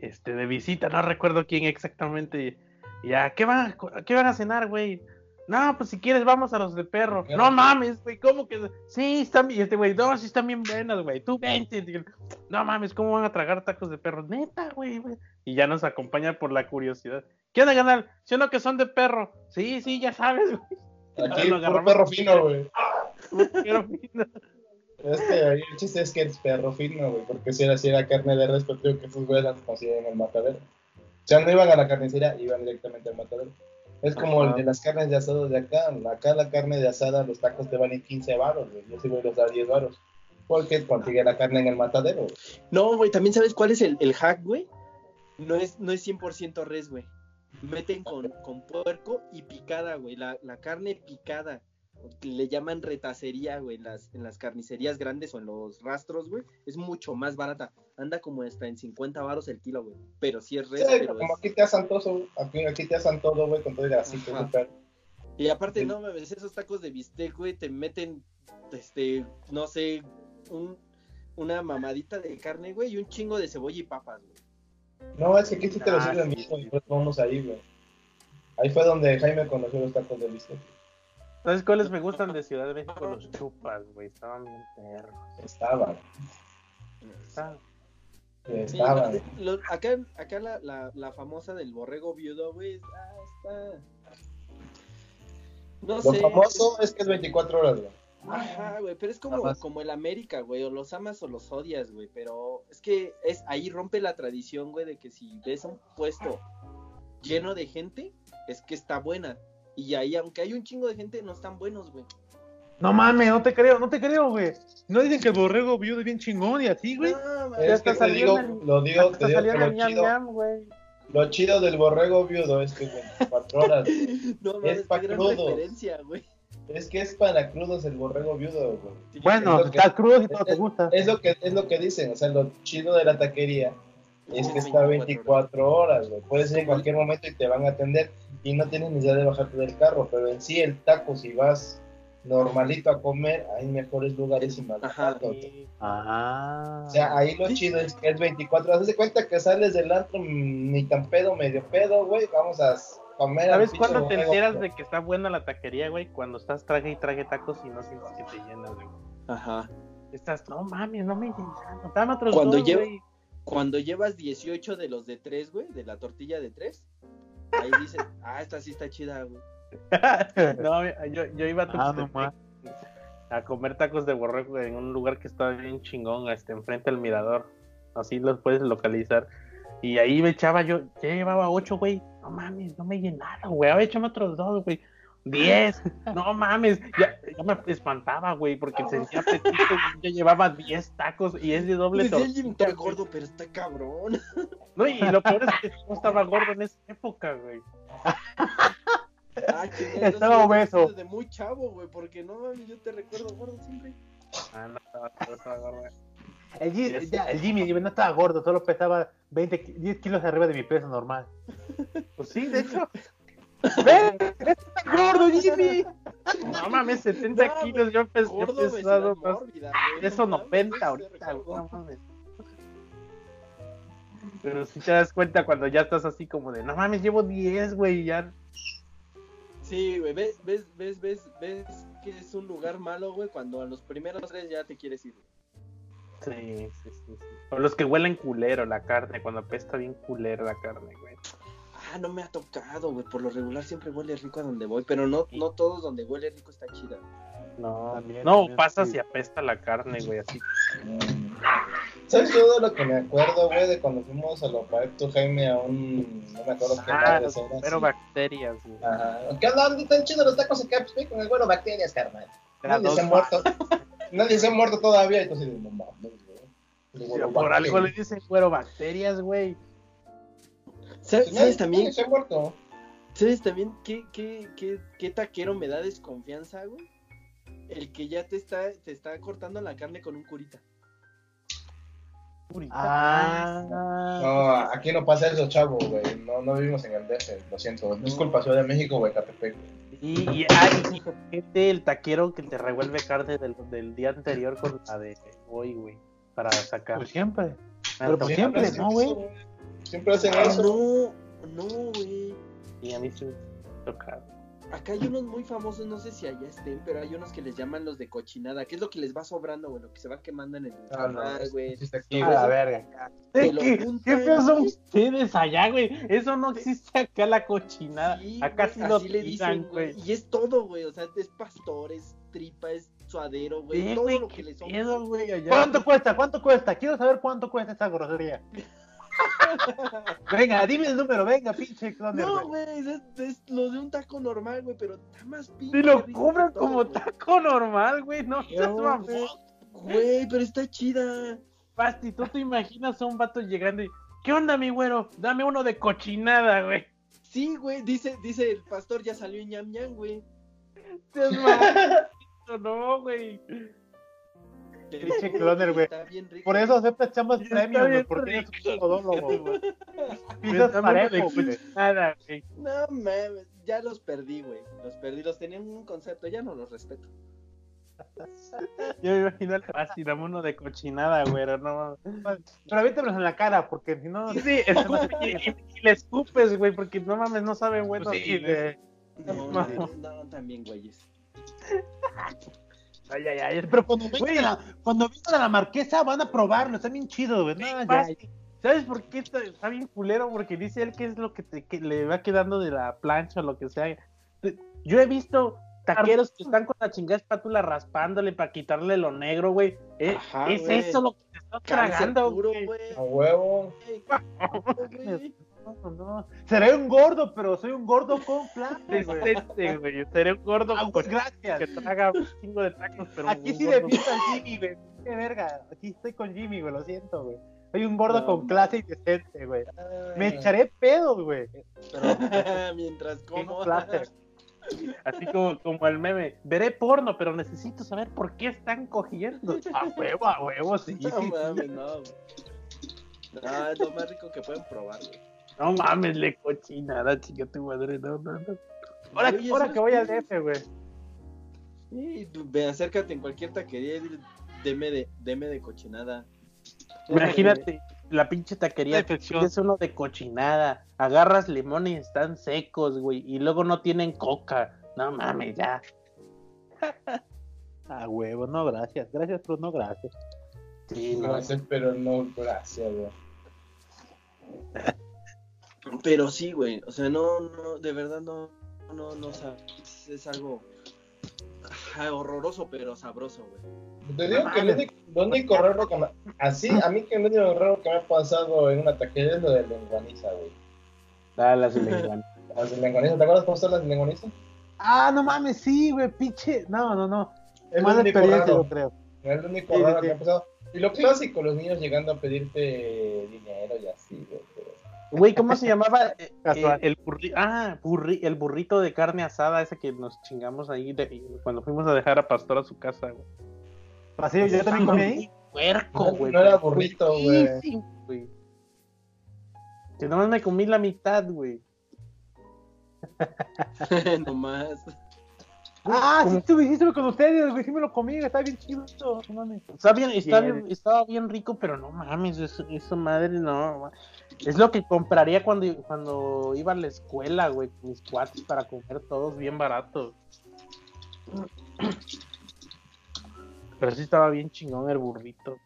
este, de visita, no recuerdo quién exactamente. Y Ya, ¿qué van, a- ¿qué van a cenar, güey? No, pues si quieres, vamos a los de perro.
Perro.
No mames, güey, ¿cómo que? Sí, están bien, este güey, no, sí están bien buenas, güey. Tú vente. No mames, ¿cómo van a tragar tacos de perro? Neta, güey, güey. Y ya nos acompaña por la curiosidad. ¿Qué onda, canal? ¿Sí o no que son de perro? Sí, sí, ya sabes, güey.
Aquí, puro perro fino, güey.
Pero, mira,
Es que ahí el chiste es que es perro fino, güey, porque si era, si era carne de res, creo que esos güeyes las consiguen en el matadero. sea, no iban a la carnicería, iban directamente al matadero. Es como
Ajá.
el de las carnes de asado de acá. Acá la carne de asada, los tacos te valen 15 baros, güey. Yo sí voy a los dar 10 baros. Porque consigue la carne en el matadero. güey.
No, güey, también sabes cuál es el, el hack, güey. No es, no es 100% res, güey. Meten con, con puerco y picada, güey. La, la carne picada. Le llaman retacería, güey. Las, en las carnicerías grandes o en los rastros, güey. Es mucho más barata. Anda como hasta en 50 varos el kilo, güey. Pero sí es res,
Sí,
pero
como
es-
aquí te asan todo, aquí, aquí te asan todo, güey, con todo el súper.
Y aparte,
Sí.
no mames, esos tacos de bistec, güey, te meten, este, no sé, un, una mamadita de carne, güey, y un chingo de cebolla y papas, güey.
No, es que aquí sí te lo
Ah,
sirven
sí,
mismo y pues vamos ahí, güey. Ahí fue donde Jaime conoció los tacos de bistec.
¿Sabes cuáles me gustan de Ciudad de México? Los chupas, güey. Estaban bien perros.
Estaban,
Estaban-
Sí,
estaban.
lo- lo- acá acá la, la, la famosa del borrego viudo, güey, ah, está... No
Lo
sé.
famoso es que es 24 horas, güey.
Ajá, güey, pero es como, como el América, güey, o los amas o los odias, güey, pero es que es ahí rompe la tradición, güey, de que si ves un puesto lleno de gente, es que está buena. Y ahí, aunque hay un chingo de gente, no están buenos, güey.
No mames, no te creo, no te creo, güey. No dicen que el borrego viudo es bien chingón y así, güey.
No.
Ya
Es que
hasta
te digo,
salió en el-
lo digo, te digo lo chido,
ñam, güey.
lo chido del borrego viudo es que 24 horas, güey. <laughs>
no mames,
es pa'
qué gran
crudos.
referencia, güey.
Es que es para crudos el borrego viudo, güey.
Bueno,
Es lo que-
está crudo y todo te
es-
gusta.
Es lo que es lo que dicen, o sea, lo chido de la taquería es que está 24 horas, güey. Puedes ir en cualquier momento y te van a atender y no tienes necesidad de bajarte del carro, pero en sí el taco si vas normalito a comer, hay mejores lugares y más
Ajá.
Ah.
O sea, ahí lo chido es que es 24 horas. Haz de cuenta que sales del antro mm, ni tan pedo, medio pedo, güey. Vamos a comer.
¿Sabes cuándo te enteras de que está buena la taquería, güey? Cuando estás trague y trague tacos y no sientes que te llenas, güey.
Ajá.
Estás, no mames, no me llenas. Dame otros
Cuando
dos,
llevo-
güey.
Cuando llevas 18 de los de 3, güey, de la tortilla de 3, ahí dices, <laughs> ah, esta sí está chida, güey. <laughs>
No, yo, yo iba a
Ah, no
a comer tacos de borrego en un lugar que estaba bien chingón, este, enfrente del mirador. Así los puedes localizar. Y ahí me echaba yo, ya llevaba ocho, güey. No mames, no me llenaron, güey. Ahora échame otros dos, güey. Diez. No mames. Ya, ya me espantaba, güey, porque sentía apetito. y Ya llevaba diez tacos y es de doble
Jim,
tortilla,
está
güey.
gordo, pero está cabrón.
No, y lo peor es que no estaba gordo en esa época, güey.
Ah, que
Estaba obeso.
Desde muy chavo, güey, porque no mames, yo te recuerdo gordo siempre.
Ah, no estaba, no estaba gordo.
El, ya, el Jimmy no estaba gordo, solo pesaba 20, ki- 10 kilos arriba de mi peso normal.
Pues sí, de hecho.
¡Ven! ¡Está gordo, Jimmy!
No mames, 70
No,
kilos. Yo, pes, yo
Gordo,
he pesado más.
mórbida, güey.
Eso
No
90
mames,
ahorita, no mames. Pero si te das cuenta cuando ya estás así como de, no mames, llevo 10, güey, ya.
Sí, güey, ves, ves, ves, ves, ves que es un lugar malo, güey, cuando a los primeros tres ya te quieres ir.
Sí, sí, sí, sí. O los que huelen culero la carne, cuando apesta bien culero la carne, güey.
Ah, no me ha tocado, güey. Por lo regular siempre huele rico a donde voy, pero no, no todos donde huele rico está chida.
No,
También,
no,
también,
pasas
sí.
y apesta la carne, güey, así.
¿Sabes todo lo que me acuerdo, güey, de cuando fuimos a lo tú, Jaime, a un. No me acuerdo qué
Ah, los
era,
pero
sí.
bacterias, güey.
Ajá. ¿Qué onda? ¿Dónde están chidos los tacos acá? Pues con el güero bacterias, carnal. Nadie
dos
se ha muerto. Nadie se ha muerto todavía. Entonces, no mames, güey.
Por algo le dicen güero bacterias, güey.
¿Sabes,
Nadie-
sabes también?
nadie se ha muerto.
¿Sabes también qué, qué, qué, qué taquero me da desconfianza, güey? El que ya te está, te está cortando la carne con un curita.
Ah,
No, aquí no pasa eso, chavo, güey. No, no vivimos en el DF, lo siento. Disculpa, Ciudad de México, güey, Catepec.
Y, y hay gente, el taquero que te revuelve carne del, del día anterior con la de hoy, güey, para sacar.
pues siempre. Pero pues siempre, ¿no, güey?
Siempre hacen
Ah,
eso.
no, no, güey.
Y a mí sí me tocaba.
Acá hay unos muy famosos, no sé si allá estén, pero hay unos que les llaman los de cochinada, que es lo que les va sobrando, güey, lo que se va quemando en el
Ah,
güey.
A
güey.
la verga.
¿Qué, qué feos son ustedes allá, güey? Eso no existe acá la cochinada.
Sí,
acá sí lo
le dicen, güey. Y es todo, güey, o sea, es pastor, es tripa, es suadero, güey,
Sí,
todo
güey,
lo que les
allá.
¿Cuánto cuesta? ¿Cuánto cuesta? Quiero saber cuánto cuesta esta grosería. <laughs> <laughs> Venga, dime el número, venga, pinche cloner,
No,
güey.
es, es lo de un taco normal, güey, pero está más pinche.
Si lo cobran como taco normal, güey, no
güey. Güey, pero está chida.
Basti, tú te imaginas a un vato llegando y, ¿qué onda, mi güero? Dame uno de cochinada, güey.
Sí, güey, dice, dice el pastor, ya salió ñam ñam, güey. <laughs> <laughs>
No, güey. <laughs>
Pinche cloner, güey. Por eso aceptas chambas premium, güey, porque eres un todólogo, güey. <laughs> Pisas parejo,
de
güey.
güey.
No mames, ya los perdí, güey. Los perdí, los tenían un concepto, ya no los respeto. <laughs>
Yo me imagino al Basti, dame uno de cochinada, güero, no mames.
Pero aviéntamelos en la cara, porque si no...
Sí, sí, escupe, y, y- y le escupes, güey, porque no mames, no saben
Pues
bueno.
sí, güey.
No,
No.
no, no, también, güeyes.
Ay, ay, ay.
Pero cuando
Güey.
vengan, a la, cuando vengan a la marquesa van a probarlo, está bien chido, güey. No, ya,
Basti, ¿Sabes por qué está, está bien culero? Porque dice él que es lo que, te, que le va quedando de la plancha o lo que sea. Yo he visto taqueros que están con la chingada espátula raspándole para quitarle lo negro, güey. Eh,
Ajá,
es
güey.
eso lo que te estás tragando, güey.
A huevo. <laughs>
No, no. Seré un gordo, pero soy un gordo con clase, güey.
Decente, güey. Seré un gordo
Ah,
con
pues,
que
gracias.
traga un chingo de tacos, pero
Aquí sí
gordo-
defiendo al Jimmy, güey. Qué verga. Aquí estoy con Jimmy, güey, lo siento, güey. Soy un gordo
No,
con clase y decente, güey. Me echaré pedos, güey. <laughs>
Mientras
Qué
como.
Así como, como el meme. Veré porno, pero necesito saber por qué están cogiendo.
A huevo, a huevo, sí. <laughs>
No
sí, sí.
mames, no. No, es lo más rico que pueden probar, güey.
No mames, le cochinada, chica tu madre. No, no, no.
Ahora,
Oye,
ahora
¿sabes
que voy al DF, güey.
Sí, ve, acércate en cualquier taquería y dile, deme de, deme de cochinada.
Imagínate la pinche taquería. Es uno de cochinada. Agarras limón y están secos, güey. Y luego no tienen coca. No mames, ya. <laughs>
A huevo, no, gracias. Gracias, pero no gracias.
Sí, no.
Gracias, pero no gracias, güey. <laughs>
Pero sí, güey. O sea, no, no, de verdad no, no, no, sabes. Es algo ajá, horroroso, pero sabroso, güey.
Te digo que lo único, lo único raro que me... Así, a mí que lo único raro que me ha pasado en una taquería es lo de lenguaniza, güey.
Ah, las lenguanas.
Las de lenguaniza, ¿te acuerdas cómo son las de lenguaniza?
Ah, no mames, sí, güey, pinche. No, no, no.
Es
Mala experiencia,
raro.
yo creo.
Es lo único
Sí,
raro
sí,
que ha pasado. Y lo clásico, los niños llegando a pedirte dinero y así, güey.
Güey, ¿cómo se llamaba? Eh,
Casual.
eh, el burri ah, burri el burrito de carne asada, ese que nos chingamos ahí de- cuando fuimos a dejar a Pastor a su casa, güey.
Así, yo también comí ahí.
Puerco,
No,
güey.
no era burrito, güey.
Que nomás me comí la mitad, güey. <laughs>
no más.
Ah, sí, tú hiciste con ustedes, güey. Sí me lo comí, está bien chido. No mames.
Está bien, está
Bien.
bien, estaba bien rico, pero no mames, eso, eso madre no. Es lo que compraría cuando, cuando iba a la escuela, güey, con mis cuates para comer todos bien baratos. Pero sí estaba bien chingón el burrito.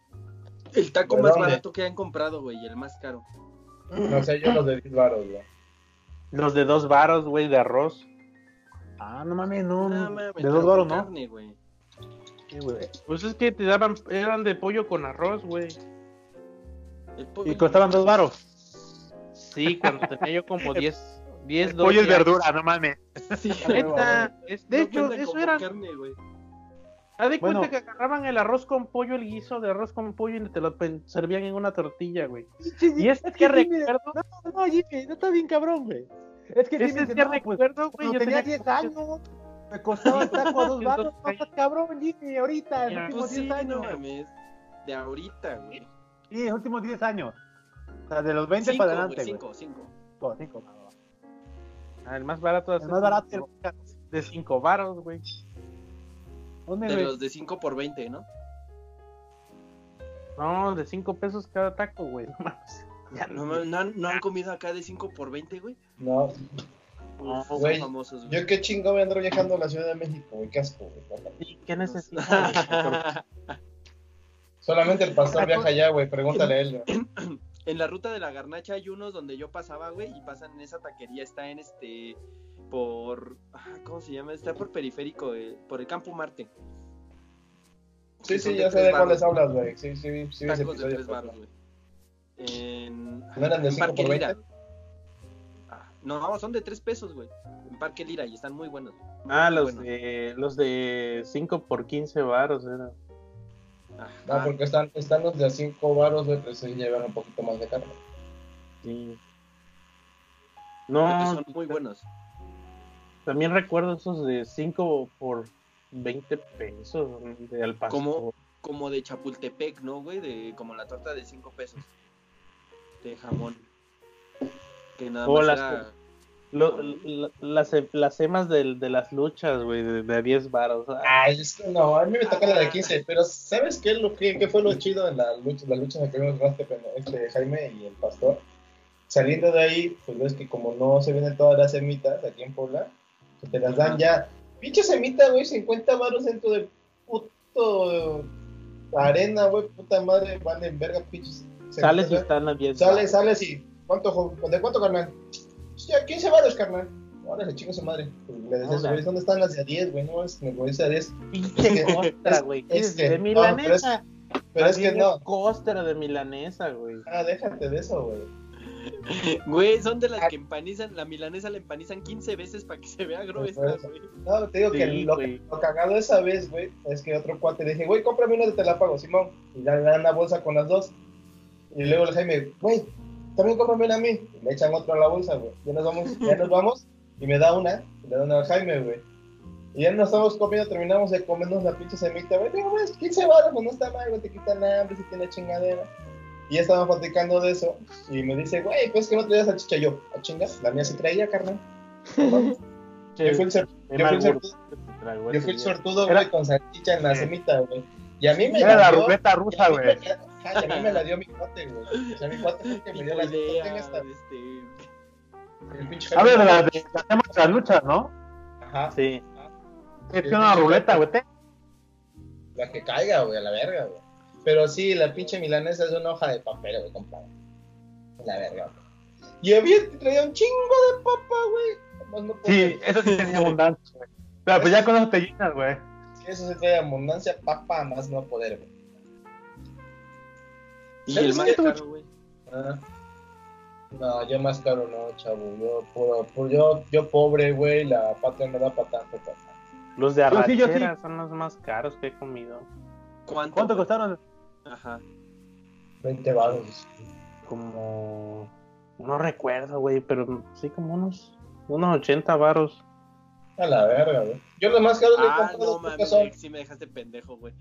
El taco
¿De
más
dónde?
barato que han comprado, güey, y el más caro.
No sé, yo los de 10 baros, güey.
Los de dos varos, güey, de arroz.
Ah, no mames, no.
No, mames,
de
pero
dos
con
doros, ¿no?
carne, güey.
Sí, güey.
Pues es que te daban, eran de pollo con arroz, güey.
Y costaban dos baros.
Sí, cuando tenía yo como 10, 10,
El
12
pollo es verdura, no mames.
Sí,
Neta, <laughs> es- de hecho, eso era.
carne, güey.
Haz de cuenta
Bueno.
que agarraban el arroz con pollo, el guiso de arroz con pollo y te lo servían en una tortilla, güey. Y es que recuerdo,
No, no, Jimmy, no está bien cabrón, güey. Es que Jimmy dice,
que
no, pues,
recuerdo, güey, yo
tenía
tenía
10 años, me costaba el taco a dos baros. No estás cabrón, Jimmy, ahorita, en los últimos
Pues
10
sí, no
años.
mames. De ahorita, güey.
Sí, en los últimos 10 años. O sea, de los 20
Cinco,
para adelante, güey.
cinco, cinco.
Oh, cinco, no, no.
Ah, el más barato
El más barato
de 5 varos, güey.
¿Dónde,
De
güey?
los de 5 por 20, ¿no?
No, de 5 pesos cada taco, güey. <laughs> No. Ya
No, ¿no, han, no han comido acá de 5 por 20, güey?
No,
No,
Uf, son
güey,
famosos, güey.
yo qué chingo me ando viajando a la Ciudad de México, güey, qué asco, güey.
¿Y qué <laughs> necesitas? <laughs>
Solamente el pastor viaja allá, güey, pregúntale a él, güey. <coughs>
en la ruta de la garnacha hay unos donde yo pasaba, güey, y pasan en esa taquería. Está en este. Por. ah, ¿Cómo se llama? Está por periférico, eh, por el Campo Marte.
Sí, sí, ya sé
tres
de cuáles hablas, güey. Sí, sí, sí, ese
Tacos de tres baros, güey. En.
¿No eran de
En
5
Parque Lira.
20?
Ah, No, son de 3 pesos, güey. En Parque Lira y están muy buenos.
Ah,
Muy
los
buenos.
de los de 5 por 15 baros era.
Ajá.
No, porque están, están los de 5 baros, güey, pero sí llevan un poquito más de carne.
Sí.
Porque
No,
son muy buenos.
también recuerdo esos de 5 por 20 pesos de al pastor.
Como, como de Chapultepec, ¿no, güey? De, como la torta de 5 pesos. De jamón. Que nada
O
más
las
era...
Lo- la- las, las emas del- de, las luchas, güey, de, de 10 varos. Ah,
Ay, es que no, a mí me tocó la de 15, pero ¿sabes qué, lo que, qué fue lo chido en la lucha, la lucha en la que vimos este, Jaime y el pastor? Saliendo de ahí, pues ves que como no se venden todas las semitas aquí en Puebla, que te las dan ya. Pinche semita, güey, 50 varos dentro de puto arena, güey, puta madre, van en verga, pinches.
Sales y están a 10
Sales, sales y. ¿Cuánto, ¿De cuánto, carnal? Ya, 15 varos, carnal. Ahora se chinga su madre. Pues le
Hola.
güey, ¿dónde están las de a 10, güey? No, es me voy a 10.
Pinche costra, güey. ¿qué
es
de
no,
milanesa.
Pero es que no.
Costra de milanesa, güey.
Ah, déjate de eso, güey.
Güey, son de las
Ah.
que empanizan, la milanesa la empanizan 15 veces para que se vea
Por
gruesa, güey.
No, te digo que lo, lo cagado esa vez, güey, es que otro cuate le dije, güey, cómprame uno de Telapago, Simón. Y le dan una bolsa con las dos. Y luego el Jaime, güey, también cómprame una a mí. Le echan otra a la bolsa, güey. Ya nos vamos, ya nos <laughs> vamos. Y me da una, le dan una al Jaime, güey. Y ya nos estamos comiendo, terminamos de comernos la pinche semita, güey. Digo, güey, 15 baros, pues no está mal, güey, te quitan hambre si tiene chingadera. Y ya estábamos platicando de eso. Y me dice, güey, pues que no traías salchicha yo. A chingas, la mía sí traía, carnal. <laughs> Yo fui el, ser-
Qué
yo fui el yo fui sortudo, güey, con salchicha en la semita, güey. Y a mí me
Era la ruleta
a
rusa, güey.
Ajá, y a mí me la dio mi cuate, güey. O sea, mi cuate fue que <laughs> me dio la
idea,
tenga esta.
este,
El pinche
Habla de las de las temas de las luchas, ¿no?
Ajá.
Sí.
Es una ruleta, güey. te-
La que caiga, güey, a la verga, güey. Pero sí, la pinche milanesa es una hoja de papel, güey, compadre. La verga, güey. Y había traía un chingo de papa, güey. No.
Sí, eso sí tenía abundancia, güey. Pero pues ya con eso te llenas, güey.
Sí, eso se trae abundancia, papa, más no poder, güey.
Y
¿Sabes
el más caro, güey.
Ah. No, yo más caro no, chavo. Yo, puro, puro- yo, yo pobre, güey, la patria no da para tanto, papá.
Los de
sí, yo sí.
arrachera son los más caros que he comido.
¿Cuánto?
¿Cuánto costaron?
Ajá.
20 baros.
Como. No recuerdo, güey, pero sí, como unos. Unos 80 varos.
A la verga, güey. Yo lo más caro que he
Ah,
comprado
no
creo que
mames,
son.
sí me dejaste pendejo, güey.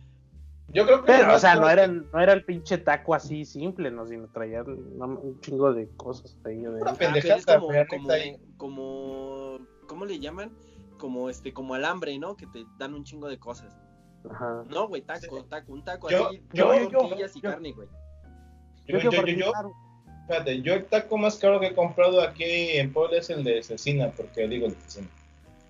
Yo creo que.
Pero, o sea, no era, no era el pinche taco así simple, no, sino traía un chingo de cosas ahí. de-
Ah, es
pendejada,
como,
neta,
como,
ahí.
como, ¿cómo le llaman? Como este, como alambre, ¿no? Que te dan un chingo de cosas.
Ajá.
No, güey, taco, taco, un taco
Yo-
así,
yo-
con
yo-
tortillas y
yo-
carne, güey.
Yo, yo, yo, yo, espérate, yo el taco más caro que he comprado aquí en Puebla es el de cecina, porque digo el cecina.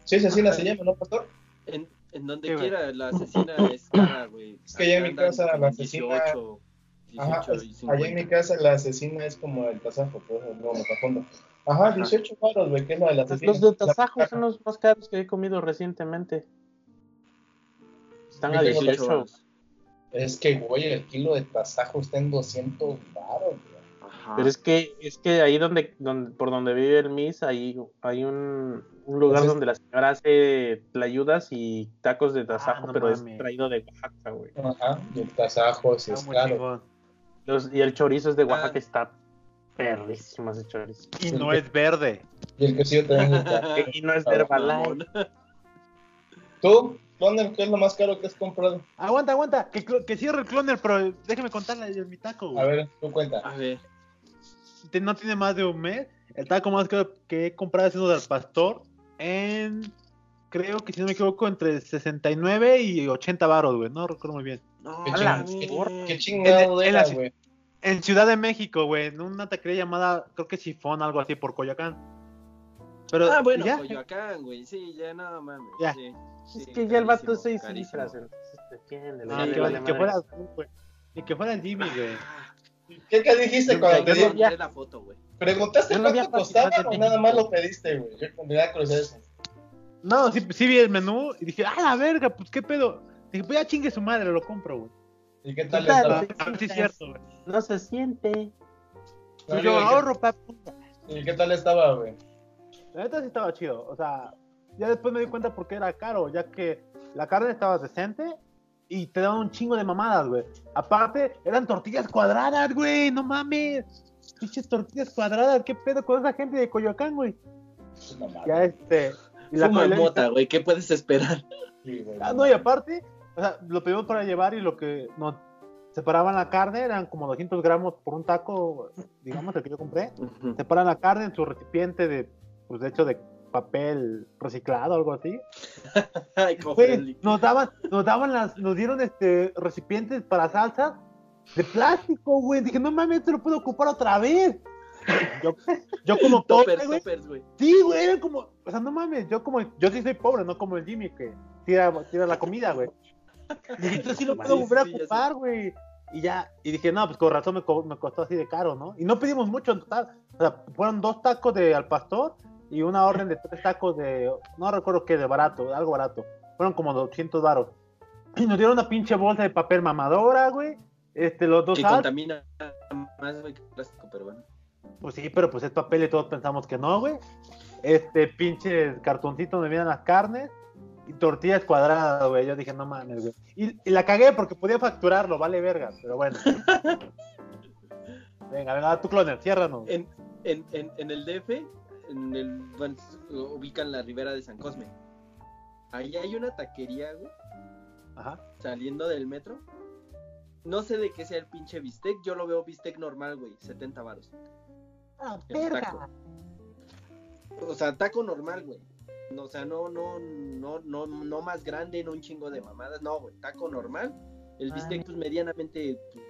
Sí, cecina
Ajá.
se llama, ¿no, pastor?
En, en donde
Sí, güey.
quiera, la asesina es cara, güey.
Es que allá en mi casa la asesina-
18, 18
Ajá, es- allá en mi
50.
casa la asesina es como el tasajo, pues, no me confundo. Ajá, 18 baros, güey, que es la de la asesina.
Los de tasajo son los más caros que he comido recientemente. Están a
tengo
18.
varos.
Es que, güey, el kilo de tasajo está en 200 baros, güey.
Ajá.
Pero es que, es que ahí donde, donde, por donde vive el Miss, ahí hay un, un lugar
Entonces-
donde la señora hace tlayudas y tacos de tasajo,
Ah, no
pero es traído de Oaxaca, güey.
Ajá, y el tasajo sí
Ah,
es
chingón.
Los- y el chorizo es de Oaxaca,
Ah.
está perrísimo ese chorizo.
Y no es verde.
Y el quesillo también es caro. <laughs>
Y no es
Ah,
de Herbalife.
¿Tú, Cloner, qué es lo más caro que has comprado?
Aguanta, aguanta. Que, que cierre el cloner, pero déjame contarle de mi taco, güey.
A ver, tú cuenta.
A ver.
No tiene más de un mes. El taco más caro que he comprado es uno del pastor en, creo que si no me equivoco, entre 69 y 80 baros, güey. No recuerdo muy bien.
No,
Qué,
A la
ching-
mames.
qué- qué chingado
En la-
era,
en la-
güey.
En Ciudad de México, güey, en una taquería llamada, creo que Sifón, algo así, por Coyoacán. Pero,
Ah, bueno,
ya,
Coyoacán, güey. Sí, ya no mames.
Ya.
sí,
Es
sí,
que ya el vato entonces defiende.
Ah,
le
que,
vale
que fuera güey. Y que fuera el Jimmy, güey.
¿Qué, qué dijiste cuando te
no
di-
vi-
Mandé la foto, güey.
¿Preguntaste
no
cuánto costaba o nada más lo pediste, güey? Yo con la curiosidad eso.
No, sí, sí vi el menú y dije, ah, la verga, pues qué pedo. Dije, pues ya chingue su madre, lo compro, güey.
¿Y qué tal
¿Qué tal?
estaba?
A ver si es cierto, güey.
No se siente.
Pues yo ahorro, papu.
¿Y qué tal estaba, güey?
La neta sí estaba chido. O sea, ya después me di cuenta por qué era caro, ya que la carne estaba decente y te daban un chingo de mamadas, güey. Aparte, eran tortillas cuadradas, güey. No mames. Pinches tortillas cuadradas. ¿Qué pedo con esa gente de Coyoacán, güey?
Madre.
Ya este. Y la-
mota, güey, ¿qué puedes esperar?
Sí, güey.
Ah, no, y aparte, o sea, lo pedimos para llevar y lo que nos separaban la carne eran como 200 gramos por un taco, digamos, el que yo compré.
Ujú.
Separan la carne en su recipiente de, pues de hecho, de papel reciclado, algo así. <laughs> Güey, nos daban, nos daban las, nos dieron este recipientes para salsas de plástico, güey. Dije, no mames, esto lo puedo ocupar otra vez. Yo, yo como <laughs> pobre, güey. Sí, güey, eran como, o sea, no mames, yo como, yo sí soy pobre, no como el Jimmy que tira, tira la comida, güey. Dije, esto sí lo <laughs> puedo volver a ocupar, güey. Y ya, y dije, no, pues con razón me, co- me costó así de caro, ¿no? Y no pedimos mucho en total. O sea, fueron dos tacos de al pastor y una orden de tres tacos de, no recuerdo qué, de barato, algo barato. Fueron como 200 varos. <clears throat> Y nos dieron una pinche bolsa de papel mamadora, güey. Este, los dos
Que contamina más, güey, que plástico, pero bueno.
Pues sí, pero pues es papel y todos pensamos que no, güey. Este pinche cartoncito donde vienen las carnes y tortillas cuadradas, güey. Yo dije, no mames, güey. Y, y la cagué porque podía facturarlo, vale verga, pero bueno. <laughs> venga, venga, tu cloner, ciérranos.
En, en, en, en el DF, en el, ubican la ribera de San Cosme. Ahí hay una taquería, güey,
Ajá.
saliendo del metro. No sé de qué sea el pinche bistec, yo lo veo bistec normal, güey, 70 varos.
Ah.
O sea, taco normal, güey. No, o sea, no, no, no, no, no más grande, no un chingo de mamadas, no, güey, taco normal. El
Ah.
bistec, pues, medianamente pues,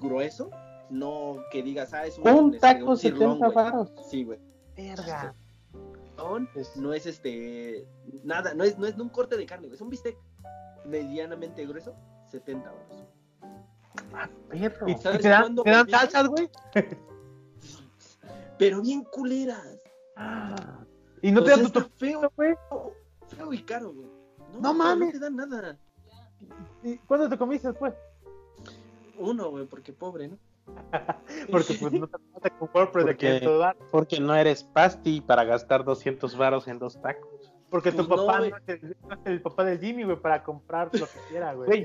grueso, no que digas, ah, es un,
Un taco
un cirlón,
70
güey.
varos.
Sí, güey.
Verga.
Cirlón,
Es-
No es este, nada, no es, no es un corte de carne, güey, es un bistec medianamente grueso, 70 varos.
Perro.
¿Y, y
¿Sabes
te dan, te dan salsas, güey?
Pero bien culeras.
Y no te dan tu
feo, güey. Feo y caro, güey.
No
o sea,
mames.
No te dan nada.
¿Y ¿Cuándo te comiste después?
Uno, güey, porque pobre, ¿no? <laughs>
Porque pues no te mata con de
Porque-
500 varos.
Porque no eres pasti para gastar 200 varos en dos tacos.
Porque tu
Pues no,
papá no,
güey.
es el, no es el papá del Jimmy, güey, para comprar lo que quiera, güey.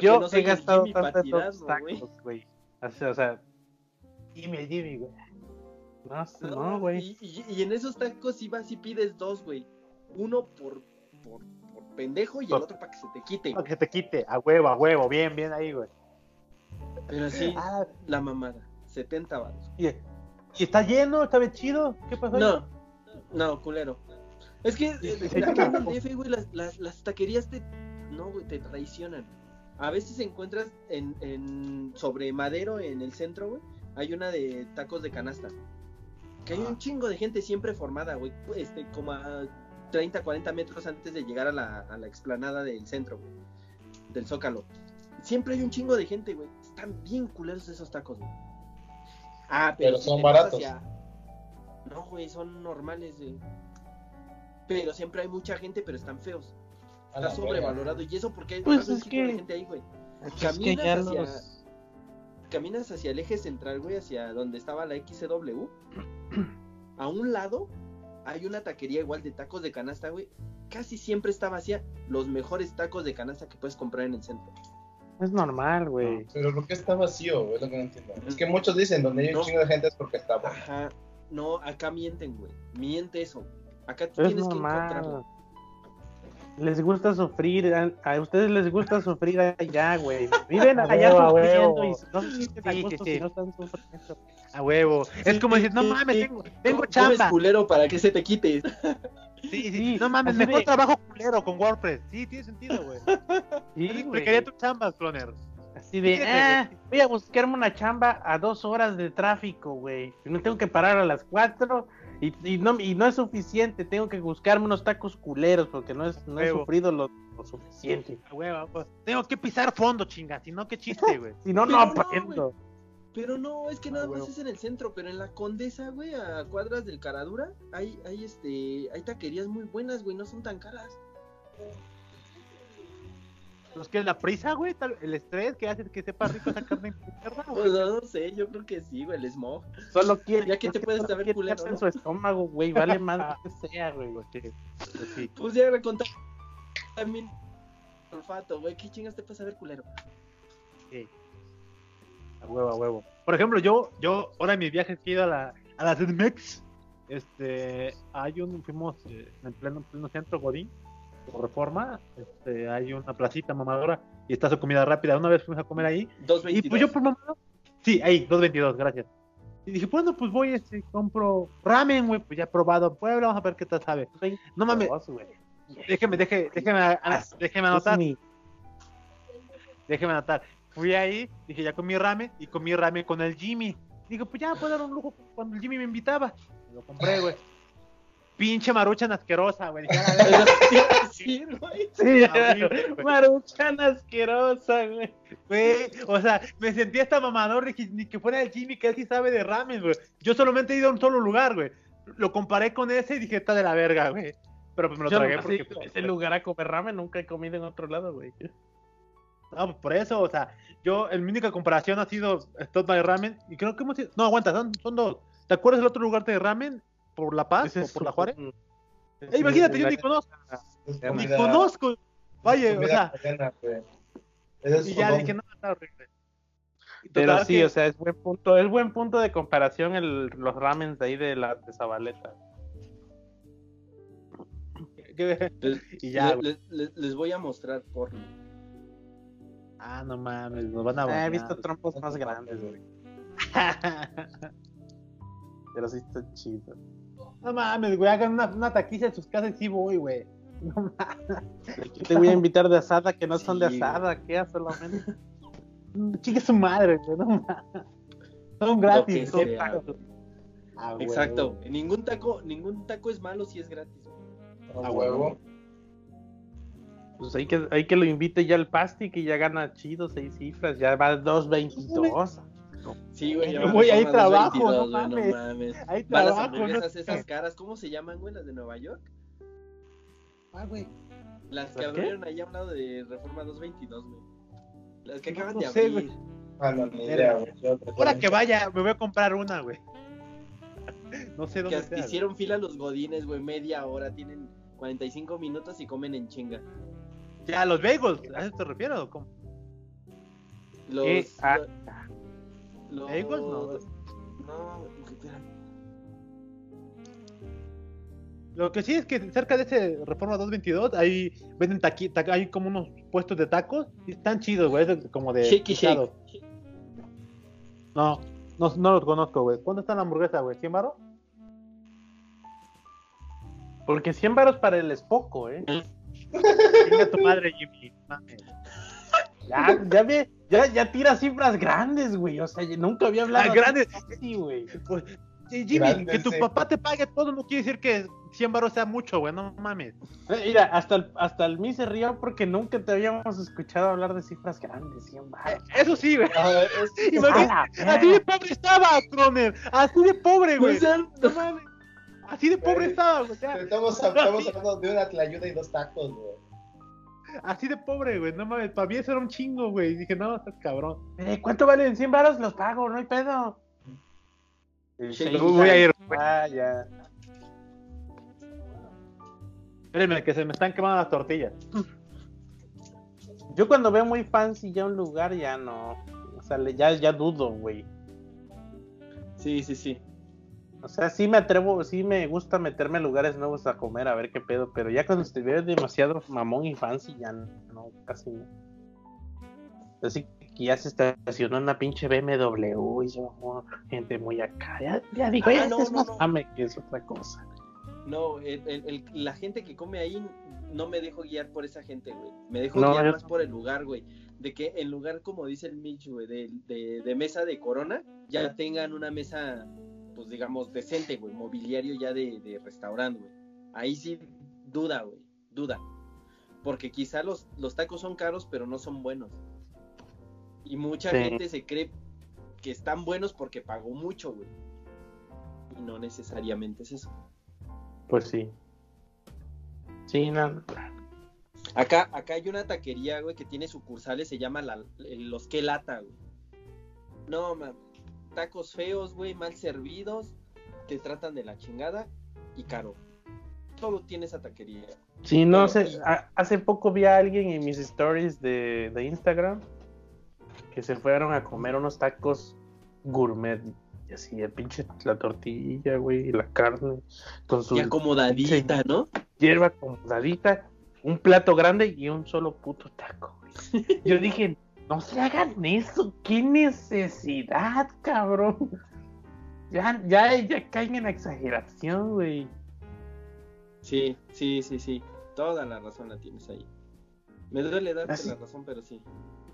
Yo
no
he
el
gastado
Jimmy
tanto en dos
Patirano, güey.
tacos, güey. O sea, o sea,
Jimmy, el Jimmy, güey.
no, no, güey.
Y, y- y en esos tacos si vas y pides dos, güey. Uno por, por, por pendejo y el
Por-
otro para que se te quite.
Para que se te quite, a huevo, a huevo, bien, bien ahí, güey.
Pero sí,
Ah,
la mamada. 70 baros.
y, y está lleno, está bien chido. ¿Qué pasó?
No, no, culero. Es que las, las, las taquerías te. No, güey, te traicionan. A veces encuentras en, en sobre Madero, en el centro, güey, hay una de tacos de canasta. Que hay un chingo de gente siempre formada, güey. Este, como a 30, 40 metros antes de llegar a la, a la explanada del centro, güey. Del Zócalo. Siempre hay un chingo de gente, güey. Están bien culeros esos tacos, güey. Ah, pero,
Pero
si
son baratos.
hacia- No, güey, son normales, güey. Pero siempre hay mucha gente, pero están feos.
A
Está sobrevalorado. Y eso porque hay
Pues
un
es
de gente ahí, güey.
Es que
Caminas hacia-
los...
Caminas hacia el eje central, güey, hacia donde estaba la XCW. A un lado hay una taquería igual de tacos de canasta, güey. Casi siempre está vacía. Los mejores tacos de canasta que puedes comprar en el centro.
Es normal, güey.
Pero ¿por qué está vacío? güey? Es lo que no entiendo. Es que muchos dicen donde hay un
No.
chingo de gente es porque está bueno.
Ajá. No, acá mienten, güey. Miente eso. Acá tú
Es
tienes que encontrarlo.
normal. Les gusta sufrir, a, a ustedes les gusta sufrir allá, güey. <laughs> Viven
A
allá
huevo, a
sufriendo
huevo.
y no se sienten a
Sí,
gusto
sí,
si
sí.
no están sufriendo.
A huevo. Es como decir, no mames,
sí.
tengo, tengo chamba.
culero para que se te quite.
Sí, sí,
Sí,
No mames, mejor
de-
trabajo culero con WordPress. Sí, tiene sentido, güey. <laughs>
Sí,
Me
güey.
quería tu chamba, cloner.
Así de, ah, voy a buscarme una chamba a dos horas de tráfico, güey. Y no tengo que parar a las cuatro y, y no, y no es suficiente. Tengo que buscarme unos tacos culeros porque no, es, no he sufrido lo, lo suficiente.
Huevo, pues. Tengo que pisar fondo, chinga. Si no, qué chiste, güey. <laughs>
Si no,
Pero
no
no,
aprendo.
Pero no, es que nada
Ah,
más es en el centro, pero en la Condesa, güey, a cuadras del Caradura, hay, hay este, hay taquerías muy buenas, güey, no son tan caras.
Pues que la prisa, güey, tal- el estrés que hace que sepa rico esa carne mierda, <laughs> güey.
Pues no, no sé, yo creo que sí, güey, el smog.
Solo quiere.
Ya que
es
te puedes
solo
saber
quiere
culero, ¿no?
en su estómago, güey. Vale más <laughs> que sea, güey.
Sí, pues sí.
Pues ya me contaste también olfato, güey. ¿Qué chingas te puede saber culero?
A huevo, a huevo. Por ejemplo, yo, yo, ahora en mis viajes que he ido a la, a la CDMX, este, hay un, fuimos eh, en pleno, pleno centro Godín, por reforma, este, hay una placita mamadora y está su comida rápida. Una vez fuimos a comer ahí, y
222.
pues yo por mamado, sí, ahí, 222, gracias. Y dije, bueno, pues voy, este, compro ramen, güey, pues ya he probado en Puebla, vamos a ver qué tal sabe. No mames, déjeme, déjeme, déjeme, anotar. Déjeme anotar. Fui ahí, dije, ya comí ramen y comí ramen con el Jimmy. Digo, pues ya puedo dar un lujo cuando el Jimmy me invitaba. Lo compré, güey. Pinche maruchan asquerosa, güey. <laughs>
Sí, <laughs> güey.
Sí. Maruchan asquerosa, güey.
Güey, o sea, me sentí hasta mamador, dije, ni que fuera el Jimmy, que él sí sabe de ramen, güey. Yo solamente he ido a un solo lugar, güey. Lo comparé con ese y dije, está de la verga, güey. Pero pues me lo
Yo
tragué
no
porque...
sé,
pues,
ese lugar a comer ramen nunca he comido en otro lado, güey.
No, pues por eso, o sea, yo, en mi única comparación ha sido Stop by Ramen, y creo que hemos ido- No, aguanta, son, son dos. ¿Te acuerdas del otro lugar de ramen? ¿Por La Paz o por La Juárez?
un-
Eh, imagínate, yo ni conozco, ni conozco. Vaya, o sea, y ya dije, no, está horrible.
Pero sí,
que-
o sea, es buen punto, es buen punto de comparación el, los ramens de ahí de la de Zabaleta. <laughs>
Les,
Y ya,
le-
güey.
le- le- les voy a mostrar porno.
Ah, no mames, nos van a
Ah, he visto trompos más grandes, güey. <laughs> Pero sí está chido.
No mames, güey, hagan una, una taquiza en sus casas y sí voy, güey. No mames,
te voy a invitar de asada que no son de asada, ¿qué solamente? <laughs>
chingue su madre, güey, no mames. Son gratis, son tacos. Ah, güey.
Exacto. Ningún taco, ningún taco es malo si es gratis. güey.
A huevo.
Pues hay que, hay que lo invite ya al pasti que ya gana chido, seis cifras, ya va 2.22.
Sí, güey.
Yo voy, ahí
a
trabajo,
2.22,
no
güey,
mames.
mames.
Hay
las
trabajo, ¿no?
esas caras, ¿cómo se llaman, güey? Las de Nueva York.
Ah, güey.
Las que abrieron allá a un lado de Reforma 222, güey. Las que
No,
acaban
no
de
sé,
abrir.
güey.
Ah, no, ni idea, güey.
Ahora que vaya, me voy a comprar una, güey. <laughs> No sé dónde
hasta
sea. güey.
hicieron fila los godines, güey, media hora, tienen 45 minutos y comen en chinga.
Ya, los bagels, ¿a eso te refieres o cómo?
Los...
¿Qué? Ah.
lo- los-.
No.
No.
Lo que sí es que cerca de ese Reforma 222, ahí venden taqui, ta- hay como unos puestos de tacos y están chidos, güey, es como de.
Shake.
No, no, no los conozco, güey. ¿Cuánto está la hamburguesa, güey? ¿100 baros?
Porque 100 varos para él es poco, ¿eh?
Chinga tu madre, Jimmy. Mames.
Ya, ya ve, ya, ya tira cifras grandes, güey. O sea, nunca había hablado
Ah, grandes.
así, güey.
Pues, Jimmy, que tu
sí.
papá te pague todo no quiere decir que 100 baros sea mucho, güey, no mames.
Eh, Mira, hasta el, hasta el mí se rió porque nunca te habíamos escuchado hablar de cifras grandes, 100 varos.
Eso sí, güey. <laughs>
Ah, es-
Imagínate,
¡A la
Así de pobre estaba, Croner. Así de pobre, güey. No mames. Así de pobre
Güey.
estaba, güey. o sea,
Estamos, estamos <laughs> hablando de una tlayuda y dos tacos, güey.
Así de pobre, güey. No mames, para mí eso era un chingo, güey. Y dije, no, estás cabrón.
Eh, ¿Cuánto valen 100 varos? Los pago, no hay pedo.
Sí,
voy a ir.
Ah, ya.
Espérenme, que se me están quemando las tortillas.
Yo cuando veo muy fancy ya un lugar, ya no. O sea, ya, ya dudo, güey.
Sí, sí, sí.
O sea, sí me atrevo, sí me gusta meterme a lugares nuevos a comer, a ver qué pedo, pero ya cuando veo demasiado mamón y fancy, ya no, casi no. Así que ya se estacionó una pinche BMW y yo, oh, gente muy acá. Ya, ya digo,
Ah, no,
es
no,
más
no.
que es otra cosa.
No, el- el- el- la gente que come ahí no me dejo guiar por esa gente, güey. Me dejo
No,
guiar
yo
más por el lugar, güey. De que en lugar, como dice el Mitch, güey, de, de, de mesa de corona, ya tengan una mesa, pues digamos, decente, güey. Mobiliario ya de, de restaurante, güey. Ahí sí, duda, güey. Duda. Porque quizá los, los tacos son caros, pero no son buenos. Y mucha
Sí.
gente se cree que están buenos porque pagó mucho, güey. Y no necesariamente es eso.
Pues sí. Sí, no.
Acá, acá hay una taquería, güey, que tiene sucursales, se llama la, Los Que Lata, güey. No, man. Tacos feos, güey, mal servidos, te tratan de la chingada y caro. Todo tiene esa taquería.
Sí, no sé, a- hace poco vi a alguien en mis stories de, de Instagram que se fueron a comer unos tacos gourmet. Y así, el pinche, la tortilla, güey, y la carne, con su
Y acomodadita, ¿no?
hierba acomodadita, un plato grande y un solo puto taco. güey. <laughs> Yo dije, no se hagan eso, qué necesidad, cabrón. Ya, ya, ya caen en la exageración, güey.
Sí, sí, sí, sí. Toda la razón la tienes ahí. Me duele darte
Así-
la razón, pero sí.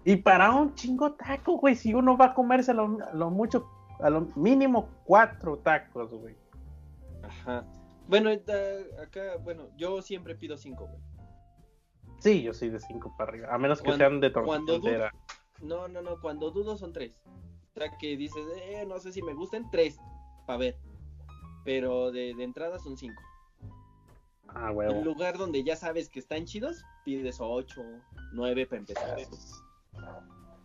Y para un chingo taco, güey, si uno va a comerse a lo, a lo mucho, a lo mínimo cuatro tacos, güey.
Ajá. Bueno, acá, bueno, yo siempre pido cinco, güey.
Sí, yo soy de cinco para arriba, a menos que
Cuando-
sean de tortilla
cuando. No, no, no, cuando dudo son tres. O sea, que dices, eh, no sé si me gusten, tres, para ver. Pero de, de entrada son cinco.
Ah,
En
huevo.
lugar donde ya sabes que están chidos, pides ocho, nueve para empezar.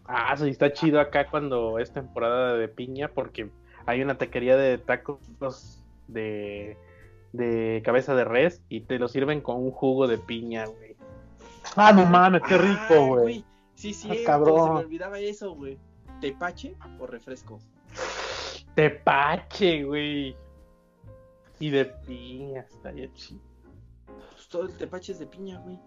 Ah, sí, está chido acá cuando es temporada de piña, porque hay una taquería de tacos de, de cabeza de res y te lo sirven con un jugo de piña, güey.
Ah, no mames, qué
Ah,
rico, güey.
Sí, sí,
Ah,
se
cabrón.
me olvidaba eso, güey. ¿Tepache o refresco?
Tepache, güey. Y de piña, está ya chido.
Pues todo el tepache es de piña, güey.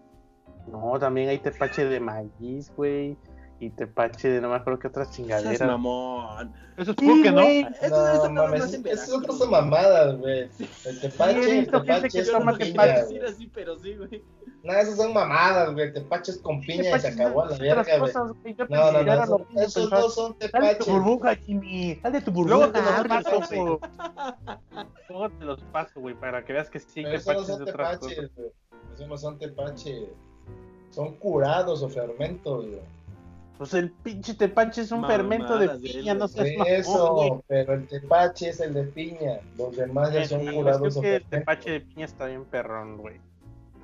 No, también hay tepache de maíz, güey. Y tepache de no me acuerdo qué otras
Seas
chingaderas.
mamón.
Eso es
Sí,
pulque, ¿no?
güey.
Eso
No,
eso nada
mames, esas
Veracruz,
son mamadas, güey. El
Sí, he
tepache, el
visto gente
tepache es con
No
tepache.
piña,
así, pero sí, güey.
No, esas son mamadas, güey. Tepache es con piña y se
Tepache
acabó a la
son
verga, güey. No, no, no, eso-
mismo,
esos no son
Dale tu
tepaches.
burbuja, Jimmy. Dale tu
Luego
burbuja.
te los paso, güey.
Luego te los paso, güey, para que veas que sí,
no
tepaches
son
otras cosas.
tepaches, güey. Esos no son tepaches. Son curados o fermentos, güey.
Pues el pinche tepache es un fermento de piña, no seas
Sí,
mamón, güey.
eso, pero el tepache es el de piña. Los demás ya
Eh,
son
sí,
curados
es
o
que el tepache de piña está bien perrón, güey.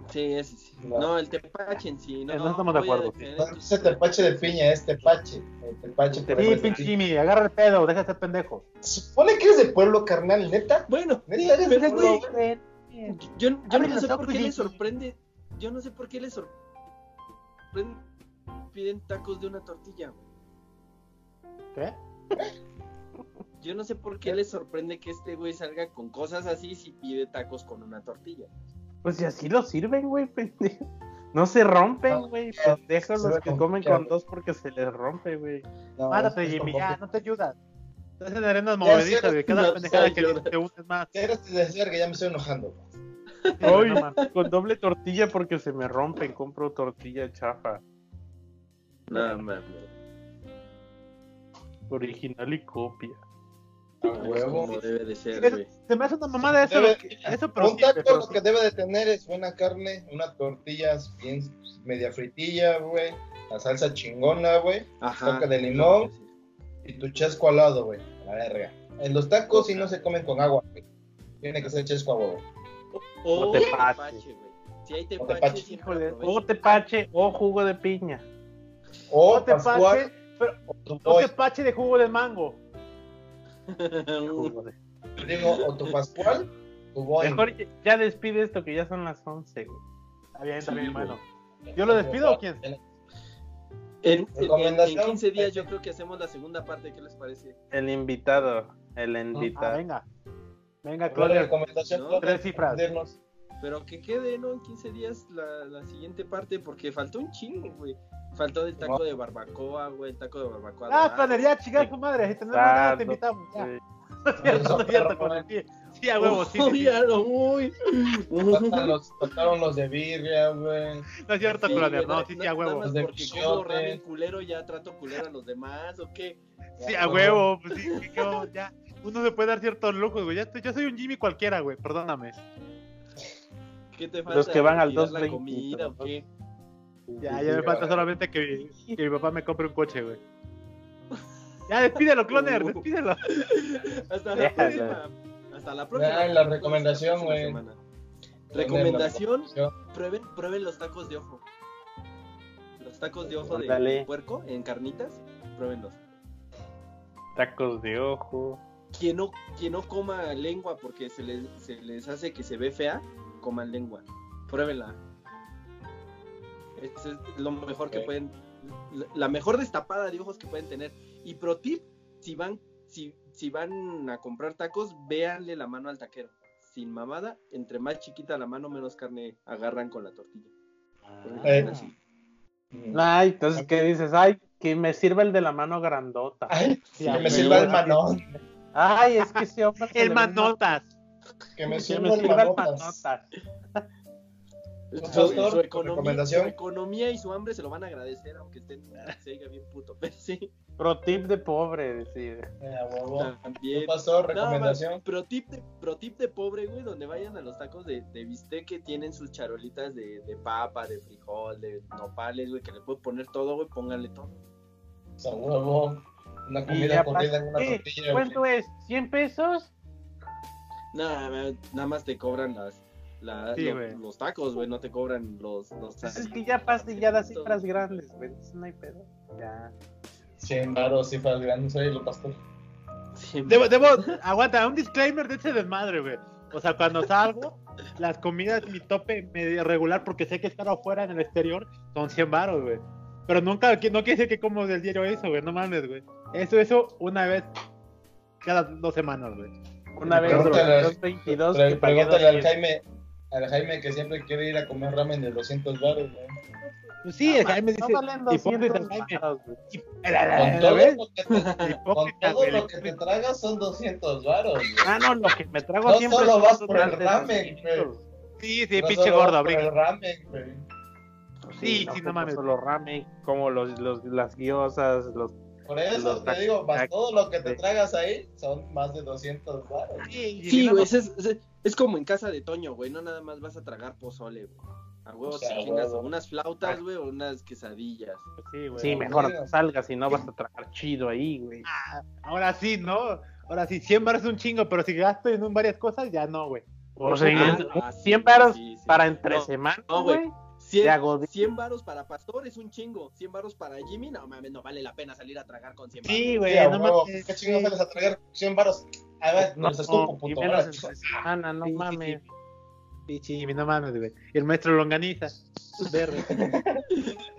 Sí, ese sí.
No.
No, el tepache en sí. No,
no estamos de acuerdo.
No, es el tepache de piña, es tepache. El tepache
Sí,
es
pinche. Jimmy, agarra el pedo, deja de ser pendejo.
Supone que eres de pueblo, carnal, neta.
Bueno,
Neta, eres de pueblo,
güey, yo, yo no sé por qué le sorprende. Yo no sé por qué le sorprende. Piden tacos de una tortilla. güey.
¿Qué?
Yo no sé por qué le sorprende que este güey salga con cosas así si pide tacos con una tortilla.
Pues si así lo sirven, güey, pendejo. No se rompen, güey.
no,
Pendejos los que
con
comen con dos porque se les rompe, güey.
No,
Mátate, Jimmy, ya, no te ayudas. Estás en arenas
sé,
güey. Cada pendejada que te unes más.
De verga, ya me estoy enojando.
Hoy <laughs> con doble tortilla porque se me rompen. Compro tortilla chafa.
No mames.
Original y copia.
A huevo.
Como debe de ser, güey.
Se me hace una mamada eso.
Debe-
que- Eso, pero
un
sí,
taco
pero
lo
sí.
que debe de tener es buena carne, una tortilla bien media fritilla, güey, la salsa chingona, güey, toque de limón. y tu chesco al lado, güey, a la verga. En los tacos sí no se comen con agua, güey. Tiene que ser chesco a huevo.
O,
O tepache.
tepache, güey. Si hay
tepache.
tepache,
Híjole,
aprovecho.
o tepache o jugo de piña.
O
O tepache,
pascual,
pero
o tu
no
boy.
tepache de jugo de mango. <laughs>
Digo, o tu pascual, tu boy.
Mejor ya- despide esto que ya son las 11, güey.
Está bien, está
Sí,
bien,
güey.
mano. ¿Yo lo despido o quién?
En, en- en 15 días yo creo que hacemos la segunda parte, ¿qué les parece?
El invitado. El
Ah,
invitado.
venga. Venga,
¿Cuál es la
Claudia.
recomendación?
No.
Claudia?
Tres cifras.
Pero que quede, ¿no? En 15 días la, la siguiente parte, porque faltó un chingo, güey. Faltó el taco de barbacoa, güey, el taco de barbacoa.
Ah. Claudia, ya, chingar tu madre. Si tenemos nada, te invitamos. Ya.
sí.
No es cierto, no es cierto, Claudia. Sí, a huevo, sí. sí,
a lo muy.
Faltan los, los de birria, güey.
No es cierto,
Sí,
No, sí, sí, a
nada
huevo.
más
De
porque como ramen culero ya trato culero a los demás, ¿o qué?
Sí, a huevo. Pues sí, sí, que ya. Uno se puede dar ciertos lujos, güey. Ya yo soy un Jimmy cualquiera, güey. Perdóname.
¿Qué te falta?
Los que van al
¿Tirar la
2.20,
comida o qué?
Ya, ya me falta solamente que, que mi papá me compre un coche, güey. Ya, despídelo, Cloner, despídelo. <laughs>
Hasta la próxima. Hasta la próxima.
Ya, la recomendación, güey.
Recomendación, prueben, prueben los tacos de ojo. Los tacos de ojo de puerco en carnitas, pruébenlos.
Tacos de ojo.
Quien no, quien no coma lengua porque se les, se les hace que se ve fea, coman lengua. Pruébenla. Este es lo mejor que pueden, la- mejor destapada de ojos que pueden tener. Y pro tip, si van, si, si van a comprar tacos, véanle la mano al taquero. Sin mamada, entre más chiquita la mano, menos carne agarran con la tortilla.
Eh.
Así.
Ay, entonces, ¿qué dices? Ay, que me sirva el de la mano grandota.
Ay,
Sí,
que me sirva el manón.
Ay, es que ese hombre.
El manotas.
Que me
Que
sirva
me
el
sirva el
manotas.
manotas.
Su,
Pastor,
su
¿tu
economía,
recomendación?
su economía y su hambre se lo van a agradecer, aunque estén se diga bien puto. <laughs> Pero sí,
Pro tip de pobre, decir.
Eh,
también. No,
¿Recomendación?
man, pro tip de, pro tip de pobre, güey, donde vayan a los tacos de, de bistec que tienen sus charolitas de, de papa, de frijol, de nopales, güey, que le pueden poner todo, güey, pónganle todo.
A huevo. Una comida corrida en una tortilla.
¿Cuánto es? ¿100 pesos?
Nada, nada más te cobran las, la-
Sí,
lo-
güey.
los tacos, güey, no te cobran los... los
Pues es que ya pasaste ya las cifras grandes, güey. No hay pedo. Ya.
100 baros, cifras grandes. Oye, lo pastor.
Debo, debo, aguanta, un disclaimer de ese desmadre, güey. O sea, cuando salgo, las comidas, mi tope medio regular, porque sé que estar afuera en el exterior, son 100 baros, güey. Pero nunca, no quiere decir que como del diario eso, güey, no mames, güey. Eso, eso, una vez cada dos semanas, güey.
Una vez
Pregúntale-
222
Pre-
que
Pregúntale al
200.
Jaime, al Jaime que siempre quiere ir a comer ramen de 200 baros, güey.
Pues sí, el Jaime dice,
No <laughs>
hipócrita
200
el Jaime.
varos,
Con todo, lo que te, tragas son 200 baros, güey.
Ah, no, lo que me trago
No
siempre
solo
son
vas por el ramen.
Sí, sí,
No
pinche
solo
gordo,
por
abrigo.
el ramen, güey.
Sí, sí,
como
no mames.
Los ramen, como los, los, las guiosas, los...
Por eso te digo, más todo lo que te tragas ahí son más de 200 baros.
Sí,
güey, es, es, es como en casa de Toño, güey, no nada más vas a tragar pozole, güey. A huevo
O sea,
te
a
chingas
huevo.
unas flautas, güey, o unas quesadillas.
Sí, güey.
Sí, mejor no salgas y no vas a tragar chido ahí, güey.
Ah, ahora sí, ¿no? Ahora sí, 100 baros es un chingo, pero si gasto en un varias cosas, ya no, güey.
O sea,
Ah,
un-
ah, sí,
100 varos
sí, sí.
para entre
No,
semanas,
no, güey.
güey.
100,
Ya, Godín.
100 varos para Pastor es un chingo. 100 varos para Jimmy, no mames, no vale la pena salir a tragar con 100 varos.
Sí,
Sí,
güey,
a
no mames.
¿Qué chingados sales a tragar 100 baros? A ver,
No,
los escupo,
y
puto.
menos
ahora.
entre semana, no
Sí, sí,
mames.
Sí, sí, no mames, güey. Y el maestro longaniza. Verde. <laughs>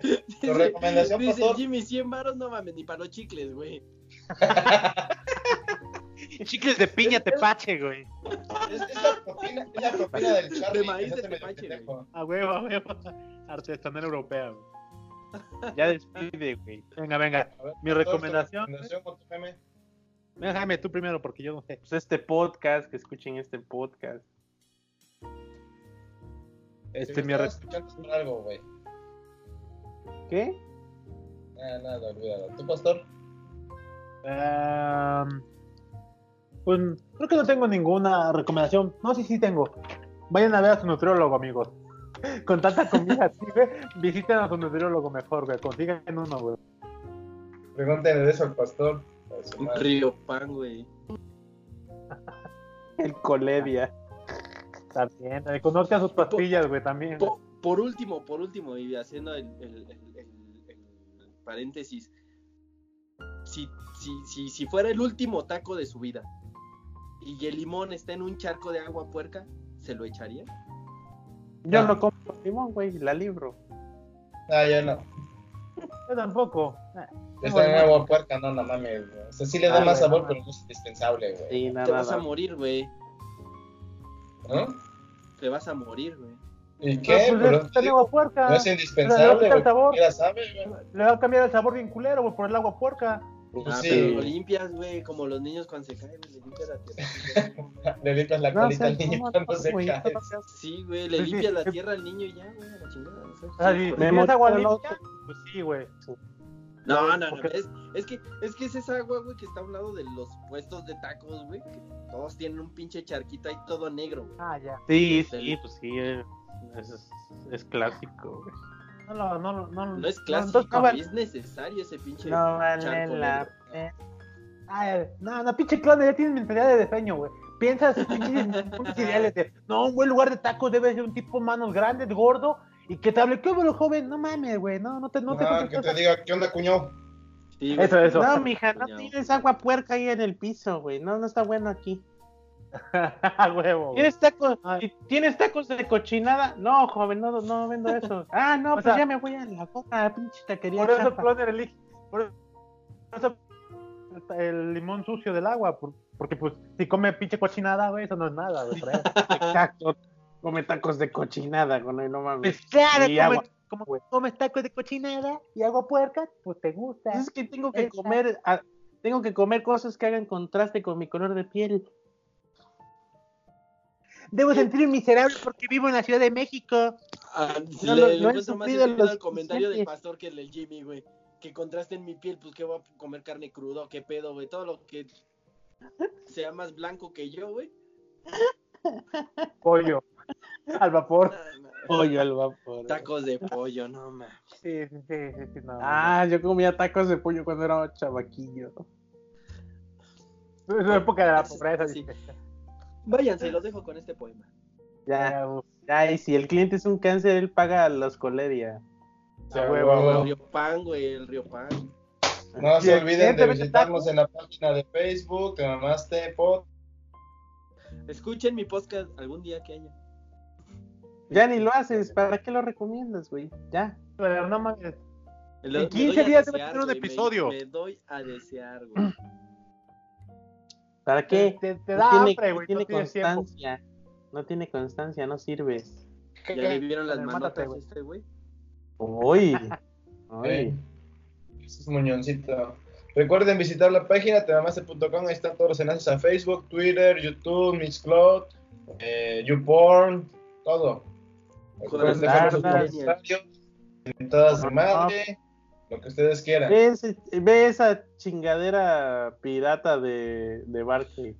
<laughs>
Tu recomendación,
Dice
pastor.
Jimmy, 100 varos, no mames, ni para los chicles, güey. <laughs>
Chicles de piña tepache, güey.
Es, es la propina, es la propina del Charlie.
De maíz de tepache.
A huevo, a huevo. <laughs> Artesanal europea, güey.
Ya despide, güey.
Venga, venga.
Ver,
Mi recomendación-
recomendación con tu meme.
Venga, Jaime, tú primero, porque yo no sé.
Pues este podcast, que escuchen este podcast.
Este,
Si
mi
me escuchando por algo, güey.
¿Qué?
Ah, nada, olvídalo. ¿Tu pastor?
Ehm, pues creo que no tengo ninguna recomendación. No, sí, sí tengo. Vayan a ver a su nutriólogo, amigos. <laughs> Con tanta comida <laughs> así, güey, visiten a su nutriólogo mejor, güey. Consigan uno, güey.
Pregúntenle eso al pastor.
Un río pan, güey. <laughs>
El coledia.
También. Conozcan sus pastillas, güey, también.
Po- por último, por último, y haciendo el, el- el- el- el paréntesis, si, si, si, si fuera el último taco de su vida y el limón está en un charco de agua puerca, ¿se lo echaría?
Yo
Ah.
no compro limón, güey, la libro.
Ah, ya no.
Yo tampoco. Eh,
Está en agua puerca, no, no mames. güey. O sea, sí le da
Ah,
más
güey,
sabor,
no
pero no es indispensable, güey.
Sí,
Te
nada,
vas a morir, güey.
¿No?
Te vas a morir, güey.
¿Y qué?
pues,
Pero
está en agua puerca.
no es
Le
indispensable.
Le va a cambiar el sabor bien culero, güey, por el agua puerca.
Pues
Ah,
sí.
pero lo limpias, güey, como los niños cuando se caen, güey, le limpias la tierra. <laughs>
Le limpias la
No,
colita
o
al niño
¿cómo
cuando se cae.
Sí, güey, le
sí.
limpias la tierra al niño y ya, güey, la chingada. sí, pues.
Me
tienes agua limpia, pues sí, güey.
No, no, no,
Porque-
es, es que es que es esa agua, güey, que está a un lado de los puestos de tacos, güey, que todos tienen un pinche charquito ahí todo negro, güey.
Ah, ya.
Sí, sí, pues sí, eh, es, es, es clásico, güey.
No, no, no, no.
No es
no,
clásico,
entonces no vale-
es necesario ese pinche
No vale la pena.
Ay, no, no, pinche clon, ya tienes mentalidad de defeño, güey. Piensas <laughs> pinches pinches ideales de, no, un buen lugar de tacos debe ser un tipo manos grandes, gordo Y que te hable, ¿qué bueno, joven? No mames, güey, no, no te, no te
Ah,
toques
que te diga, ¿qué onda, cuñado?
Sí.
Eso, eso.
No, mija, no tienes agua puerca ahí en el piso, güey. No, no está bueno aquí. <laughs>
A huevo.
¿Tienes tacos, y- ¿Tienes tacos de cochinada? No, joven, no, no vendo eso. <laughs> Ah, no,
O
pues
sea-
ya me voy a la boca, pinche taquería.
Por eso. Cloner elige. Por eso el limón sucio del agua. por- porque, pues, si come pinche cochinada, güey, eso no es nada, güey. <laughs>
Exacto. Come tacos de cochinada, güey, no mames.
Pues claro,
Y agua.
como comes tacos de cochinada y agua puerca, pues te gusta.
Pues es que tengo que
Esa.
comer, ah, tengo que comer cosas que hagan contraste con mi color de piel.
Debo sentirme miserable porque vivo en la Ciudad de México.
Ah,
No,
le,
no,
le
no
más
sufrido
sentido
lo
al comentario del pastor que el del Jimmy, güey. Que contraste en mi piel, pues que voy a comer carne cruda, o qué pedo, güey. Todo lo que sea más blanco que yo, güey.
Pollo. Al vapor.
Ah,
Pollo al vapor.
Tacos de pollo, no mames.
Sí, sí, sí, sí, sí, no.
Ah, yo comía tacos de pollo cuando era chavaquillo.
Es la época de la pobreza.
Sí. Váyanse, los dejo con este poema.
Ya,
Ya,
y si el cliente es un cáncer, él paga los coleria.
Sí,
A
huevo.
El Río Pan, güey, el Río Pan.
No se olviden de visitarnos en la página de Facebook, de Mamaste Pod.
Escuchen mi podcast algún día que haya.
Ya ni lo haces, ¿para qué lo recomiendas, güey? Ya.
Pero no mames.
Me
En
doy
15
a
días debe
desear,
tener un
güey, me-
episodio.
Me, doy a desear, güey. <clears throat>
¿Para qué?
Te, te
No
da
tiene,
hambre,
no
güey.
tiene
No tienes tiempo.
constancia. No tiene constancia, no sirves.
Ya le vieron las <laughs> a
güey.
este, güey.
Uy. <laughs> Uy.
Ese es Muñoncito. Recuerden visitar la página temamaste.com, ahí están todos los enlaces a Facebook, Twitter, YouTube, Mixcloud, eh, YouPorn, todo. Recuerden dejar sus comentarios, invitadas de madre, lo que ustedes quieran.
Ve, ese- ve esa chingadera pirata de, de Barkley.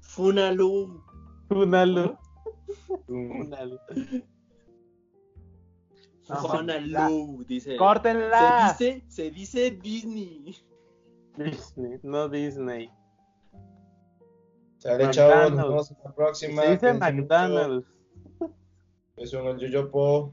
Funalu.
Funalu.
Mm.
Funalu.
No, <laughs>
Funalu, dice.
Córtenla.
Se dice, se dice Disney.
Disney, no Disney.
Sale, chavos, nos
McDonald's.
vemos en la próxima.
Se dice. McDonald's.
Es un el Yoyopo.